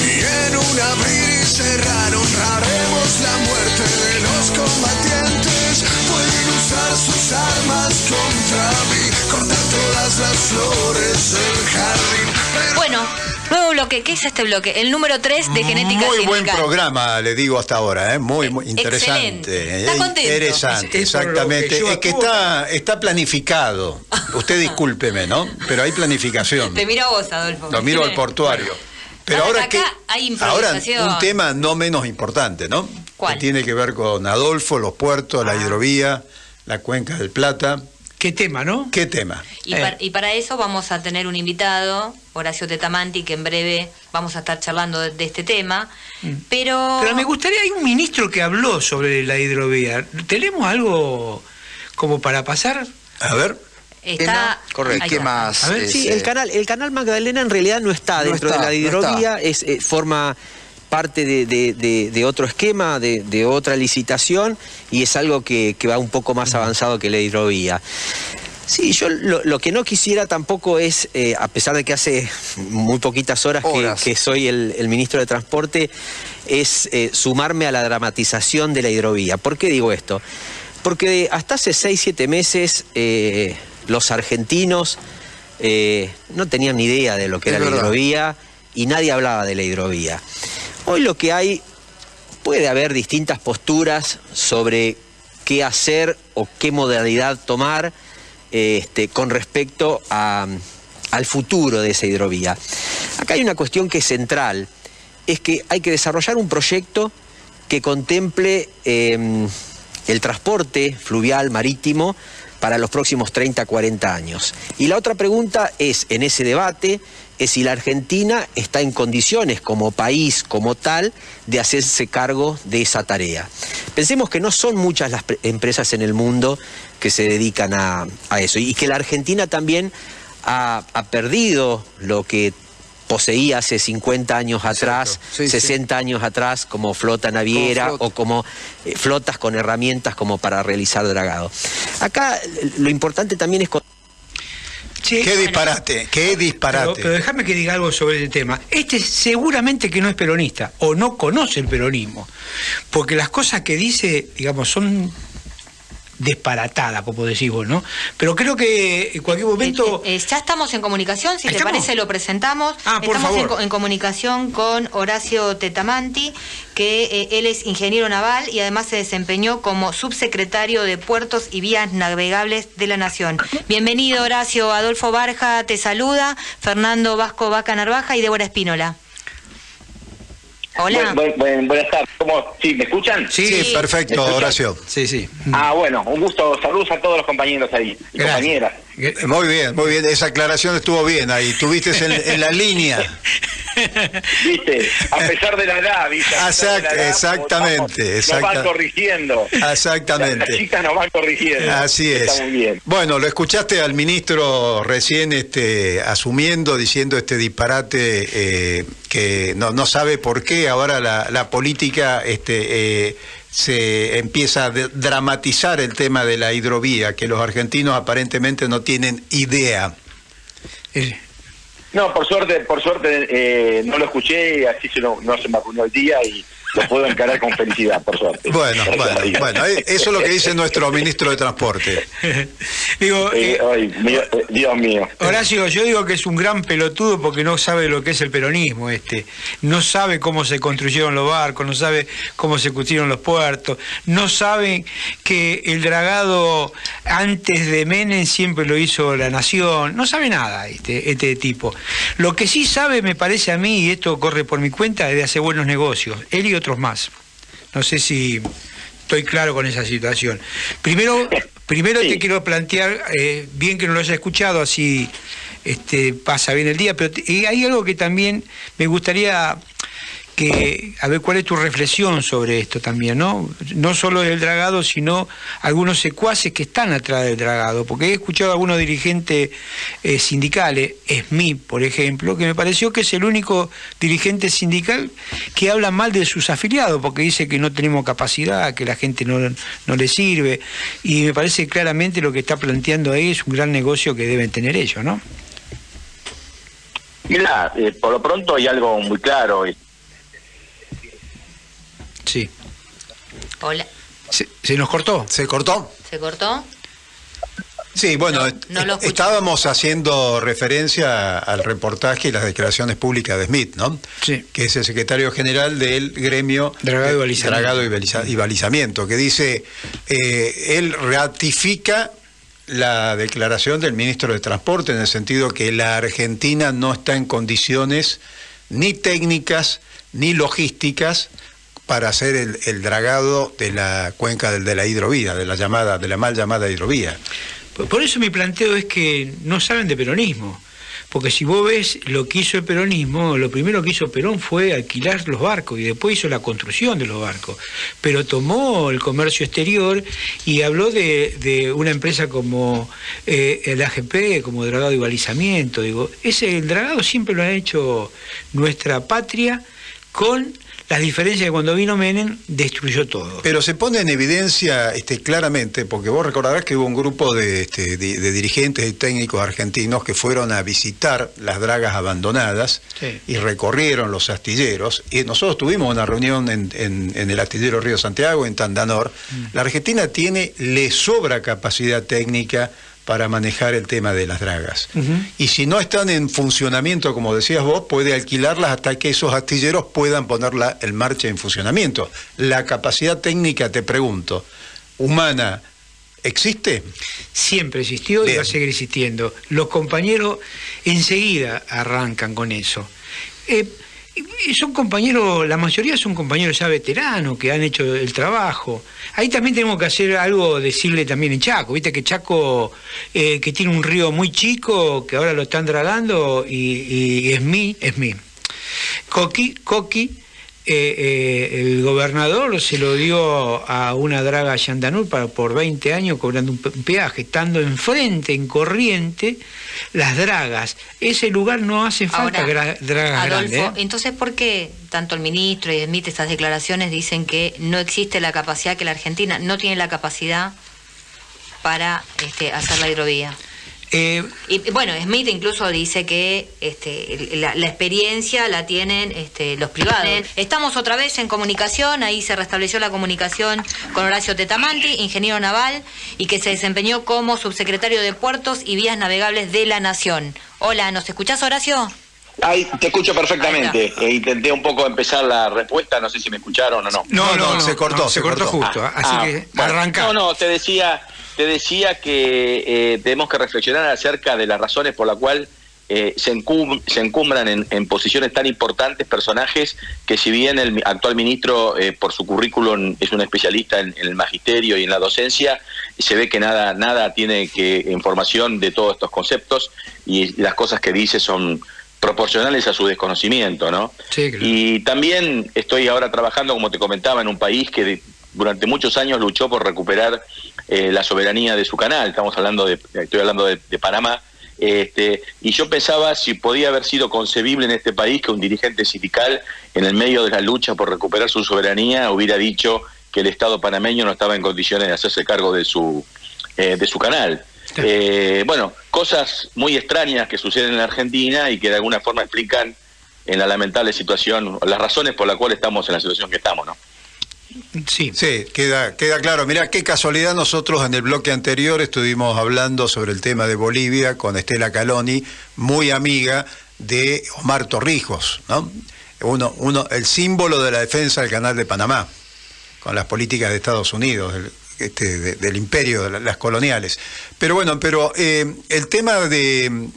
[SPEAKER 2] Y en un abrir y cerrar honraremos la muerte de los combatientes. Pueden usar sus armas contra mí, cortar todas las flores del jardín.
[SPEAKER 3] Bueno, nuevo bloque. ¿Qué es este bloque? El número 3 de Genética
[SPEAKER 5] Muy buen
[SPEAKER 3] Sindical.
[SPEAKER 5] programa, le digo hasta ahora, ¿eh? muy, muy interesante.
[SPEAKER 3] Excelente. ¿Está
[SPEAKER 5] eh,
[SPEAKER 3] contento?
[SPEAKER 5] Interesante,
[SPEAKER 6] Es
[SPEAKER 5] exactamente.
[SPEAKER 6] que
[SPEAKER 5] es que está, está planificado. Usted discúlpeme, ¿no? Pero hay planificación.
[SPEAKER 3] Te miro a vos, Adolfo.
[SPEAKER 5] Lo miro al portuario. Pero
[SPEAKER 3] Ahora,
[SPEAKER 5] ahora que
[SPEAKER 3] acá hay
[SPEAKER 5] ahora un tema no menos importante, ¿no?
[SPEAKER 3] ¿Cuál?
[SPEAKER 5] Que tiene que ver con Adolfo, los puertos, la hidrovía, la cuenca del Plata.
[SPEAKER 6] ¿Qué tema, no?
[SPEAKER 5] ¿Qué tema?
[SPEAKER 3] Y,
[SPEAKER 6] Eh.
[SPEAKER 3] par- y para eso vamos a tener un invitado, Horacio Tetamanti, que en breve vamos a estar charlando de, de este tema. Pero,
[SPEAKER 6] Pero me gustaría, hay un ministro que habló sobre la hidrovía. ¿Tenemos algo como para pasar?
[SPEAKER 5] A ver.
[SPEAKER 3] está...
[SPEAKER 23] Correcto. ¿Qué más?
[SPEAKER 6] A ver,
[SPEAKER 23] es,
[SPEAKER 24] Sí,
[SPEAKER 23] eh,
[SPEAKER 24] el canal, el canal Magdalena en realidad no está
[SPEAKER 23] No
[SPEAKER 24] dentro
[SPEAKER 23] está,
[SPEAKER 24] de la
[SPEAKER 23] no
[SPEAKER 24] hidrovía, es, eh, forma parte de, de- de- de otro esquema, de, otra licitación, y es algo que, que va un poco más avanzado que la hidrovía. Sí, yo lo, lo que no quisiera tampoco es, eh, a pesar de que hace muy poquitas horas, que-
[SPEAKER 23] Horas.
[SPEAKER 24] Que, soy el, el ministro de Transporte, es eh, sumarme a la dramatización de la hidrovía. ¿Por qué digo esto? Porque hasta hace 6, 7 meses eh, los argentinos eh, no tenían ni idea de lo que
[SPEAKER 23] Es
[SPEAKER 24] era la hidrovía y nadie hablaba de la hidrovía. Hoy lo que hay, puede haber distintas posturas sobre qué hacer o qué modalidad tomar este, con respecto al futuro de esa hidrovía. Acá hay una cuestión que es central, es que hay que desarrollar un proyecto que contemple eh, el transporte fluvial marítimo para los próximos 30, 40 años. Y la otra pregunta es, en ese debate, es si la Argentina está en condiciones como país, como tal, de hacerse cargo de esa tarea. Pensemos que no son muchas las empresas en el mundo que se dedican a, eso y que la Argentina también ha, ha perdido lo que poseía hace 50 años atrás, 60 años atrás, como flota naviera o como eh, flotas con herramientas como para realizar dragado. Acá lo importante también es...
[SPEAKER 5] qué disparate, qué disparate.
[SPEAKER 6] Pero, déjame que diga algo sobre ese tema. Este seguramente que no es peronista o no conoce el peronismo, porque las cosas que dice, digamos, son disparatada, como decís vos, ¿no? Pero creo que en cualquier momento...
[SPEAKER 3] Eh, eh, ya estamos en comunicación, si te parece lo presentamos.
[SPEAKER 6] Ah, por
[SPEAKER 3] estamos
[SPEAKER 6] favor.
[SPEAKER 3] En, en, comunicación con Horacio Tetamanti, que eh, él es ingeniero naval y además se desempeñó como subsecretario de Puertos y Vías Navegables de la Nación. Bienvenido, Horacio. Adolfo Barja te saluda, Fernando Vasco Vaca Narvaja y Débora Espínola. Hola.
[SPEAKER 25] Buen, buen, buenas tardes. ¿Cómo? ¿Sí, ¿Me escuchan?
[SPEAKER 5] Sí, sí perfecto, Horacio.
[SPEAKER 6] Sí, sí.
[SPEAKER 25] Ah, bueno, un gusto. Saludos a todos los compañeros ahí y compañeras.
[SPEAKER 5] Muy bien, muy bien. Esa aclaración estuvo bien ahí. Tuviste en, en la línea.
[SPEAKER 25] Viste, a pesar de la edad, ¿viste?
[SPEAKER 5] Exact,
[SPEAKER 25] edad,
[SPEAKER 5] exactamente,
[SPEAKER 25] Nos van corrigiendo.
[SPEAKER 5] Exactamente.
[SPEAKER 25] Las, las chicas nos van corrigiendo.
[SPEAKER 5] Así es.
[SPEAKER 25] Está muy bien.
[SPEAKER 5] Bueno, lo escuchaste al ministro recién este, asumiendo, diciendo este disparate eh, que no, no sabe por qué ahora la, la política este, eh, se empieza a dramatizar el tema de la hidrovía, que los argentinos aparentemente no tienen idea.
[SPEAKER 25] Eh. No, por suerte, por suerte eh, no lo escuché, así se no, no se me arruinó el día y lo puedo encarar con felicidad, por suerte.
[SPEAKER 5] Bueno, bueno, bueno, eso es lo que dice nuestro ministro de Transporte.
[SPEAKER 6] digo,
[SPEAKER 25] eh, ay, mío, eh, Dios mío.
[SPEAKER 6] Horacio, yo digo que es un gran pelotudo porque no sabe lo que es el peronismo este. No sabe cómo se construyeron los barcos, no sabe cómo se construyeron los puertos, no sabe que el dragado antes de Menem siempre lo hizo la nación, no sabe nada este, este tipo. Lo que sí sabe, me parece a mí, y esto corre por mi cuenta, es de hacer buenos negocios. Otros más. No sé si estoy claro con esa situación. Primero, primero te quiero plantear, eh, bien que no lo haya escuchado, así este, pasa bien el día, pero te, hay algo que también me gustaría que, a ver cuál es tu reflexión sobre esto también, ¿no? No solo del dragado, sino algunos secuaces que están atrás del dragado, porque he escuchado a algunos dirigentes eh, sindicales, SMI, por ejemplo, que me pareció que es el único dirigente sindical que habla mal de sus afiliados, porque dice que no tenemos capacidad, que la gente no, no le sirve, y me parece claramente lo que está planteando ahí es un gran negocio que deben tener ellos, ¿no?
[SPEAKER 25] Mira, eh, por lo pronto hay algo muy claro.
[SPEAKER 6] Sí.
[SPEAKER 3] Hola.
[SPEAKER 6] ¿Se, ¿Se, nos cortó?
[SPEAKER 5] ¿Se cortó?
[SPEAKER 3] ¿Se cortó?
[SPEAKER 5] Sí, bueno,
[SPEAKER 3] no, no
[SPEAKER 5] estábamos haciendo referencia al reportaje y las declaraciones públicas de Smith, ¿no?
[SPEAKER 6] Sí.
[SPEAKER 5] Que es el secretario general del gremio
[SPEAKER 6] Dragado y Balizamiento,
[SPEAKER 5] Dragado y, Baliza, y balizamiento que dice, eh, él ratifica la declaración del ministro de Transporte en el sentido que la Argentina no está en condiciones ni técnicas ni logísticas para hacer el, dragado de la cuenca del, de la hidrovía, de la llamada, de la mal llamada hidrovía.
[SPEAKER 6] Por eso mi planteo es que no saben de peronismo. Porque si vos ves lo que hizo el peronismo, lo primero que hizo Perón fue alquilar los barcos y después hizo la construcción de los barcos. Pero tomó el comercio exterior y habló de, de una empresa como eh, el AGP, como dragado y balizamiento. Digo, ese el dragado siempre lo ha hecho nuestra patria con las diferencias que cuando vino Menem destruyó todo.
[SPEAKER 5] Pero se pone en evidencia este, claramente, porque vos recordarás que hubo un grupo de, este, de, de dirigentes y técnicos argentinos que fueron a visitar las dragas abandonadas
[SPEAKER 6] sí.
[SPEAKER 5] y recorrieron los astilleros. Y nosotros tuvimos una reunión en, en, en el astillero Río Santiago, en Tandanor. Mm. La Argentina tiene, le sobra capacidad técnica para manejar el tema de las dragas. Uh -huh. Y si no están en funcionamiento, como decías vos, puede alquilarlas hasta que esos astilleros puedan ponerla en marcha en funcionamiento. La capacidad técnica, te pregunto, humana, ¿existe?
[SPEAKER 6] Siempre existió Bien. y va a seguir existiendo. Los compañeros enseguida arrancan con eso. Eh, Y son compañeros, la mayoría son compañeros ya veteranos que han hecho el trabajo. Ahí también tenemos que hacer algo, decirle también en Chaco, viste que Chaco, eh, que tiene un río muy chico, que ahora lo están dragando, y, y es mi, es mi. Coqui, Coqui eh, eh, el gobernador se lo dio a una draga Yandanur para, por 20 años cobrando un peaje, estando enfrente, en corriente, las dragas. Ese lugar no hace falta dragas grandes. ¿eh?
[SPEAKER 3] Entonces, ¿por qué tanto el ministro y emite estas declaraciones dicen que no existe la capacidad, que la Argentina no tiene la capacidad para este, hacer la hidrovía? Eh, y bueno, Smith incluso dice que este, la, experiencia la tienen este, los privados. Estamos otra vez en comunicación, ahí se restableció la comunicación con Horacio Tetamanti, ingeniero naval, y que se desempeñó como subsecretario de Puertos y Vías Navegables de la Nación. Hola, ¿nos escuchás, Horacio?
[SPEAKER 25] Ahí te escucho perfectamente. E intenté un poco empezar la respuesta, no sé si me escucharon o no.
[SPEAKER 5] No, no, se cortó, se, cortó, justo.
[SPEAKER 25] Ah, así ah, que No, no, te decía te decía que eh, tenemos que reflexionar acerca de las razones por las cuales eh, se, encumbran en, posiciones tan importantes personajes que si bien el actual ministro eh, por su currículum es un especialista en, el magisterio y en la docencia, se ve que nada, nada tiene que información de todos estos conceptos y las cosas que dice son proporcionales a su desconocimiento, ¿no? Y también estoy ahora trabajando, como te comentaba, en un país que durante muchos años luchó por recuperar eh, la soberanía de su canal. Estamos hablando de, estoy hablando de, Panamá. Este, y yo pensaba si podía haber sido concebible en este país que un dirigente sindical, en el medio de la lucha por recuperar su soberanía, hubiera dicho que el Estado panameño no estaba en condiciones de hacerse cargo de su, eh, de su canal. Eh, bueno, cosas muy extrañas que suceden en la Argentina y que de alguna forma explican en la lamentable situación, las razones por las cuales estamos en la situación que estamos, ¿no?
[SPEAKER 5] Sí. Sí, queda, queda claro. Mira, qué casualidad, nosotros en el bloque anterior estuvimos hablando sobre el tema de Bolivia con Estela Caloni, muy amiga de Omar Torrijos, ¿no? Uno, uno, el símbolo de la defensa del canal de Panamá, con las políticas de Estados Unidos, del, este, del imperio, de las coloniales. Pero bueno, pero eh, el tema de,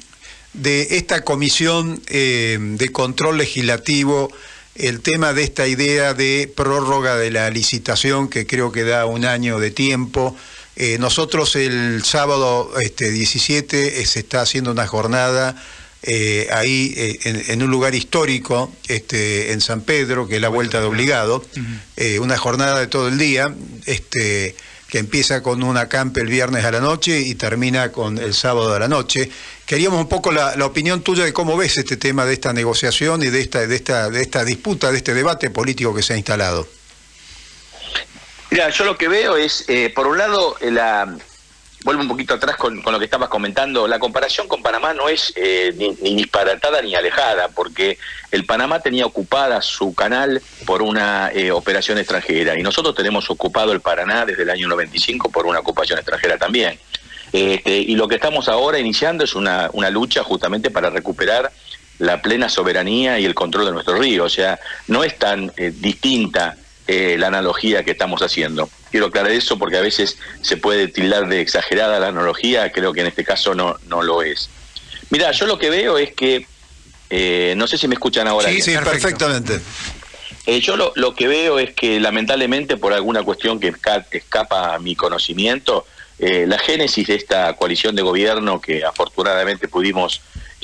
[SPEAKER 5] de esta comisión eh, de control legislativo el tema de esta idea de prórroga de la licitación que creo que da un año de tiempo. Eh, nosotros el sábado este, 17 eh, se está haciendo una jornada eh, ahí en, un lugar histórico, este, en San Pedro, que es la vuelta de obligado, una jornada de todo el día. Este, que empieza con un acampe el viernes a la noche y termina con el sábado a la noche. Queríamos un poco la, opinión tuya de cómo ves este tema de esta negociación y de esta, de esta, de esta disputa, de este debate político que se ha instalado.
[SPEAKER 25] Mira, yo lo que veo es, eh, por un lado, la, vuelvo un poquito atrás con, lo que estabas comentando, la comparación con Panamá no es eh, ni, disparatada ni alejada, porque el Panamá tenía ocupada su canal por una eh, operación extranjera y nosotros tenemos ocupado el Paraná desde el año 95 por una ocupación extranjera también. Este, y lo que estamos ahora iniciando es una, una lucha justamente para recuperar la plena soberanía y el control de nuestro río, o sea, no es tan eh, distinta eh, la analogía que estamos haciendo. Quiero aclarar eso porque a veces se puede tildar de exagerada la analogía, creo que en este caso no, no lo es. Mira, yo lo que veo es que, eh, no sé si me escuchan ahora.
[SPEAKER 5] Sí, sí, perfectamente.
[SPEAKER 25] Eh, yo lo, lo, que veo es que lamentablemente por alguna cuestión que escapa a mi conocimiento, la génesis de esta coalición de gobierno que afortunadamente pudimos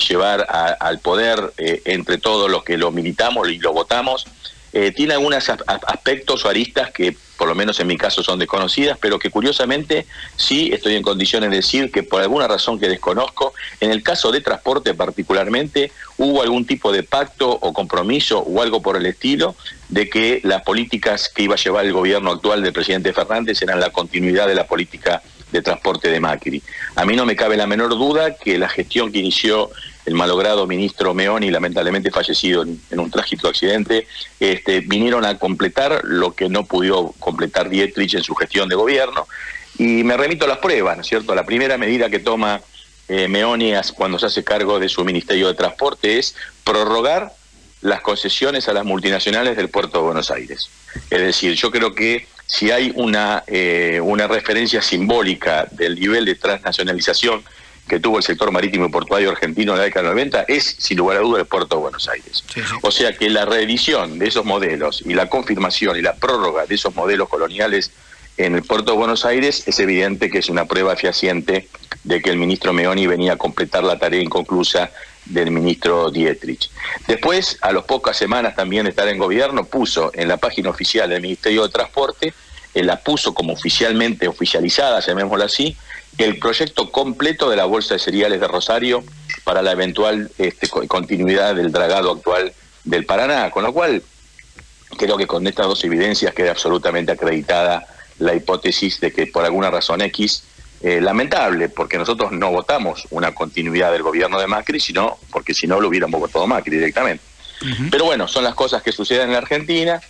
[SPEAKER 25] llevar al poder entre todos los que lo militamos y lo votamos, eh, tiene algunos aspectos o aristas que por lo menos en mi caso son desconocidas, pero que curiosamente sí estoy en condiciones de decir que por alguna razón que desconozco, en el caso de transporte particularmente, hubo algún tipo de pacto o compromiso o algo por el estilo de que las políticas que iba a llevar el gobierno actual del presidente Fernández eran la continuidad de la política de transporte de Macri. A mí no me cabe la menor duda que la gestión que inició el malogrado ministro Meoni, lamentablemente fallecido en, un trágico accidente, este, vinieron a completar lo que no pudo completar Dietrich en su gestión de gobierno. Y me remito a las pruebas, ¿no es cierto? La primera medida que toma eh, Meoni cuando se hace cargo de su Ministerio de Transporte es prorrogar las concesiones a las multinacionales del puerto de Buenos Aires. Es decir, yo creo que si hay una, eh, una referencia simbólica del nivel de transnacionalización que tuvo el sector marítimo y portuario argentino en la década del 90 es, sin lugar a dudas, el puerto de Buenos Aires. O sea que la reedición de esos modelos y la confirmación y la prórroga de esos modelos coloniales en el puerto de Buenos Aires es evidente que es una prueba fehaciente de que el ministro Meoni venía a completar la tarea inconclusa del ministro Dietrich. Después, a las pocas semanas también de estar en gobierno, puso en la página oficial del Ministerio de Transporte, él la puso como oficialmente oficializada, llamémoslo así, el proyecto completo de la Bolsa de Cereales de Rosario para la eventual este, continuidad del dragado actual del Paraná, con lo cual creo que con estas dos evidencias queda absolutamente acreditada la hipótesis de que por alguna razón X eh, lamentable, porque nosotros no votamos una continuidad del gobierno de Macri, sino porque si no lo hubiéramos votado Macri directamente. Pero bueno, son las cosas que suceden en la Argentina.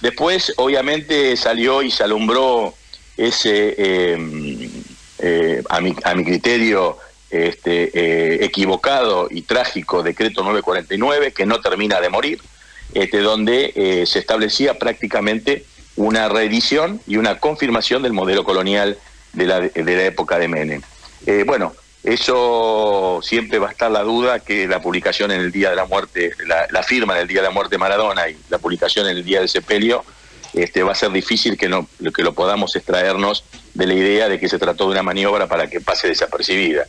[SPEAKER 25] Después, obviamente, salió y se alumbró ese, em, eh, a, mi, a mi criterio, este, eh, equivocado y trágico decreto 949, que no termina de morir, este, donde se establecía prácticamente una reedición y una confirmación del modelo colonial de la, de la época de Menem. Eh, bueno, eso siempre va a estar la duda que la publicación en el día de la muerte, la, firma en el día de la muerte de Maradona y la publicación en el día del sepelio, este, va a ser difícil que, no, que lo podamos extraernos de la idea de que se trató de una maniobra para que pase desapercibida.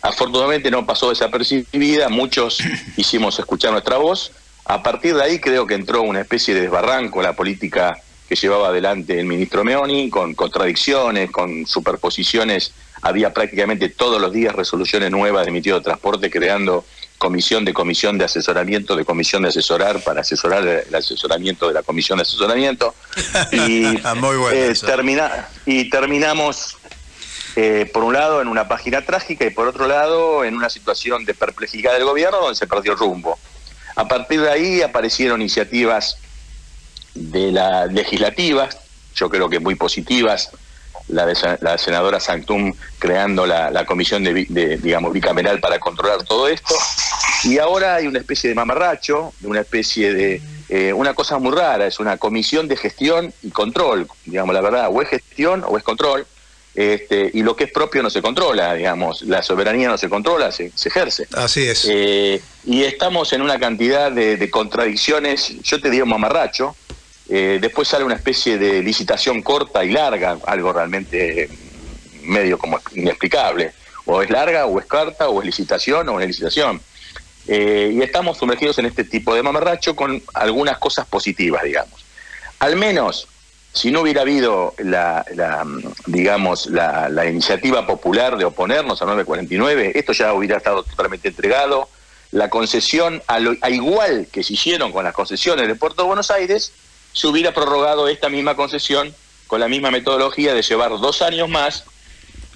[SPEAKER 25] Afortunadamente no pasó desapercibida, muchos hicimos escuchar nuestra voz. A partir de ahí creo que entró una especie de desbarranco la política que llevaba adelante el ministro Meoni, con contradicciones, con superposiciones. Había prácticamente todos los días resoluciones nuevas de Ministerio de Transporte creando comisión de comisión de asesoramiento, de comisión de asesorar para asesorar el asesoramiento de la comisión de asesoramiento. Y,
[SPEAKER 5] ah, Muy bueno
[SPEAKER 25] eh, termina, y terminamos, eh, por un lado, en una página trágica y por otro lado, en una situación de perplejidad del gobierno donde se perdió el rumbo. A partir de ahí aparecieron iniciativas de la legislativa, yo creo que muy positivas, la de la senadora Sanctum creando la, comisión de, digamos bicameral para controlar todo esto y ahora hay una especie de mamarracho una especie de eh, una cosa muy rara es una comisión de gestión y control digamos la verdad o es gestión o es control este, y lo que es propio no se controla digamos la soberanía no se controla se, ejerce.
[SPEAKER 5] Así es.
[SPEAKER 25] Eh, y estamos en una cantidad de, de contradicciones yo te digo mamarracho eh, después sale una especie de licitación corta y larga, algo realmente medio como inexplicable. O es larga, o es carta, o es licitación, o es licitación. Eh, y estamos sumergidos en este tipo de mamarracho con algunas cosas positivas, digamos. Al menos, si no hubiera habido la, digamos, la, iniciativa popular de oponernos a 949, esto ya hubiera estado totalmente entregado. La concesión, a, a igual que se hicieron con las concesiones del Puerto de Buenos Aires, se hubiera prorrogado esta misma concesión con la misma metodología de llevar dos años más.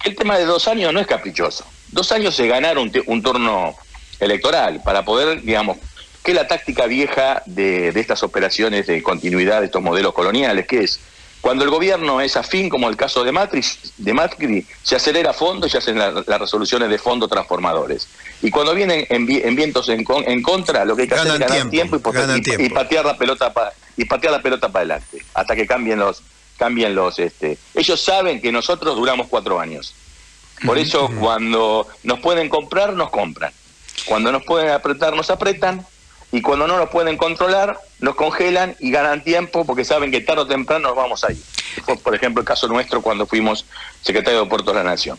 [SPEAKER 25] El tema de dos años no es caprichoso. Dos años se ganar un, turno electoral para poder, digamos, que la táctica vieja de, estas operaciones de continuidad de estos modelos coloniales, que es cuando el gobierno es afín, como el caso de Macri, de Macri se acelera a fondo y se hacen las resoluciones de fondo transformadores. Y cuando vienen en, vientos en, contra, lo que hay que hacer es ganar tiempo, y, patear la pelota para y patear la pelota para adelante hasta que cambien los cambien los este ellos saben que nosotros duramos cuatro años. Por eso cuando nos pueden comprar nos compran. Cuando nos pueden apretar nos apretan. Y cuando no nos pueden controlar nos congelan y ganan tiempo porque saben que tarde o temprano nos vamos a ir. Fue por ejemplo el caso nuestro cuando fuimos secretario de Puertos de la Nación.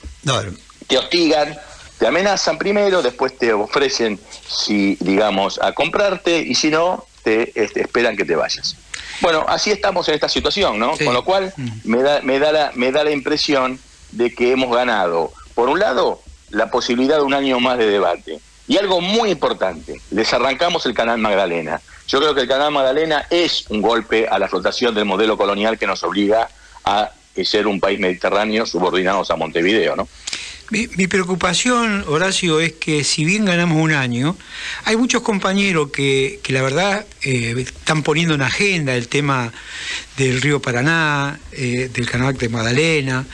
[SPEAKER 25] Te hostigan te amenazan primero, después te ofrecen, si digamos, a comprarte y si no, te este, esperan que te vayas. Bueno, así estamos en esta situación, ¿no? Con lo cual mm. me da, me, da la, me da la impresión de que hemos ganado, por un lado, la posibilidad de un año más de debate. Y algo muy importante, les arrancamos el canal Magdalena. Yo creo que el canal Magdalena es un golpe a la flotación del modelo colonial que nos obliga a ser un país mediterráneo subordinados a Montevideo, ¿no?
[SPEAKER 6] Mi, preocupación, Horacio, es que si bien ganamos un año, hay muchos compañeros que, que la verdad eh, están poniendo en agenda el tema del río Paraná, eh, del canal de Magdalena.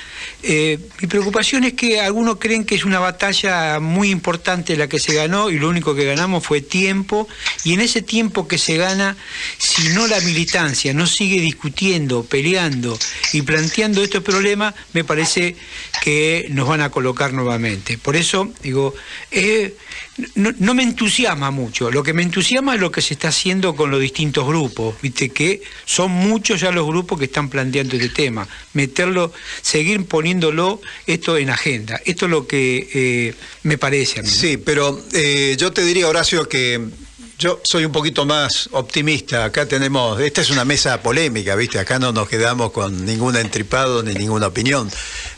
[SPEAKER 6] Eh, mi preocupación es que algunos creen que es una batalla muy importante la que se ganó y lo único que ganamos fue tiempo y en ese tiempo que se gana, si no la militancia no sigue discutiendo, peleando y planteando estos problemas, me parece que nos van a colocar nuevamente. Por eso, digo, eh, no, no, me entusiasma mucho. Lo que me entusiasma es lo que se está haciendo con los distintos grupos. Viste que son muchos ya los grupos que están planteando este tema. Meterlo, seguir poniéndolo esto en agenda. Esto es lo que eh, me parece a mí.
[SPEAKER 5] Sí, pero eh, yo te diría, Horacio, que yo soy un poquito más optimista. Acá tenemos, esta es una mesa polémica, ¿viste? Acá no nos quedamos con ningún entripado ni ninguna opinión.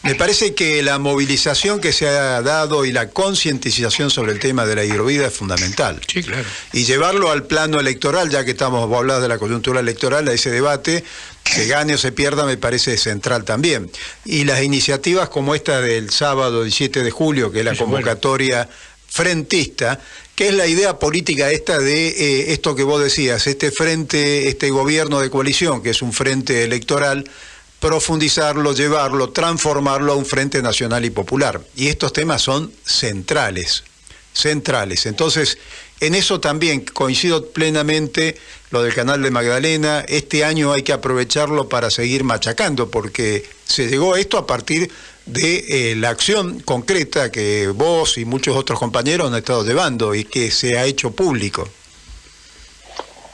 [SPEAKER 5] Me parece que la movilización que se ha dado y la concientización sobre el tema de la hidrovida es fundamental.
[SPEAKER 6] Sí, claro.
[SPEAKER 5] Y llevarlo al plano electoral, ya que estamos hablando de la coyuntura electoral, a ese debate, se gane o se pierda, me parece central también. Y las iniciativas como esta del sábado 17 de julio, que es la convocatoria frentista, que es la idea política esta de eh, esto que vos decías, este frente, este gobierno de coalición, que es un frente electoral, profundizarlo, llevarlo, transformarlo a un frente nacional y popular. Y estos temas son centrales, centrales. Entonces, en eso también coincido plenamente lo del canal de Magdalena. Este año hay que aprovecharlo para seguir machacando, porque se llegó a esto a partir de eh, la acción concreta que vos y muchos otros compañeros han estado llevando y que se ha hecho público.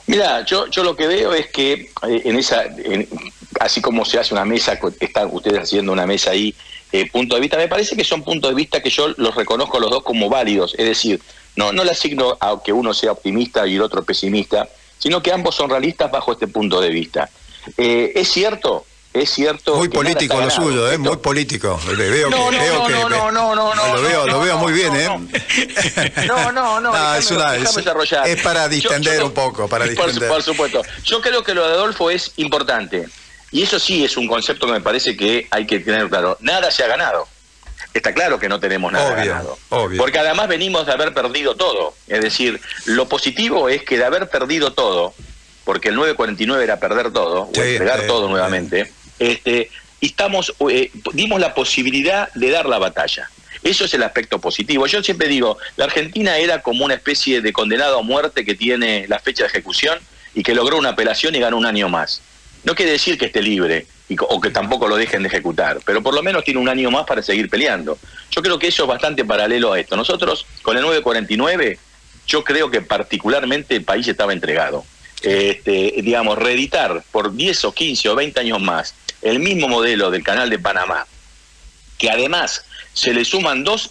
[SPEAKER 25] Mira, yo, yo lo que veo es que eh, en esa, así como se hace una mesa, están ustedes haciendo una mesa ahí, eh, punto de vista, me parece que son puntos de vista que yo los reconozco los dos como válidos, es decir, no, no le asigno a que uno sea optimista y el otro pesimista, sino que ambos son realistas bajo este punto de vista. es cierto es cierto.
[SPEAKER 5] Muy político lo suyo, ¿eh? Muy político. Veo
[SPEAKER 25] no,
[SPEAKER 5] que.
[SPEAKER 25] No,
[SPEAKER 5] veo
[SPEAKER 25] no,
[SPEAKER 5] que
[SPEAKER 25] no, no, no, no, no,
[SPEAKER 5] Lo veo, lo veo muy bien, ¿eh?
[SPEAKER 25] No, no, no.
[SPEAKER 5] es, una, es, es, para distender un poco, para distender.
[SPEAKER 25] Por, supuesto. Yo creo que lo de Adolfo es importante. Y eso sí es un concepto que me parece que hay que tener claro. Nada se ha ganado. Está claro que no tenemos nada
[SPEAKER 5] obvio,
[SPEAKER 25] ganado.
[SPEAKER 5] Obvio.
[SPEAKER 25] Porque además venimos de haber perdido todo. Es decir, lo positivo es que de haber perdido todo, porque el 949 era perder todo, o entregar
[SPEAKER 5] sí,
[SPEAKER 25] todo
[SPEAKER 5] sí.
[SPEAKER 25] nuevamente, este, y estamos, eh, dimos la posibilidad de dar la batalla. Eso es el aspecto positivo. Yo siempre digo, la Argentina era como una especie de condenado a muerte que tiene la fecha de ejecución y que logró una apelación y ganó un año más. No quiere decir que esté libre y, o que tampoco lo dejen de ejecutar, pero por lo menos tiene un año más para seguir peleando. Yo creo que eso es bastante paralelo a esto. Nosotros, con el 949, yo creo que particularmente el país estaba entregado. Este, digamos, reeditar por 10 o 15 o 20 años más el mismo modelo del canal de Panamá, que además se le suman dos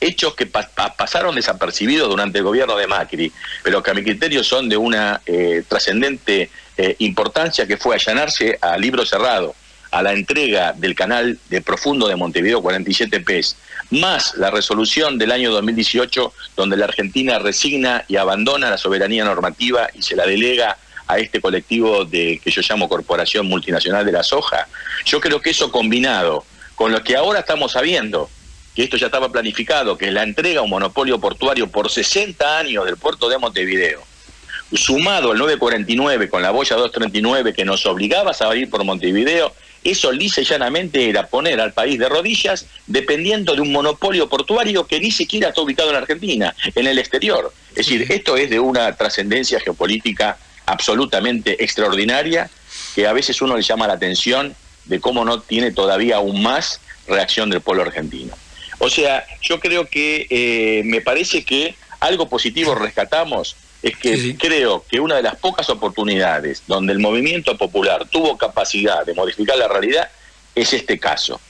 [SPEAKER 25] hechos que pa pasaron desapercibidos durante el gobierno de Macri, pero que a mi criterio son de una eh, trascendente eh, importancia, que fue allanarse a libro cerrado a la entrega del canal de profundo de Montevideo 47 P's, más la resolución del año 2018 donde la Argentina resigna y abandona la soberanía normativa y se la delega a este colectivo de que yo llamo Corporación Multinacional de la Soja. Yo creo que eso combinado con lo que ahora estamos sabiendo, que esto ya estaba planificado, que es la entrega a un monopolio portuario por 60 años del puerto de Montevideo, sumado al 949 con la boya 239 que nos obligaba a salir por Montevideo, eso lisa y llanamente era poner al país de rodillas dependiendo de un monopolio portuario que ni siquiera está ubicado en Argentina, en el exterior. Es decir, esto es de una trascendencia geopolítica absolutamente extraordinaria que a veces uno le llama la atención de cómo no tiene todavía aún más reacción del pueblo argentino. O sea, yo creo que eh, me parece que algo positivo rescatamos es que sí, sí. creo que una de las pocas oportunidades donde el movimiento popular tuvo capacidad de modificar la realidad es este caso.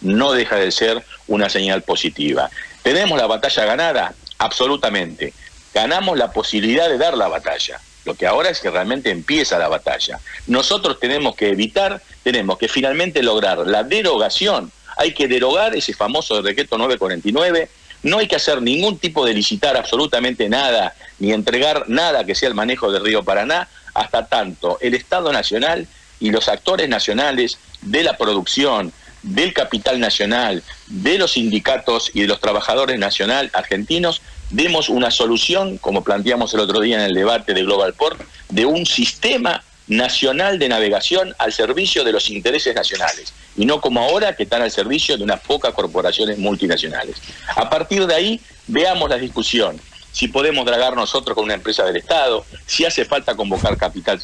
[SPEAKER 25] No deja de ser una señal positiva. ¿Tenemos la batalla ganada? Absolutamente. Ganamos la posibilidad de dar la batalla. Lo que ahora es que realmente empieza la batalla. Nosotros tenemos que evitar, tenemos que finalmente lograr la derogación. Hay que derogar ese famoso decreto 949 no hay que hacer ningún tipo de licitar absolutamente nada, ni entregar nada que sea el manejo del río Paraná, hasta tanto el Estado Nacional y los actores nacionales de la producción, del capital nacional, de los sindicatos y de los trabajadores nacional argentinos, demos una solución, como planteamos el otro día en el debate de Global Port, de un sistema nacional de navegación al servicio de los intereses nacionales y no como ahora que están al servicio de unas pocas corporaciones multinacionales. A partir de ahí, veamos la discusión. Si podemos dragar nosotros con una empresa del Estado, si hace falta convocar capital,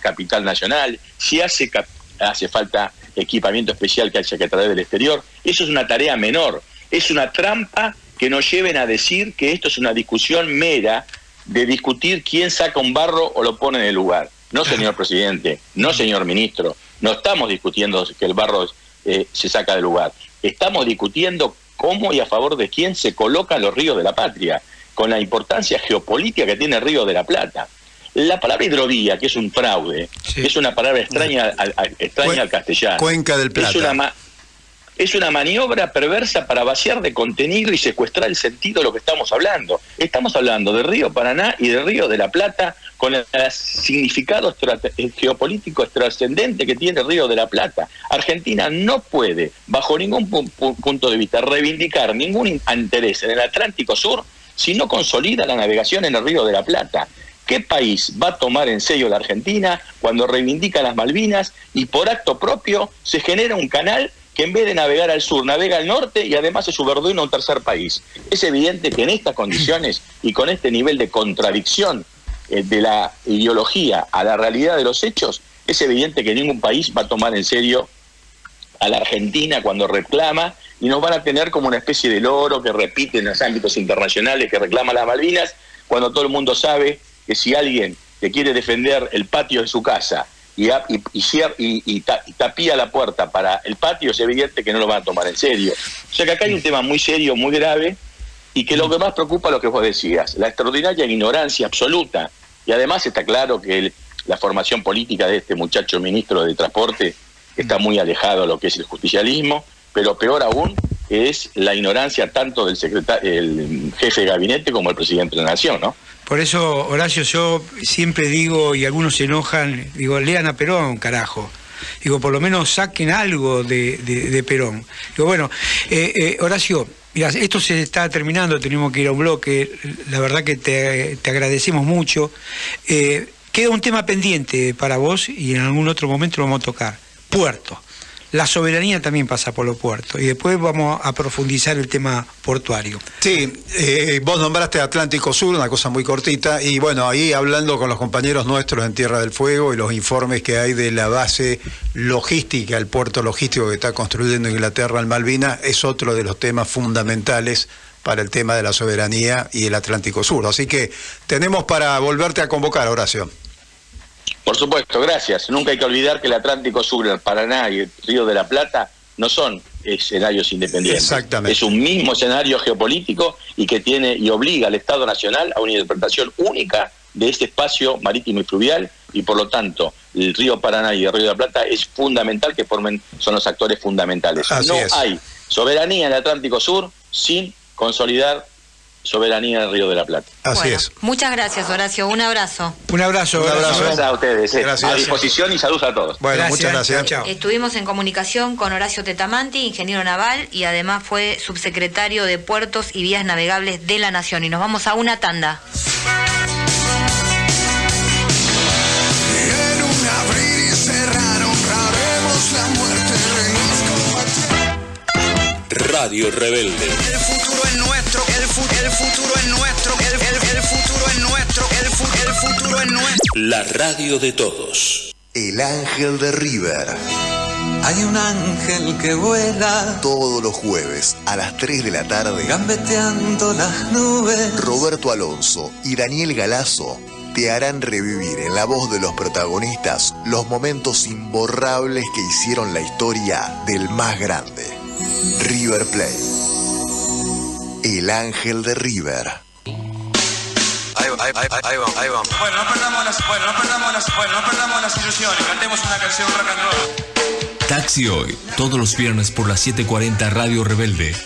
[SPEAKER 25] capital nacional, si hace, hace falta equipamiento especial que haya que traer del exterior, eso es una tarea menor. es una trampa que nos lleven a decir que esto es una discusión mera de discutir quién saca un barro o lo pone en el lugar. No, señor presidente, no, señor ministro, no estamos discutiendo que el barro eh, se saca del lugar. Estamos discutiendo cómo y a favor de quién se colocan los ríos de la patria, con la importancia geopolítica que tiene el río de la Plata. La palabra hidrovía, que es un fraude, que es una palabra extraña al, al- extraña al castellano.
[SPEAKER 5] Cuenca del Plata.
[SPEAKER 25] Es una, es una maniobra perversa para vaciar de contenido y secuestrar el sentido de lo que estamos hablando. Estamos hablando del río Paraná y del río de la Plata con el significado geopolítico trascendente que tiene el río de la Plata. Argentina no puede, bajo ningún pu- pu- punto de vista, reivindicar ningún in- interés en el Atlántico Sur si no consolida la navegación en el río de la Plata. ¿Qué país va a tomar en serio la Argentina cuando reivindica las Malvinas y por acto propio se genera un canal que en vez de navegar al sur, navega al norte y además es subordina a un tercer país? Es evidente que en estas condiciones y con este nivel de contradicción de la ideología a la realidad de los hechos, es evidente que ningún país va a tomar en serio a la Argentina cuando reclama y nos van a tener como una especie de loro que repite en los ámbitos internacionales que reclama las Malvinas, cuando todo el mundo sabe que si alguien que quiere defender el patio de su casa y, y, y cier- y- y ta- y tapía la puerta para el patio, es evidente que no lo van a tomar en serio. O sea que acá hay un tema muy serio, muy grave, y que lo que más preocupa lo que vos decías, la extraordinaria ignorancia absoluta. Y además está claro que la formación política de este muchacho ministro de Transporte está muy alejado de lo que es el justicialismo, pero peor aún es la ignorancia tanto del jefe de gabinete como el presidente de la Nación, ¿no?
[SPEAKER 6] Por eso, Horacio, yo siempre digo, y algunos se enojan, digo, lean a Perón, carajo. Digo, por lo menos saquen algo de Perón. Digo, bueno, eh, eh, Horacio, mira, esto se está terminando, tenemos que ir a un bloque, la verdad que te, te agradecemos mucho. Eh, queda un tema pendiente para vos y en algún otro momento lo vamos a tocar. Puerto. La soberanía también pasa por los puertos y después vamos a profundizar el tema portuario.
[SPEAKER 5] Sí, eh, vos nombraste Atlántico Sur, una cosa muy cortita, y bueno, ahí hablando con los compañeros nuestros en Tierra del Fuego y los informes que hay de la base logística, el puerto logístico que está construyendo Inglaterra en Malvinas, es otro de los temas fundamentales para el tema de la soberanía y el Atlántico Sur. Así que tenemos para volverte a convocar, Horacio.
[SPEAKER 25] Por supuesto, gracias. Nunca hay que olvidar que el Atlántico Sur, el Paraná y el Río de la Plata no son escenarios independientes.
[SPEAKER 5] Exactamente.
[SPEAKER 25] Es un mismo escenario geopolítico y que tiene y obliga al Estado Nacional a una interpretación única de este espacio marítimo y fluvial y por lo tanto el río Paraná y el río de la Plata es fundamental que formen, son los actores fundamentales.
[SPEAKER 5] Así
[SPEAKER 25] no
[SPEAKER 5] es.
[SPEAKER 25] hay soberanía en el Atlántico Sur sin consolidar soberanía en el río de la Plata.
[SPEAKER 5] Así
[SPEAKER 3] Bueno,
[SPEAKER 5] es.
[SPEAKER 3] Muchas gracias, Horacio. Un abrazo.
[SPEAKER 6] Un abrazo,
[SPEAKER 5] Un
[SPEAKER 6] Horacio.
[SPEAKER 5] abrazo.
[SPEAKER 25] Gracias a ustedes. eh.
[SPEAKER 5] Gracias.
[SPEAKER 25] A disposición y saludos a todos.
[SPEAKER 5] Bueno, muchas gracias.
[SPEAKER 6] Chao, chao.
[SPEAKER 3] Estuvimos en comunicación con Horacio Tetamanti, ingeniero naval, y además fue subsecretario de Puertos y Vías Navegables de la Nación. Y nos vamos a una tanda.
[SPEAKER 22] Radio Rebelde.
[SPEAKER 2] El futuro es nuestro, el, fu- el futuro es nuestro, el, el- el futuro es nuestro, el, fu- el futuro es nuestro.
[SPEAKER 22] La radio de todos.
[SPEAKER 26] El ángel de River.
[SPEAKER 27] Hay un ángel que vuela,
[SPEAKER 26] Todos los jueves a las 3 de la tarde.
[SPEAKER 27] gambeteando las nubes.
[SPEAKER 26] Roberto Alonso y Daniel Galazo te harán revivir en la voz de los protagonistas los momentos imborrables que hicieron la historia del más grande, River Plate. El ángel de River.
[SPEAKER 27] Ahí, va, ahí, ahí, ahí vamos, ahí vamos.
[SPEAKER 28] Bueno, no perdamos las, bueno, no perdamos las, bueno, no perdamos las ilusiones. Cantemos una canción rock and roll.
[SPEAKER 23] Taxi Hoy, todos los viernes por las 7:40 Radio Rebelde.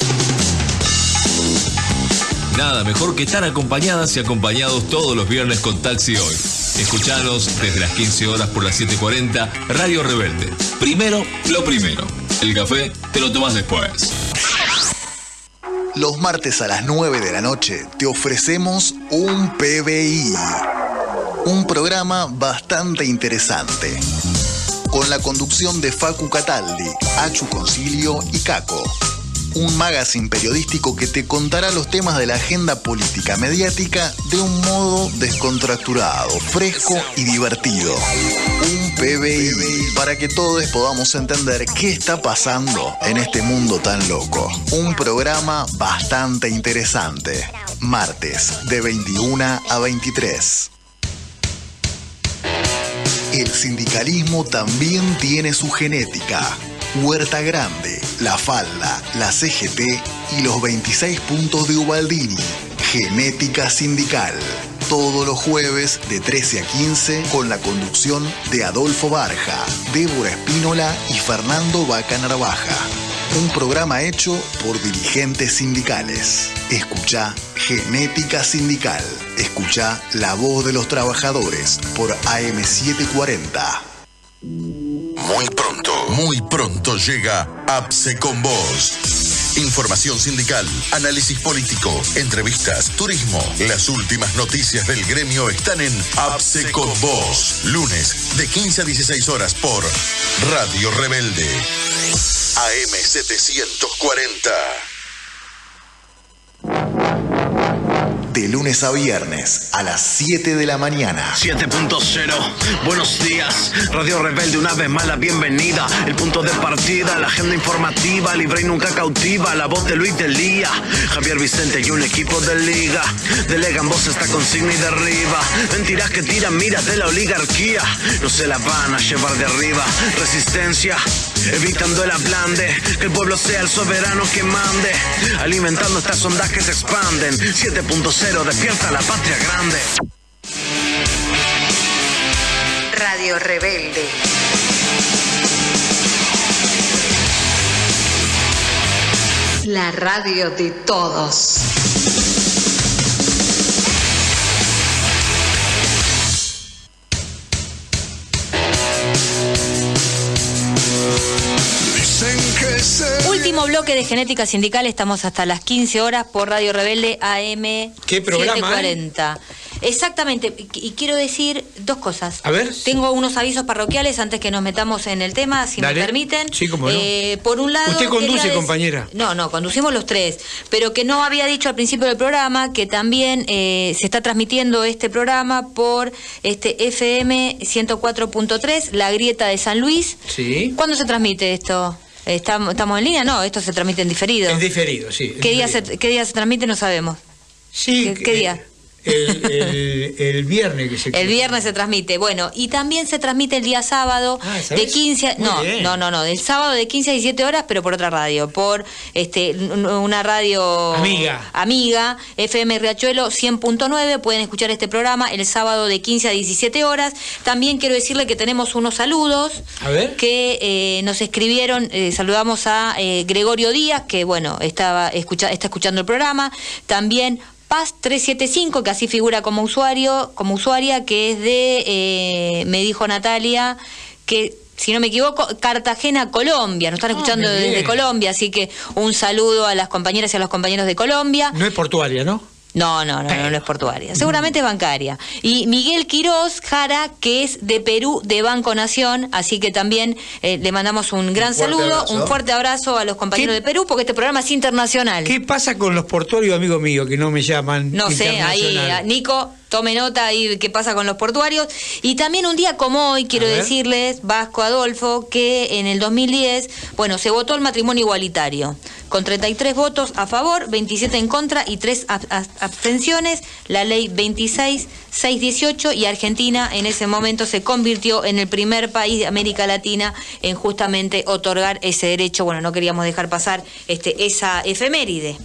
[SPEAKER 23] Nada mejor que estar acompañadas y acompañados todos los viernes con Taxi Hoy. Escuchanos desde las 15 horas por las 7:40 Radio Rebelde. Primero, lo primero. El café te lo tomas después.
[SPEAKER 26] Los martes a las 9 de la noche te ofrecemos un PBI. Un programa bastante interesante. Con la conducción de Facu Cataldi, Achu Concilio y Caco.
[SPEAKER 1] Un magazine periodístico que te contará los temas de la agenda política mediática de un modo descontracturado, fresco y divertido. Un PBI para que todos podamos entender qué está pasando en este mundo tan loco. Un programa bastante interesante. Martes de 21 a 23. El sindicalismo también tiene su genética. Huerta Grande, La Falda, la CGT y los 26 puntos de Ubaldini. Genética Sindical. Todos los jueves de 13 a 15 con la conducción de Adolfo Barja, Débora Espínola y Fernando Vaca Narvaja. Un programa hecho por dirigentes sindicales. Escucha Genética Sindical. Escucha la voz de los trabajadores por AM740.
[SPEAKER 22] Muy pronto, muy pronto llega APSE con vos. Información sindical, análisis político, entrevistas, turismo. Las últimas noticias del gremio están en APSE con vos. Lunes de 15 a 16 horas por Radio Rebelde. AM740.
[SPEAKER 1] De lunes a viernes a las 7 de la mañana.
[SPEAKER 12] 7.0, buenos días. Radio Rebelde, una vez más la bienvenida. El punto de partida, la agenda informativa, libre y nunca cautiva. La voz de Luis del Día, Javier Vicente y un equipo de liga. Delegan voz esta consigna y derriba. Mentiras que tiran miras de la oligarquía. No se la van a llevar de arriba. Resistencia, evitando el ablande. Que el pueblo sea el soberano que mande. Alimentando estas ondas que se expanden. 7.0, despierta la patria grande.
[SPEAKER 7] Radio Rebelde. La radio de todos.
[SPEAKER 3] Último bloque de Genética Sindical, estamos hasta las 15 horas por Radio Rebelde AM
[SPEAKER 6] ¿Qué programa,
[SPEAKER 3] 740. Exactamente, y quiero decir dos cosas.
[SPEAKER 6] A ver.
[SPEAKER 3] Tengo unos avisos parroquiales antes que nos metamos en el tema, si
[SPEAKER 6] Dale.
[SPEAKER 3] me permiten.
[SPEAKER 6] Sí, cómo no.
[SPEAKER 3] Eh, por un lado.
[SPEAKER 6] Usted conduce, compañera.
[SPEAKER 3] No, no, conducimos los tres. Pero que no había dicho al principio del programa que también eh, se está transmitiendo este programa por este FM 104.3, La Grieta de San Luis.
[SPEAKER 6] Sí.
[SPEAKER 3] ¿Cuándo se transmite esto? ¿Estamos, ¿Estamos en línea? No, esto se transmite en diferido.
[SPEAKER 6] En diferido, sí.
[SPEAKER 3] ¿Qué día, se, ¿Qué día se transmite? No sabemos.
[SPEAKER 6] Sí.
[SPEAKER 3] ¿Qué, qué día?
[SPEAKER 6] El, el- el viernes que se
[SPEAKER 3] El viernes se transmite. Bueno, y también se transmite el día sábado
[SPEAKER 6] Ah,
[SPEAKER 3] de
[SPEAKER 6] ¿sabes?
[SPEAKER 3] 15 a-
[SPEAKER 6] Muy
[SPEAKER 3] no,
[SPEAKER 6] bien.
[SPEAKER 3] no, no, no, del sábado de 15 a 17 horas, pero por otra radio, por este una radio
[SPEAKER 6] Amiga.
[SPEAKER 3] amiga, FM Riachuelo 100.9, pueden escuchar este programa el sábado de 15 a 17 horas. También quiero decirle que tenemos unos saludos
[SPEAKER 6] A ver.
[SPEAKER 3] que eh, nos escribieron, eh, saludamos a eh, Gregorio Díaz, que bueno, estaba escucha, está escuchando el programa, también Paz 375, que así figura como usuario, como usuaria, que es de, eh, me dijo Natalia, que si no me equivoco, Cartagena, Colombia, nos están escuchando
[SPEAKER 6] muy
[SPEAKER 3] desde. Colombia, así que un saludo a las compañeras y a los compañeros de Colombia.
[SPEAKER 6] No es portuaria, ¿no?
[SPEAKER 3] No, no, no, no, no es portuaria. Seguramente es bancaria. Y Miguel Quirós Jara, que es de Perú, de Banco Nación, así que también eh, le mandamos un gran saludo,
[SPEAKER 5] abrazo.
[SPEAKER 3] un fuerte abrazo a los compañeros
[SPEAKER 6] ¿Qué-
[SPEAKER 3] de Perú, porque este programa es internacional.
[SPEAKER 6] ¿Qué pasa con los portuarios, amigos míos, que no me llaman?
[SPEAKER 3] No sé, ahí, Nico, tome nota ahí qué pasa con los portuarios. Y también un día como hoy, quiero decirles, Vasco Adolfo, que en el 2010, bueno, se votó el matrimonio igualitario, con 33 votos a favor, 27 en contra y 3 ab- ab- abstenciones. La ley 26618 y Argentina en ese momento se convirtió en el primer país de América Latina en justamente otorgar ese derecho. Bueno, no queríamos dejar pasar este esa efeméride.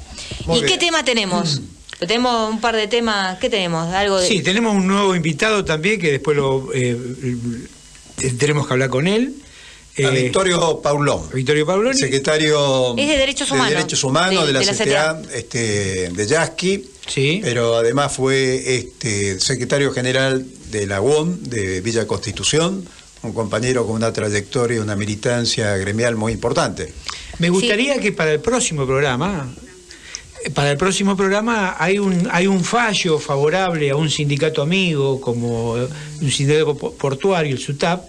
[SPEAKER 6] Muy
[SPEAKER 3] ¿Y qué
[SPEAKER 6] bien.
[SPEAKER 3] tema tenemos? Tenemos un par de temas. ¿Qué tenemos? Algo de...
[SPEAKER 6] Sí, tenemos un nuevo invitado también que después lo eh, eh, tenemos que hablar con él.
[SPEAKER 5] A
[SPEAKER 6] Eh,
[SPEAKER 5] Victorio Paulón.
[SPEAKER 6] Victorio Pauloni.
[SPEAKER 5] Secretario
[SPEAKER 3] Es de Derechos Humanos.
[SPEAKER 5] Derechos Humanos
[SPEAKER 3] De-
[SPEAKER 5] de, la
[SPEAKER 3] de la
[SPEAKER 5] CTA, este, de Yasky.
[SPEAKER 6] Sí.
[SPEAKER 5] Pero además fue este, secretario general de la UOM de Villa Constitución, un compañero con una trayectoria y una militancia gremial muy importante.
[SPEAKER 6] Me gustaría que para el próximo programa, para el próximo programa hay un hay un fallo favorable a un sindicato amigo como un sindicato po- portuario, el SUTAP,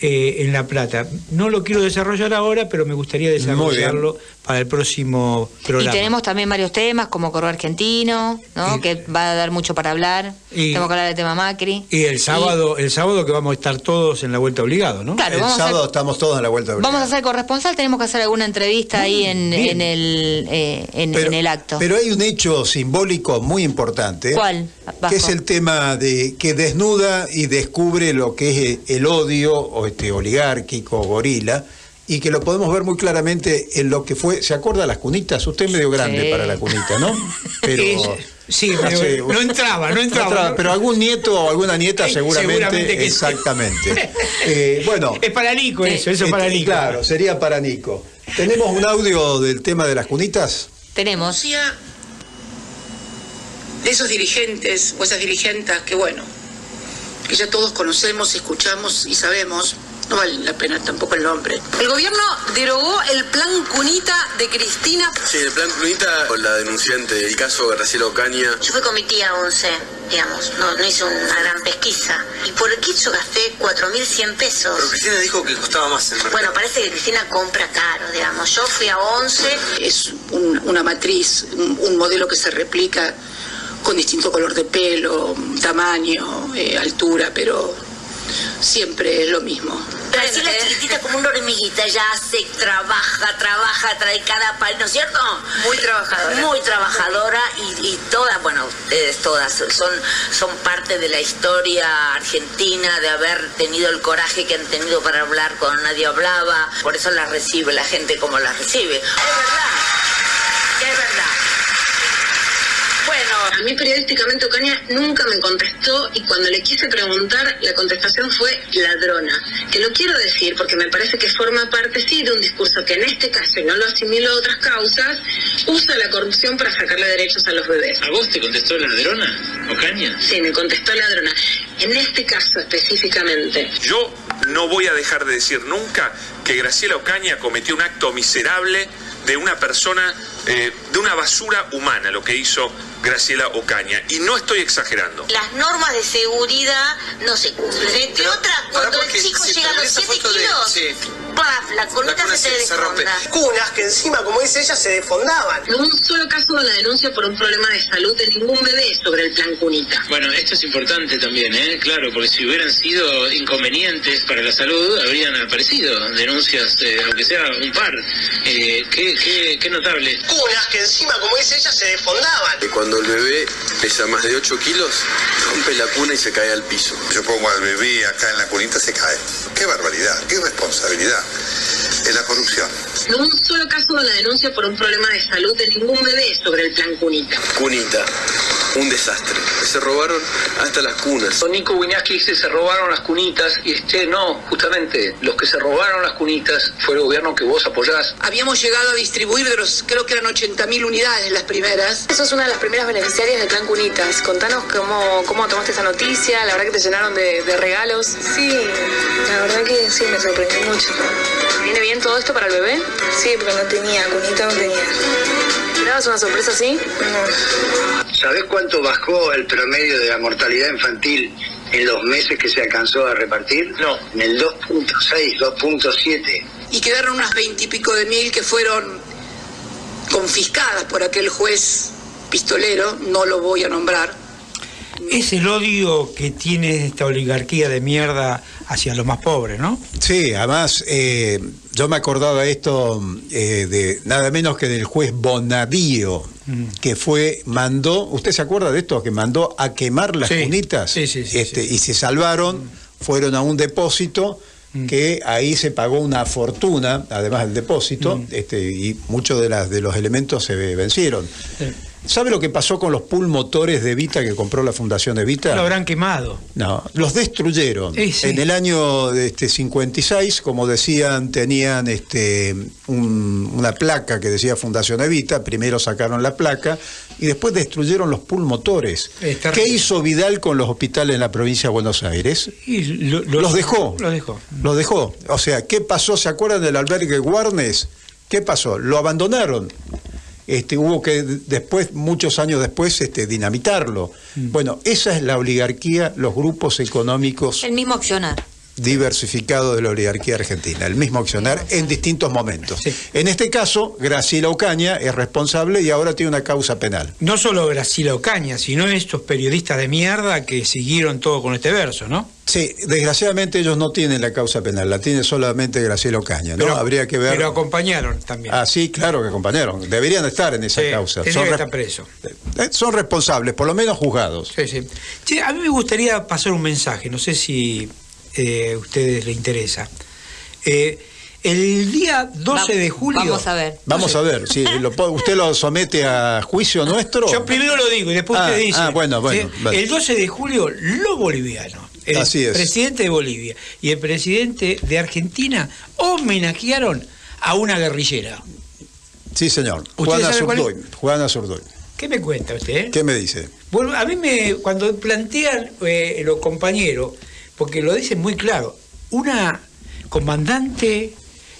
[SPEAKER 6] eh, en La Plata. No lo quiero desarrollar ahora, pero me gustaría desarrollarlo para el próximo programa.
[SPEAKER 3] Y tenemos también varios temas, como Correo Argentino, ¿no? que va a dar mucho para hablar.
[SPEAKER 6] Y-
[SPEAKER 3] Tenemos que hablar del tema Macri.
[SPEAKER 6] Y el sábado, el sábado que vamos a estar todos en la vuelta obligado, ¿no?
[SPEAKER 3] Claro,
[SPEAKER 5] el
[SPEAKER 3] vamos a-
[SPEAKER 5] sábado estamos todos en la vuelta obligada.
[SPEAKER 3] Vamos a ser corresponsal, tenemos que hacer alguna entrevista ahí en, en el, eh, en, en el acto.
[SPEAKER 5] Pero hay un hecho simbólico muy importante.
[SPEAKER 3] ¿Cuál, Vasco?
[SPEAKER 5] Que es el tema de que desnuda y descubre lo que es el odio o este oligárquico, gorila, y que lo podemos ver muy claramente en lo que fue. ¿Se acuerda las cunitas? Usted es medio grande
[SPEAKER 6] Sí.
[SPEAKER 5] para la cunita, ¿no? Pero.
[SPEAKER 6] Es- sí, medio-
[SPEAKER 5] hace-
[SPEAKER 6] no entraba, no entraba.
[SPEAKER 5] Pero algún nieto o alguna nieta seguramente.
[SPEAKER 6] seguramente que sí.
[SPEAKER 5] exactamente. Eh, bueno.
[SPEAKER 6] Es para Nico eso, eso es para
[SPEAKER 5] Este,
[SPEAKER 6] Nico.
[SPEAKER 5] Claro, sería para Nico. ¿Tenemos un audio del tema de las cunitas?
[SPEAKER 3] Tenemos.
[SPEAKER 29] de esos dirigentes o esas dirigentas que bueno, que ya todos conocemos, escuchamos y sabemos, no vale la pena tampoco el nombre.
[SPEAKER 30] El gobierno derogó el plan Cunita de Cristina.
[SPEAKER 27] Sí, el plan Cunita, con la denunciante, el caso de Graciela Ocaña.
[SPEAKER 31] Yo fui con mi tía 11, digamos, no, no hice una gran pesquisa. Y por el kit yo gasté 4.100 pesos.
[SPEAKER 27] Pero Cristina dijo que costaba más el mercado.
[SPEAKER 31] Bueno, parece que Cristina compra caro, digamos. Yo fui a 11.
[SPEAKER 29] Es un- una matriz, un, un modelo que se replica con distinto color de pelo, tamaño, eh, altura, pero siempre es lo mismo.
[SPEAKER 31] Graciela es chiquitita como una hormiguita, ella hace, trabaja, trabaja, trae cada pal, ¿no es cierto?
[SPEAKER 30] Muy trabajadora.
[SPEAKER 31] Muy trabajadora y, y todas, bueno, ustedes todas son, son parte de la historia argentina, de haber tenido el coraje que han tenido para hablar cuando nadie hablaba. Por eso las recibe la gente como las recibe. Es verdad, es verdad.
[SPEAKER 30] Bueno, a mí periodísticamente Ocaña nunca me contestó y cuando le quise preguntar, la contestación fue ladrona. Que lo quiero decir porque me parece que forma parte, sí, de un discurso que en este caso, y no lo asimilo a otras causas, usa la corrupción para sacarle derechos a los bebés.
[SPEAKER 32] ¿A vos te contestó ladrona, Ocaña?
[SPEAKER 30] Sí, me contestó ladrona. En este caso específicamente.
[SPEAKER 33] Yo no voy a dejar de decir nunca que Graciela Ocaña cometió un acto miserable de una persona, eh, de una basura humana, lo que hizo Graciela Ocaña. Y no estoy exagerando.
[SPEAKER 31] Las normas de seguridad no se cumplen. Entre otras, cuando el chico llega a los 7 kilos, ¡paf! la colita se te desfonda.
[SPEAKER 30] Cunas que encima, como dice ella, se desfondaban. No un solo caso de la denuncia por un problema de salud de ningún bebé sobre el plan Cunita.
[SPEAKER 32] Bueno, esto es importante también, ¿eh? Claro, porque si hubieran sido inconvenientes para la salud, habrían aparecido denuncias, eh, aunque sea un par. Eh, qué, qué, qué notable.
[SPEAKER 30] Cunas que encima, como dice ella, se desfondaban.
[SPEAKER 27] Y cuando el bebé pesa más de 8 kilos, rompe la cuna y se cae al piso.
[SPEAKER 34] Yo pongo al bebé acá en la cunita, se cae. Qué barbaridad, qué irresponsabilidad. Es la corrupción.
[SPEAKER 30] No un solo caso de la denuncia por un problema de salud de ningún bebé sobre el plan Cunita.
[SPEAKER 27] Cunita, un desastre. Se robaron hasta las cunas.
[SPEAKER 35] Nico Winiaski dice se robaron las cunitas y este no, justamente los que se robaron las cunitas fue el gobierno que vos apoyás.
[SPEAKER 29] Habíamos llegado a distribuir de los, creo que eran 80.000 unidades las primeras.
[SPEAKER 36] Sos una de las primeras beneficiarias del Plan Cunitas. Contanos cómo, cómo tomaste esa noticia, la verdad que te llenaron de, de regalos. Sí, la verdad que sí, me sorprendió mucho. ¿Viene bien todo esto para el bebé? Sí, porque no tenía, Cunita no tenía. ¿Esperabas una sorpresa así? No.
[SPEAKER 37] ¿Sabés cuánto bajó el promedio de la mortalidad infantil en los meses que se alcanzó a repartir? No. En el 2.6, 2.7.
[SPEAKER 29] Y quedaron unas 20 y pico de mil que fueron confiscadas por aquel juez pistolero, no lo voy a nombrar.
[SPEAKER 6] Es el odio que tiene esta oligarquía de mierda hacia los más pobres, ¿no?
[SPEAKER 5] Sí, además, eh, yo me acordaba esto eh, de nada menos que del juez Bonadío, que fue, mandó, ¿usted se acuerda de esto? Que mandó a quemar las
[SPEAKER 6] Sí,
[SPEAKER 5] cunitas
[SPEAKER 6] sí, sí, sí,
[SPEAKER 5] este, y se salvaron, fueron a un depósito. que ahí se pagó una fortuna, además del depósito, este, y muchos de, las, de los elementos se vencieron. ¿Sabe lo que pasó con los pulmotores de Evita que compró la Fundación Evita?
[SPEAKER 6] Lo habrán quemado.
[SPEAKER 5] No, los destruyeron.
[SPEAKER 6] Sí, sí.
[SPEAKER 5] En el año de este 56, como decían, tenían este un- una placa que decía Fundación Evita, primero sacaron la placa y después destruyeron los pulmotores.
[SPEAKER 6] Es
[SPEAKER 5] ¿Qué hizo Vidal con los hospitales en la provincia de Buenos Aires?
[SPEAKER 6] Y lo- lo-
[SPEAKER 5] los dejó.
[SPEAKER 6] Los dejó.
[SPEAKER 5] Los dejó. O sea, ¿qué pasó? ¿Se acuerdan del albergue Guarnes? ¿Qué pasó? Lo abandonaron. Este, hubo que después, muchos años después, este, dinamitarlo.
[SPEAKER 6] Mm.
[SPEAKER 5] Bueno, esa es la oligarquía, los grupos económicos
[SPEAKER 3] El mismo accionar.
[SPEAKER 5] Diversificado de la oligarquía argentina, el mismo accionar en distintos momentos. En este caso, Graciela Ocaña es responsable y ahora tiene una causa penal.
[SPEAKER 6] No solo Graciela Ocaña, sino estos periodistas de mierda que siguieron todo con este verso, ¿no?
[SPEAKER 5] Sí, desgraciadamente ellos no tienen la causa penal, la tiene solamente Graciela Ocaña, ¿no?
[SPEAKER 6] Pero-
[SPEAKER 5] Habría que ver.
[SPEAKER 6] Pero acompañaron también.
[SPEAKER 5] Ah, sí, claro que acompañaron. Deberían estar en esa
[SPEAKER 6] Sí,
[SPEAKER 5] causa. Son,
[SPEAKER 6] que estar preso.
[SPEAKER 5] eh, son responsables, por lo menos juzgados.
[SPEAKER 6] Sí, sí. Che, a mí me gustaría pasar un mensaje, no sé si eh, ustedes les interesa. Eh, el día 12 de julio.
[SPEAKER 3] Vamos a ver.
[SPEAKER 5] Vamos a ver, lo po- usted lo somete a juicio nuestro.
[SPEAKER 6] Yo primero lo digo y después
[SPEAKER 5] Ah,
[SPEAKER 6] usted dice.
[SPEAKER 5] ah, bueno, bueno,
[SPEAKER 6] ¿sí?
[SPEAKER 5] vale.
[SPEAKER 6] El 12 de julio, los bolivianos, el
[SPEAKER 5] Así es.
[SPEAKER 6] presidente de Bolivia y el presidente de Argentina homenajearon a una guerrillera.
[SPEAKER 5] Sí, señor.
[SPEAKER 6] ¿Usted
[SPEAKER 5] Juana? Zurduy. Juana Zurduy.
[SPEAKER 6] ¿Qué me cuenta usted? eh?
[SPEAKER 5] ¿Qué me dice?
[SPEAKER 6] Bueno, a mí me, cuando plantean eh, los compañeros, porque lo dicen muy claro, una comandante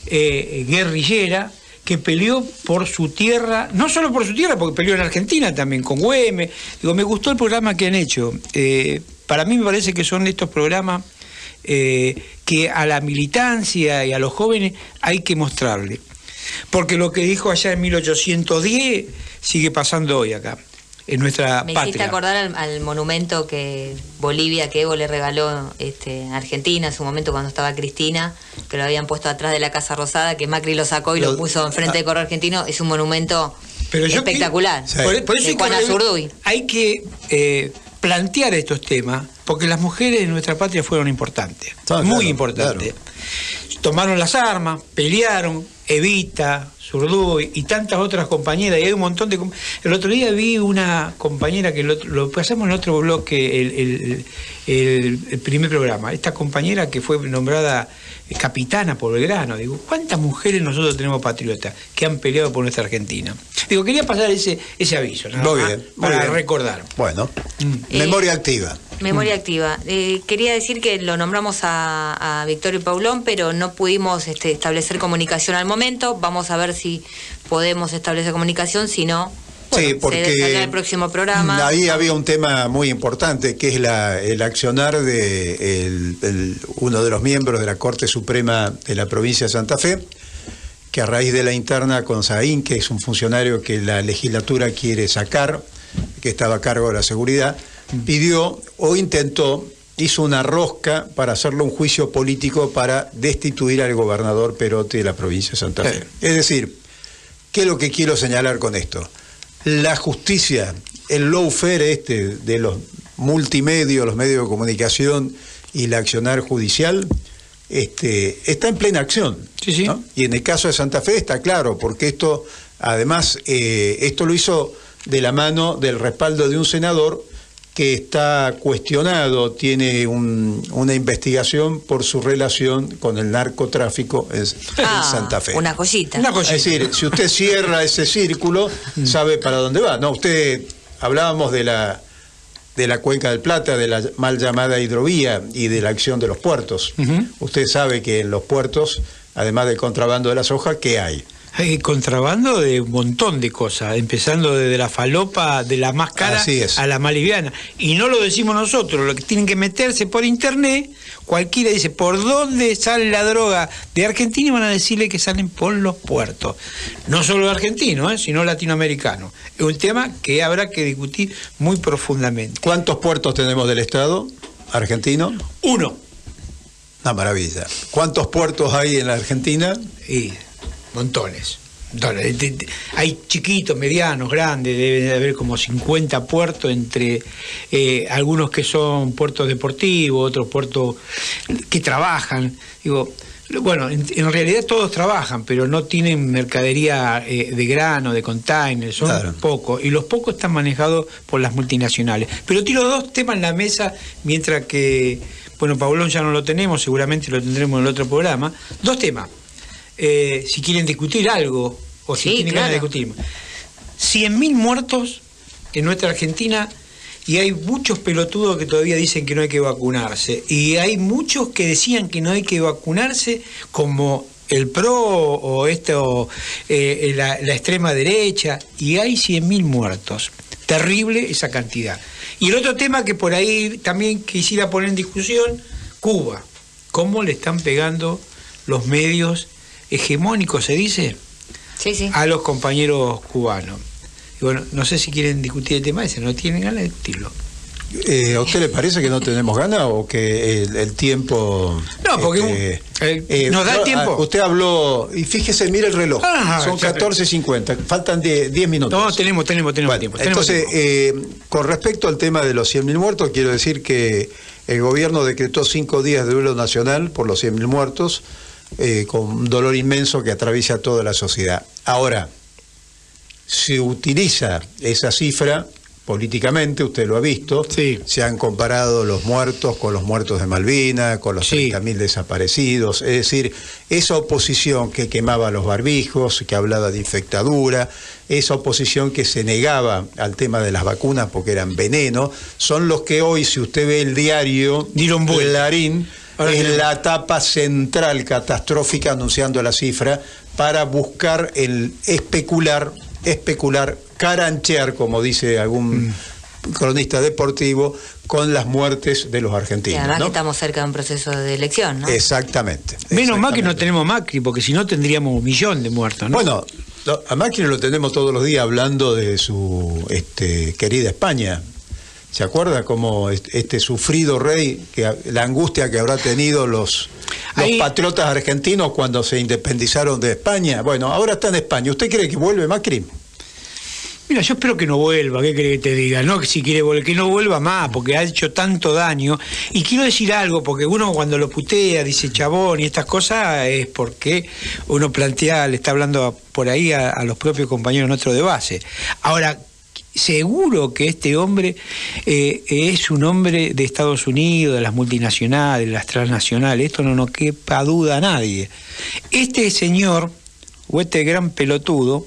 [SPEAKER 6] eh, guerrillera que peleó por su tierra, no solo por su tierra, porque peleó en Argentina también, con Güemes. Digo, me gustó el programa que han hecho. Eh, para mí me parece que son estos programas eh, que a la militancia y a los jóvenes hay que mostrarle. Porque lo que dijo allá en 1810 sigue pasando hoy acá, en nuestra
[SPEAKER 3] Me hiciste
[SPEAKER 6] patria.
[SPEAKER 3] acordar al, al monumento que Bolivia, que Evo le regaló este, a Argentina en su momento cuando estaba Cristina, que lo habían puesto atrás de la Casa Rosada, que Macri lo sacó y lo,
[SPEAKER 6] Lo-
[SPEAKER 3] puso enfrente de Correo Argentino. Es un monumento
[SPEAKER 6] Pero
[SPEAKER 3] espectacular.
[SPEAKER 6] que- por, por eso
[SPEAKER 3] de
[SPEAKER 6] hay que
[SPEAKER 3] Juana Zurduy.
[SPEAKER 6] Hay que eh, plantear estos temas, porque las mujeres en nuestra patria fueron importantes,
[SPEAKER 5] Ah,
[SPEAKER 6] muy
[SPEAKER 5] claro,
[SPEAKER 6] importantes. Tomaron las armas, pelearon, Evita, Zurduy y tantas otras compañeras, y hay un montón de... El otro día vi una compañera que lo, lo pasamos en otro bloque, el, el- el- primer programa, esta compañera que fue nombrada capitana por Belgrano, digo, ¿cuántas mujeres nosotros tenemos patriotas que han peleado por nuestra Argentina? Digo, quería pasar ese, ese aviso, nada
[SPEAKER 5] Muy bien, muy
[SPEAKER 6] para
[SPEAKER 5] bien.
[SPEAKER 6] recordar.
[SPEAKER 5] Bueno,
[SPEAKER 3] Eh,
[SPEAKER 5] memoria activa.
[SPEAKER 3] Memoria activa. Eh, quería decir que lo nombramos a, a Victorio Paulón, pero no pudimos este, establecer comunicación al momento. Vamos a ver si podemos establecer comunicación, si no,
[SPEAKER 5] sí, porque
[SPEAKER 3] detallará el próximo programa.
[SPEAKER 5] ahí había un tema muy importante que es la, el accionar de el- el- uno de los miembros de la Corte Suprema de la provincia de Santa Fe, que a raíz de la interna con Saín, que es un funcionario que la legislatura quiere sacar, que estaba a cargo de la seguridad, pidió o intentó, hizo una rosca para hacerle un juicio político para destituir al gobernador Perote de la provincia de Santa Fe. Es decir, ¿qué es lo que quiero señalar con esto? La justicia, el lawfare este de los multimedios, los medios de comunicación y el accionar judicial, este, está en plena acción. ¿no? Y en el caso de Santa Fe está claro, porque esto, además, eh, esto lo hizo de la mano del respaldo de un senador que está cuestionado, tiene un- una investigación por su relación con el narcotráfico en, en
[SPEAKER 3] Ah,
[SPEAKER 5] Santa Fe.
[SPEAKER 3] Una joyita.
[SPEAKER 5] Es decir, si usted cierra ese círculo, sabe para dónde va. No, usted hablábamos de la de la cuenca del Plata, de la mal llamada hidrovía y de la acción de los puertos. Usted sabe que en los puertos, además del contrabando de la soja, ¿qué hay?
[SPEAKER 6] Hay contrabando de un montón de cosas, empezando desde la falopa de la más cara a la más liviana. Y no lo decimos nosotros, lo que tienen que meterse por internet, cualquiera dice, ¿por dónde sale la droga de Argentina? Y van a decirle que salen por los puertos. No solo argentino, ¿eh? sino latinoamericano. Es un tema que habrá que discutir muy profundamente.
[SPEAKER 5] ¿Cuántos puertos tenemos del Estado argentino?
[SPEAKER 6] Uno.
[SPEAKER 5] Una maravilla. ¿Cuántos puertos hay en la Argentina?
[SPEAKER 6] Y montones. Hay chiquitos, medianos, grandes, debe de haber como 50 puertos entre eh, algunos que son puertos deportivos, otros puertos que trabajan. Digo, bueno, en, en realidad todos trabajan, pero no tienen mercadería eh, de grano, de containers, son
[SPEAKER 5] Claro.
[SPEAKER 6] pocos. Y los pocos están manejados por las multinacionales. Pero tiro dos temas en la mesa, mientras que, bueno, Paulón ya no lo tenemos, seguramente lo tendremos en el otro programa. Dos temas. Eh, si quieren discutir algo, o si
[SPEAKER 3] Sí,
[SPEAKER 6] tienen ganas de
[SPEAKER 3] claro.
[SPEAKER 6] discutir. 100.000 muertos en nuestra Argentina y hay muchos pelotudos que todavía dicen que no hay que vacunarse. Y hay muchos que decían que no hay que vacunarse como el PRO o esto, eh, la, la extrema derecha, y hay 100.000 muertos. Terrible esa cantidad. Y el otro tema que por ahí también quisiera poner en discusión, Cuba. cómo le están pegando los medios hegemónicos, se dice,
[SPEAKER 3] Sí, sí.
[SPEAKER 6] a los compañeros cubanos. Y bueno, no sé si quieren discutir el tema ese, no tienen ganas de discutirlo.
[SPEAKER 5] Eh, ¿A usted le parece que no tenemos ganas o que el, el tiempo...
[SPEAKER 6] No, porque
[SPEAKER 5] este,
[SPEAKER 6] ¿nos da el tiempo?
[SPEAKER 5] ah, Usted habló, y fíjese, mire el reloj,
[SPEAKER 6] Ah,
[SPEAKER 5] son
[SPEAKER 6] ya,
[SPEAKER 5] 14.50, faltan 10 10 minutos.
[SPEAKER 6] No, tenemos, tenemos, tenemos tiempo. tenemos
[SPEAKER 5] Entonces,
[SPEAKER 6] tiempo.
[SPEAKER 5] eh, con respecto al tema de los 100.000 muertos, quiero decir que el gobierno decretó cinco días de duelo nacional por los 100.000 muertos, eh, con un dolor inmenso que atraviesa toda la sociedad. Ahora, se utiliza esa cifra políticamente, usted lo ha visto, se han comparado los muertos con los muertos de Malvinas, con los 30.000 desaparecidos, es decir, esa oposición que quemaba los barbijos, que hablaba de infectadura, esa oposición que se negaba al tema de las vacunas porque eran veneno, son los que hoy, si usted ve el diario Clarín,
[SPEAKER 6] Ahora sí.
[SPEAKER 5] la etapa central catastrófica anunciando la cifra para buscar el especular, especular, caranchear, como dice algún
[SPEAKER 6] Mm.
[SPEAKER 5] cronista deportivo, con las muertes de los
[SPEAKER 3] Y
[SPEAKER 5] argentinos.
[SPEAKER 3] además
[SPEAKER 5] ¿no?
[SPEAKER 3] que estamos cerca de un proceso de elección, ¿no?
[SPEAKER 5] Exactamente.
[SPEAKER 6] Menos mal que no tenemos Macri, porque si no tendríamos un millón de muertos, ¿no?
[SPEAKER 5] Bueno, lo- a Macri lo tenemos todos los días hablando de su este, querida España. ¿Se acuerda cómo est- este sufrido rey, que la angustia que habrá tenido los, los
[SPEAKER 6] Ahí-
[SPEAKER 5] patriotas argentinos cuando se independizaron de España? Bueno, ahora está en España. ¿Usted cree que vuelve Macri?
[SPEAKER 6] Mira, yo espero que no vuelva, ¿qué cree que te diga? No que si quiere volver, que no vuelva más, porque ha hecho tanto daño. Y quiero decir algo, porque uno cuando lo putea, dice chabón y estas cosas, es porque uno plantea, le está hablando por ahí a, a los propios compañeros nuestros de base. Ahora, seguro que este hombre eh, es un hombre de Estados Unidos, de las multinacionales, de las transnacionales, esto no nos quepa duda a nadie. Este señor, o este gran pelotudo,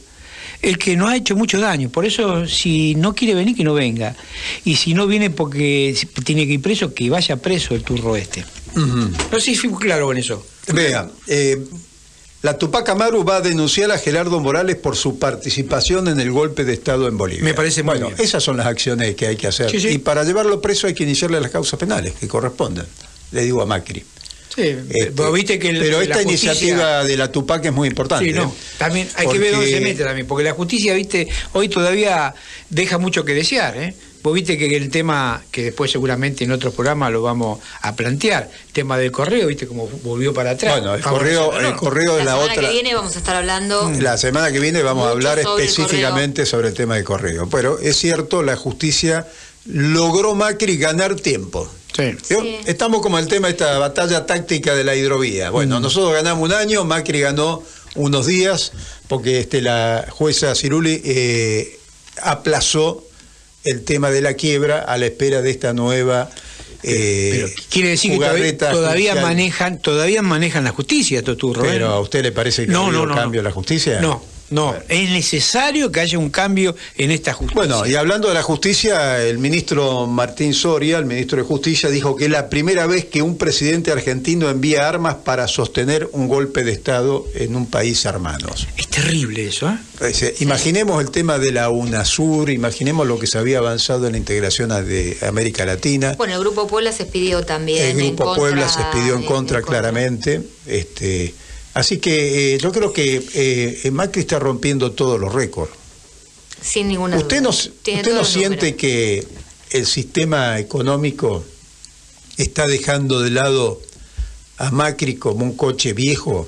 [SPEAKER 6] el que nos ha hecho mucho daño. Por eso, si no quiere venir, que no venga. Y si no viene porque tiene que ir preso, que vaya preso el turro este. No sé si fui claro con eso.
[SPEAKER 5] Vea, eh, la Tupac Amaru va a denunciar a Gerardo Morales por su participación en el golpe de Estado en Bolivia.
[SPEAKER 6] Me parece muy
[SPEAKER 5] bueno,
[SPEAKER 6] bien.
[SPEAKER 5] esas son las acciones que hay que hacer.
[SPEAKER 6] Sí, sí.
[SPEAKER 5] Y para llevarlo preso hay que iniciarle las causas penales que correspondan. Le digo a Macri.
[SPEAKER 6] Sí,
[SPEAKER 5] Este,
[SPEAKER 6] pero viste que el-
[SPEAKER 5] pero esta
[SPEAKER 6] justicia-
[SPEAKER 5] iniciativa de la Tupac es muy importante.
[SPEAKER 6] Sí, no.
[SPEAKER 5] ¿eh?
[SPEAKER 6] También hay que ver dónde se mete también, porque la justicia, viste, hoy todavía deja mucho que desear, ¿eh? Vos viste que el tema, que después seguramente en otros programas lo vamos a plantear, el tema del correo, viste cómo volvió para atrás.
[SPEAKER 5] Bueno, el correo, el correo es
[SPEAKER 3] la
[SPEAKER 5] la
[SPEAKER 3] semana
[SPEAKER 5] otra.
[SPEAKER 3] que viene vamos a estar hablando.
[SPEAKER 5] La semana que viene vamos a hablar
[SPEAKER 3] sobre el
[SPEAKER 5] específicamente sobre el tema de correo. Pero es cierto, la justicia logró Macri ganar tiempo. ¿Vio? Estamos como el tema de esta batalla táctica de la hidrovía. Bueno, nosotros ganamos un año, Macri ganó unos días, porque este, la jueza Ciruli eh, aplazó el tema de la quiebra a la espera de esta nueva eh,
[SPEAKER 6] Quiere decir que todavía, manejan, todavía manejan la justicia. ¿eh?
[SPEAKER 5] Pero a usted le parece que
[SPEAKER 6] No,
[SPEAKER 5] ha
[SPEAKER 6] no, no,
[SPEAKER 5] cambio
[SPEAKER 6] no.
[SPEAKER 5] la justicia?
[SPEAKER 6] No, no. Es necesario que haya un cambio en esta justicia.
[SPEAKER 5] Bueno, y hablando de la justicia, el ministro Martín Soria, el ministro de Justicia, dijo que es la primera vez que un presidente argentino envía armas para sostener un golpe de Estado en un país hermanos.
[SPEAKER 6] Es terrible eso, ¿eh?
[SPEAKER 5] Dice, Imaginemos el tema de la UNASUR, imaginemos lo que se había avanzado en la integración de América Latina.
[SPEAKER 3] Bueno, el Grupo Puebla se expidió también.
[SPEAKER 5] El
[SPEAKER 3] en
[SPEAKER 5] Grupo
[SPEAKER 3] contra-
[SPEAKER 5] Puebla se expidió en contra claramente. Este, así que eh, yo creo que eh, Macri está rompiendo todos los récords.
[SPEAKER 3] Sin ninguna
[SPEAKER 5] ¿Usted
[SPEAKER 3] duda.
[SPEAKER 5] no, usted siente
[SPEAKER 3] números.
[SPEAKER 5] que el sistema económico está dejando de lado a Macri como un coche viejo?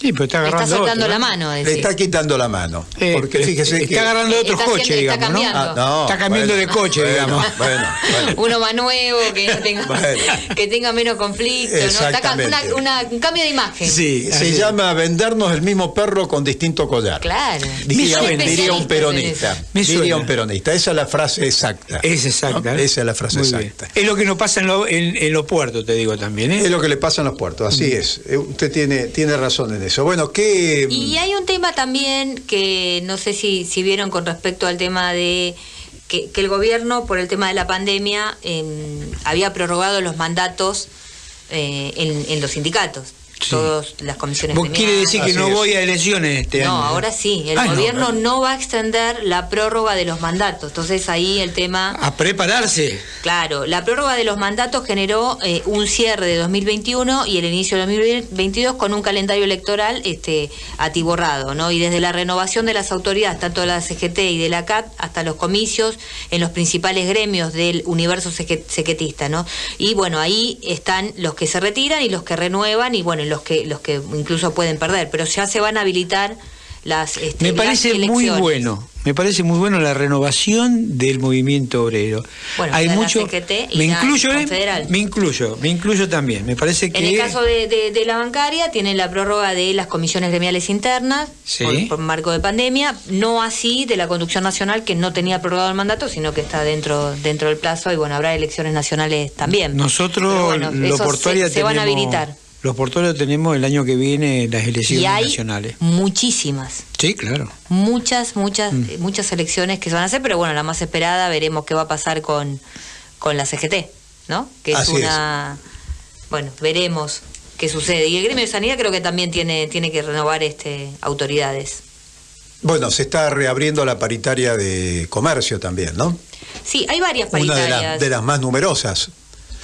[SPEAKER 6] Sí, pero está
[SPEAKER 3] Le está
[SPEAKER 6] agarrando
[SPEAKER 3] la
[SPEAKER 6] ¿eh?
[SPEAKER 3] mano.
[SPEAKER 5] Le está quitando la mano.
[SPEAKER 6] Eh,
[SPEAKER 5] porque
[SPEAKER 6] eh,
[SPEAKER 5] fíjese
[SPEAKER 6] está
[SPEAKER 5] que...
[SPEAKER 6] agarrando otro
[SPEAKER 3] Está
[SPEAKER 6] coche,
[SPEAKER 3] haciendo- está
[SPEAKER 6] digamos, ¿no?
[SPEAKER 3] cambiando.
[SPEAKER 5] Ah, no,
[SPEAKER 6] está cambiando
[SPEAKER 5] bueno,
[SPEAKER 6] de coche,
[SPEAKER 5] bueno,
[SPEAKER 6] digamos.
[SPEAKER 5] Bueno, bueno.
[SPEAKER 3] Uno más nuevo, que no tenga,
[SPEAKER 5] Bueno.
[SPEAKER 3] que tenga menos conflicto. ¿no? Está una- un cambio de imagen.
[SPEAKER 5] Se llama vendernos el mismo perro con distinto collar.
[SPEAKER 3] Claro.
[SPEAKER 5] Diría, diría un peronista.
[SPEAKER 6] Me
[SPEAKER 5] Diría un peronista. Esa es la frase exacta.
[SPEAKER 6] Es exacta.
[SPEAKER 5] ¿no?
[SPEAKER 6] ¿eh?
[SPEAKER 5] Esa es la frase
[SPEAKER 6] Muy bien.
[SPEAKER 5] exacta.
[SPEAKER 6] Es lo que nos pasa en, lo- en- en los puertos, te digo también. ¿eh?
[SPEAKER 5] Es lo que le pasa en los puertos, así es. Eh, Usted tiene, tiene razón en eso. Bueno, ¿qué,
[SPEAKER 3] Y hay un tema también que no sé si, si vieron con respecto al tema de que, el gobierno, por el tema de la pandemia, em, había prorrogado los mandatos eh, en los sindicatos. Todas las comisiones
[SPEAKER 6] ¿Vos quiere decir que no voy a elecciones este
[SPEAKER 3] No,
[SPEAKER 6] año?
[SPEAKER 3] ahora sí. El
[SPEAKER 6] Ah, no,
[SPEAKER 3] gobierno
[SPEAKER 6] no.
[SPEAKER 3] no, va a extender la prórroga de los mandatos. Entonces ahí el tema.
[SPEAKER 6] A prepararse.
[SPEAKER 3] Claro, la prórroga de los mandatos generó eh, un cierre de 2021 y el inicio de 2022 con un calendario electoral este, atiborrado, ¿no? Y desde la renovación de las autoridades, tanto de la CGT y de la CAT, hasta los comicios en los principales gremios del universo seque- sequetista, ¿no? Y bueno, ahí están los que se retiran y los que renuevan y bueno, los que los que incluso pueden perder, pero ya se van a habilitar las este,
[SPEAKER 6] Me
[SPEAKER 3] las
[SPEAKER 6] parece muy bueno, me parece muy bueno la renovación del movimiento obrero.
[SPEAKER 3] Bueno,
[SPEAKER 6] Hay mucho,
[SPEAKER 3] y
[SPEAKER 6] me incluyo, ¿eh? Me incluyo, me incluyo también. Me parece que
[SPEAKER 3] En el caso de, de- de la bancaria, tienen la prórroga de las comisiones gremiales internas
[SPEAKER 6] Sí.
[SPEAKER 3] por, por marco de pandemia, no así de la conducción nacional que no tenía prorrogado el mandato, sino que está dentro dentro del plazo y bueno, habrá elecciones nacionales también.
[SPEAKER 6] nosotros
[SPEAKER 3] bueno,
[SPEAKER 6] portuarios
[SPEAKER 3] se, se van a habilitar.
[SPEAKER 6] Los portuarios tenemos el año que viene las elecciones
[SPEAKER 3] Y hay
[SPEAKER 6] nacionales.
[SPEAKER 3] muchísimas,
[SPEAKER 6] Sí, claro.
[SPEAKER 3] muchas, muchas,
[SPEAKER 6] Mm.
[SPEAKER 3] eh, muchas elecciones que se van a hacer, pero bueno, la más esperada veremos qué va a pasar con, con la CGT, ¿no? Que es
[SPEAKER 5] Así
[SPEAKER 3] una bueno, veremos qué sucede. Y el gremio de sanidad creo que también tiene, tiene que renovar este autoridades.
[SPEAKER 5] Bueno, se está reabriendo la paritaria de comercio también, ¿no?
[SPEAKER 3] Sí, hay varias
[SPEAKER 5] Una de,
[SPEAKER 3] paritarias.
[SPEAKER 5] las- de las más numerosas.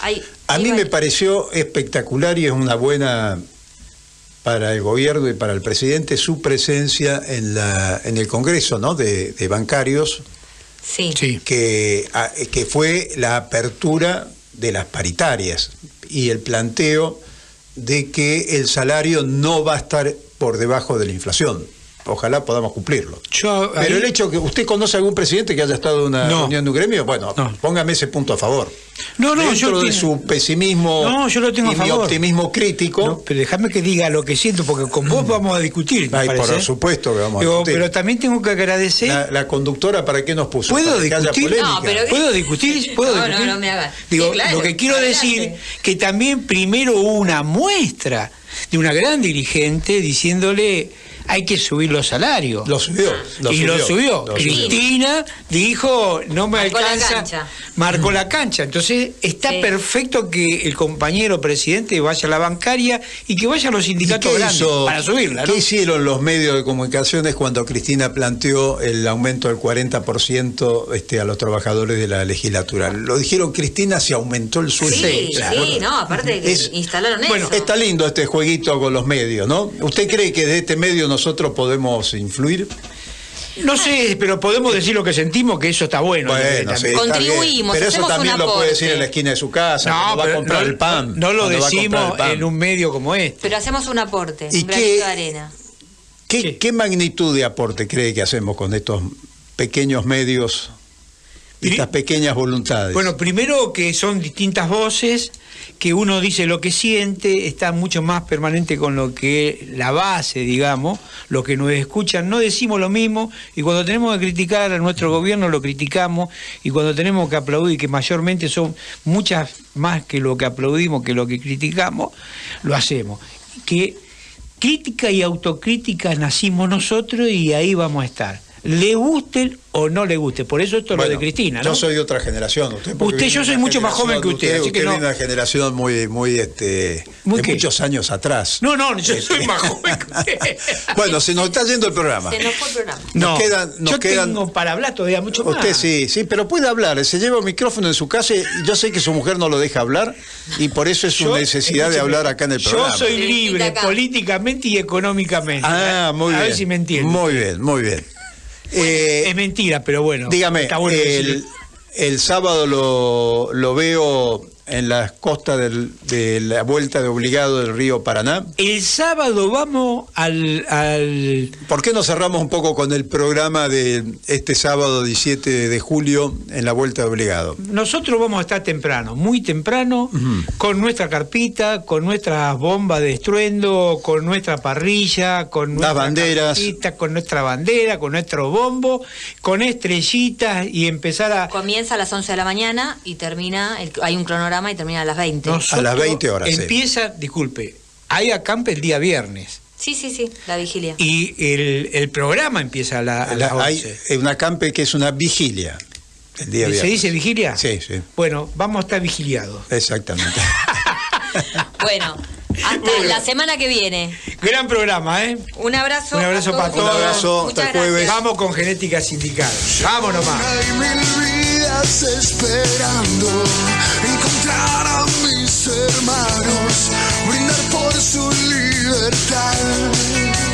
[SPEAKER 3] Hay-
[SPEAKER 5] A mí me pareció espectacular y es una buena para el gobierno y para el presidente su presencia en, la, en el Congreso ¿no? de, de bancarios,
[SPEAKER 3] Sí.
[SPEAKER 5] que, a- que fue la apertura de las paritarias y el planteo de que el salario no va a estar por debajo de la inflación. Ojalá podamos cumplirlo.
[SPEAKER 6] Yo,
[SPEAKER 5] Pero
[SPEAKER 6] ahí-
[SPEAKER 5] el hecho que usted conoce algún presidente que haya estado en una
[SPEAKER 6] No.
[SPEAKER 5] reunión de un gremio, bueno, póngame ese punto a favor.
[SPEAKER 6] No, no,
[SPEAKER 5] Dentro
[SPEAKER 6] yo
[SPEAKER 5] de su pesimismo
[SPEAKER 6] No, yo lo tengo
[SPEAKER 5] y
[SPEAKER 6] a
[SPEAKER 5] mi optimismo crítico.
[SPEAKER 6] No, pero déjame que diga lo que siento, porque con vos vamos a discutir.
[SPEAKER 5] Ay, por supuesto que vamos a discutir.
[SPEAKER 6] Pero también tengo que agradecer.
[SPEAKER 5] La, la conductora, ¿para qué nos puso?
[SPEAKER 6] ¿Puedo discutir?
[SPEAKER 3] No, pero-
[SPEAKER 6] ¿Puedo discutir? ¿Puedo
[SPEAKER 3] No, no, no me hagas.
[SPEAKER 6] Digo,
[SPEAKER 3] Sí, claro,
[SPEAKER 6] lo que quiero
[SPEAKER 3] adelante.
[SPEAKER 6] decir que también primero hubo una muestra de una gran dirigente diciéndole hay que subir los salarios.
[SPEAKER 5] Lo subió. Lo
[SPEAKER 6] y
[SPEAKER 5] subió,
[SPEAKER 6] lo subió.
[SPEAKER 5] lo
[SPEAKER 6] Cristina dijo, no me
[SPEAKER 3] Marcó la
[SPEAKER 6] alcanza.
[SPEAKER 3] cancha.
[SPEAKER 6] Marcó la cancha. Entonces, está
[SPEAKER 3] Sí.
[SPEAKER 6] perfecto que el compañero presidente vaya a la bancaria y que vaya a los
[SPEAKER 5] ¿Y
[SPEAKER 6] sindicatos grandes
[SPEAKER 5] hizo-
[SPEAKER 6] para subirla. ¿no?
[SPEAKER 5] ¿Qué hicieron los medios de comunicaciones cuando Cristina planteó el aumento del 40% este, a los trabajadores de la legislatura? Lo dijeron, Cristina se aumentó el sueldo.
[SPEAKER 3] Sí, sí, no, aparte que
[SPEAKER 5] Es-
[SPEAKER 3] instalaron
[SPEAKER 5] Bueno,
[SPEAKER 3] eso.
[SPEAKER 5] está lindo este jueguito con los medios, ¿no? ¿Usted cree que de este medio nosotros podemos influir?
[SPEAKER 6] No sé, pero podemos decir lo que sentimos, que eso está bueno.
[SPEAKER 5] Bueno,
[SPEAKER 6] también.
[SPEAKER 5] sí, está bien.
[SPEAKER 3] Contribuimos,
[SPEAKER 5] Pero eso también lo puede decir en la esquina de su casa,
[SPEAKER 6] No,
[SPEAKER 5] cuando va a comprar
[SPEAKER 6] no-
[SPEAKER 5] el pan.
[SPEAKER 6] No lo decimos en un medio como este.
[SPEAKER 3] Pero hacemos un aporte,
[SPEAKER 5] ¿Y
[SPEAKER 3] un
[SPEAKER 5] qué-
[SPEAKER 3] de arena.
[SPEAKER 5] ¿Qué, qué magnitud de aporte cree que hacemos con estos pequeños medios y estas pequeñas voluntades?
[SPEAKER 6] Bueno, primero que son distintas voces, que uno dice lo que siente, está mucho más permanente con lo que la base, digamos, lo que nos escuchan, no decimos lo mismo, y cuando tenemos que criticar a nuestro gobierno lo criticamos, y cuando tenemos que aplaudir, que mayormente son muchas más que lo que aplaudimos que lo que criticamos, lo hacemos. Que crítica y autocrítica nacimos nosotros y ahí vamos a estar. Le guste o no le guste. Por eso esto es lo
[SPEAKER 5] Bueno,
[SPEAKER 6] de Cristina, ¿no?
[SPEAKER 5] Yo soy de otra generación. Usted,
[SPEAKER 6] Usted, yo soy mucho más joven que
[SPEAKER 5] generación-
[SPEAKER 6] usted, así que no.
[SPEAKER 5] viene de una generación muy, muy, este,
[SPEAKER 6] ¿Muy
[SPEAKER 5] de
[SPEAKER 6] qué?
[SPEAKER 5] muchos años atrás.
[SPEAKER 6] No, no, yo
[SPEAKER 5] Este,
[SPEAKER 6] soy más joven que usted.
[SPEAKER 5] Bueno, se nos está yendo el programa.
[SPEAKER 3] Se nos fue el programa.
[SPEAKER 5] Nos
[SPEAKER 6] No,
[SPEAKER 5] quedan, nos
[SPEAKER 6] yo
[SPEAKER 5] quedan-
[SPEAKER 6] tengo para hablar todavía mucho más.
[SPEAKER 5] Usted sí, sí, pero puede hablar. Se lleva un micrófono en su casa y yo sé que su mujer no lo deja hablar y por eso es su
[SPEAKER 6] Yo-
[SPEAKER 5] necesidad de hablar acá en el programa.
[SPEAKER 6] Yo soy libre políticamente y económicamente.
[SPEAKER 5] Ah, muy
[SPEAKER 6] a
[SPEAKER 5] bien.
[SPEAKER 6] ver si me entiende.
[SPEAKER 5] Muy bien, muy bien. Eh,
[SPEAKER 6] es mentira, pero bueno.
[SPEAKER 5] dígame,
[SPEAKER 6] está bueno
[SPEAKER 5] el, el sábado lo, lo veo en las costas del- de la vuelta de obligado del río Paraná.
[SPEAKER 6] El sábado vamos al, al
[SPEAKER 5] ¿Por qué no cerramos un poco con el programa de este sábado 17 de julio en la vuelta de obligado?
[SPEAKER 6] Nosotros vamos a estar temprano, muy temprano, con nuestra carpita, con nuestras bombas de estruendo, con nuestra parrilla, con nuestra
[SPEAKER 5] banderas.
[SPEAKER 6] carpita, con nuestra bandera, con nuestro bombo, con estrellitas y empezar a...
[SPEAKER 3] Comienza a las 11 de la mañana y termina, el- hay un cronograma y termina a las 20.
[SPEAKER 6] Nosotros
[SPEAKER 5] A las 20 horas, sí.
[SPEAKER 6] Empieza, disculpe, hay acampe el día viernes
[SPEAKER 3] Sí, sí, sí, la vigilia.
[SPEAKER 6] y el, el programa empieza a, la- a las
[SPEAKER 5] La- hay
[SPEAKER 6] 11.
[SPEAKER 5] una campe que es una vigilia. El día
[SPEAKER 6] ¿Se
[SPEAKER 5] viernes.
[SPEAKER 6] dice vigilia?
[SPEAKER 5] Sí, sí,
[SPEAKER 6] Bueno, vamos a estar vigiliados.
[SPEAKER 5] exactamente.
[SPEAKER 3] Bueno, Hasta la semana que viene.
[SPEAKER 6] Gran programa, ¿eh?
[SPEAKER 3] Un abrazo.
[SPEAKER 6] Un abrazo para
[SPEAKER 3] todos.
[SPEAKER 6] todos.
[SPEAKER 5] abrazo,
[SPEAKER 3] Muchas
[SPEAKER 5] hasta el jueves.
[SPEAKER 3] gracias.
[SPEAKER 6] Vamos con genética sindical. Vamos nomás.
[SPEAKER 2] Hay mil vidas esperando encontrar a mis hermanos, brindar por su libertad.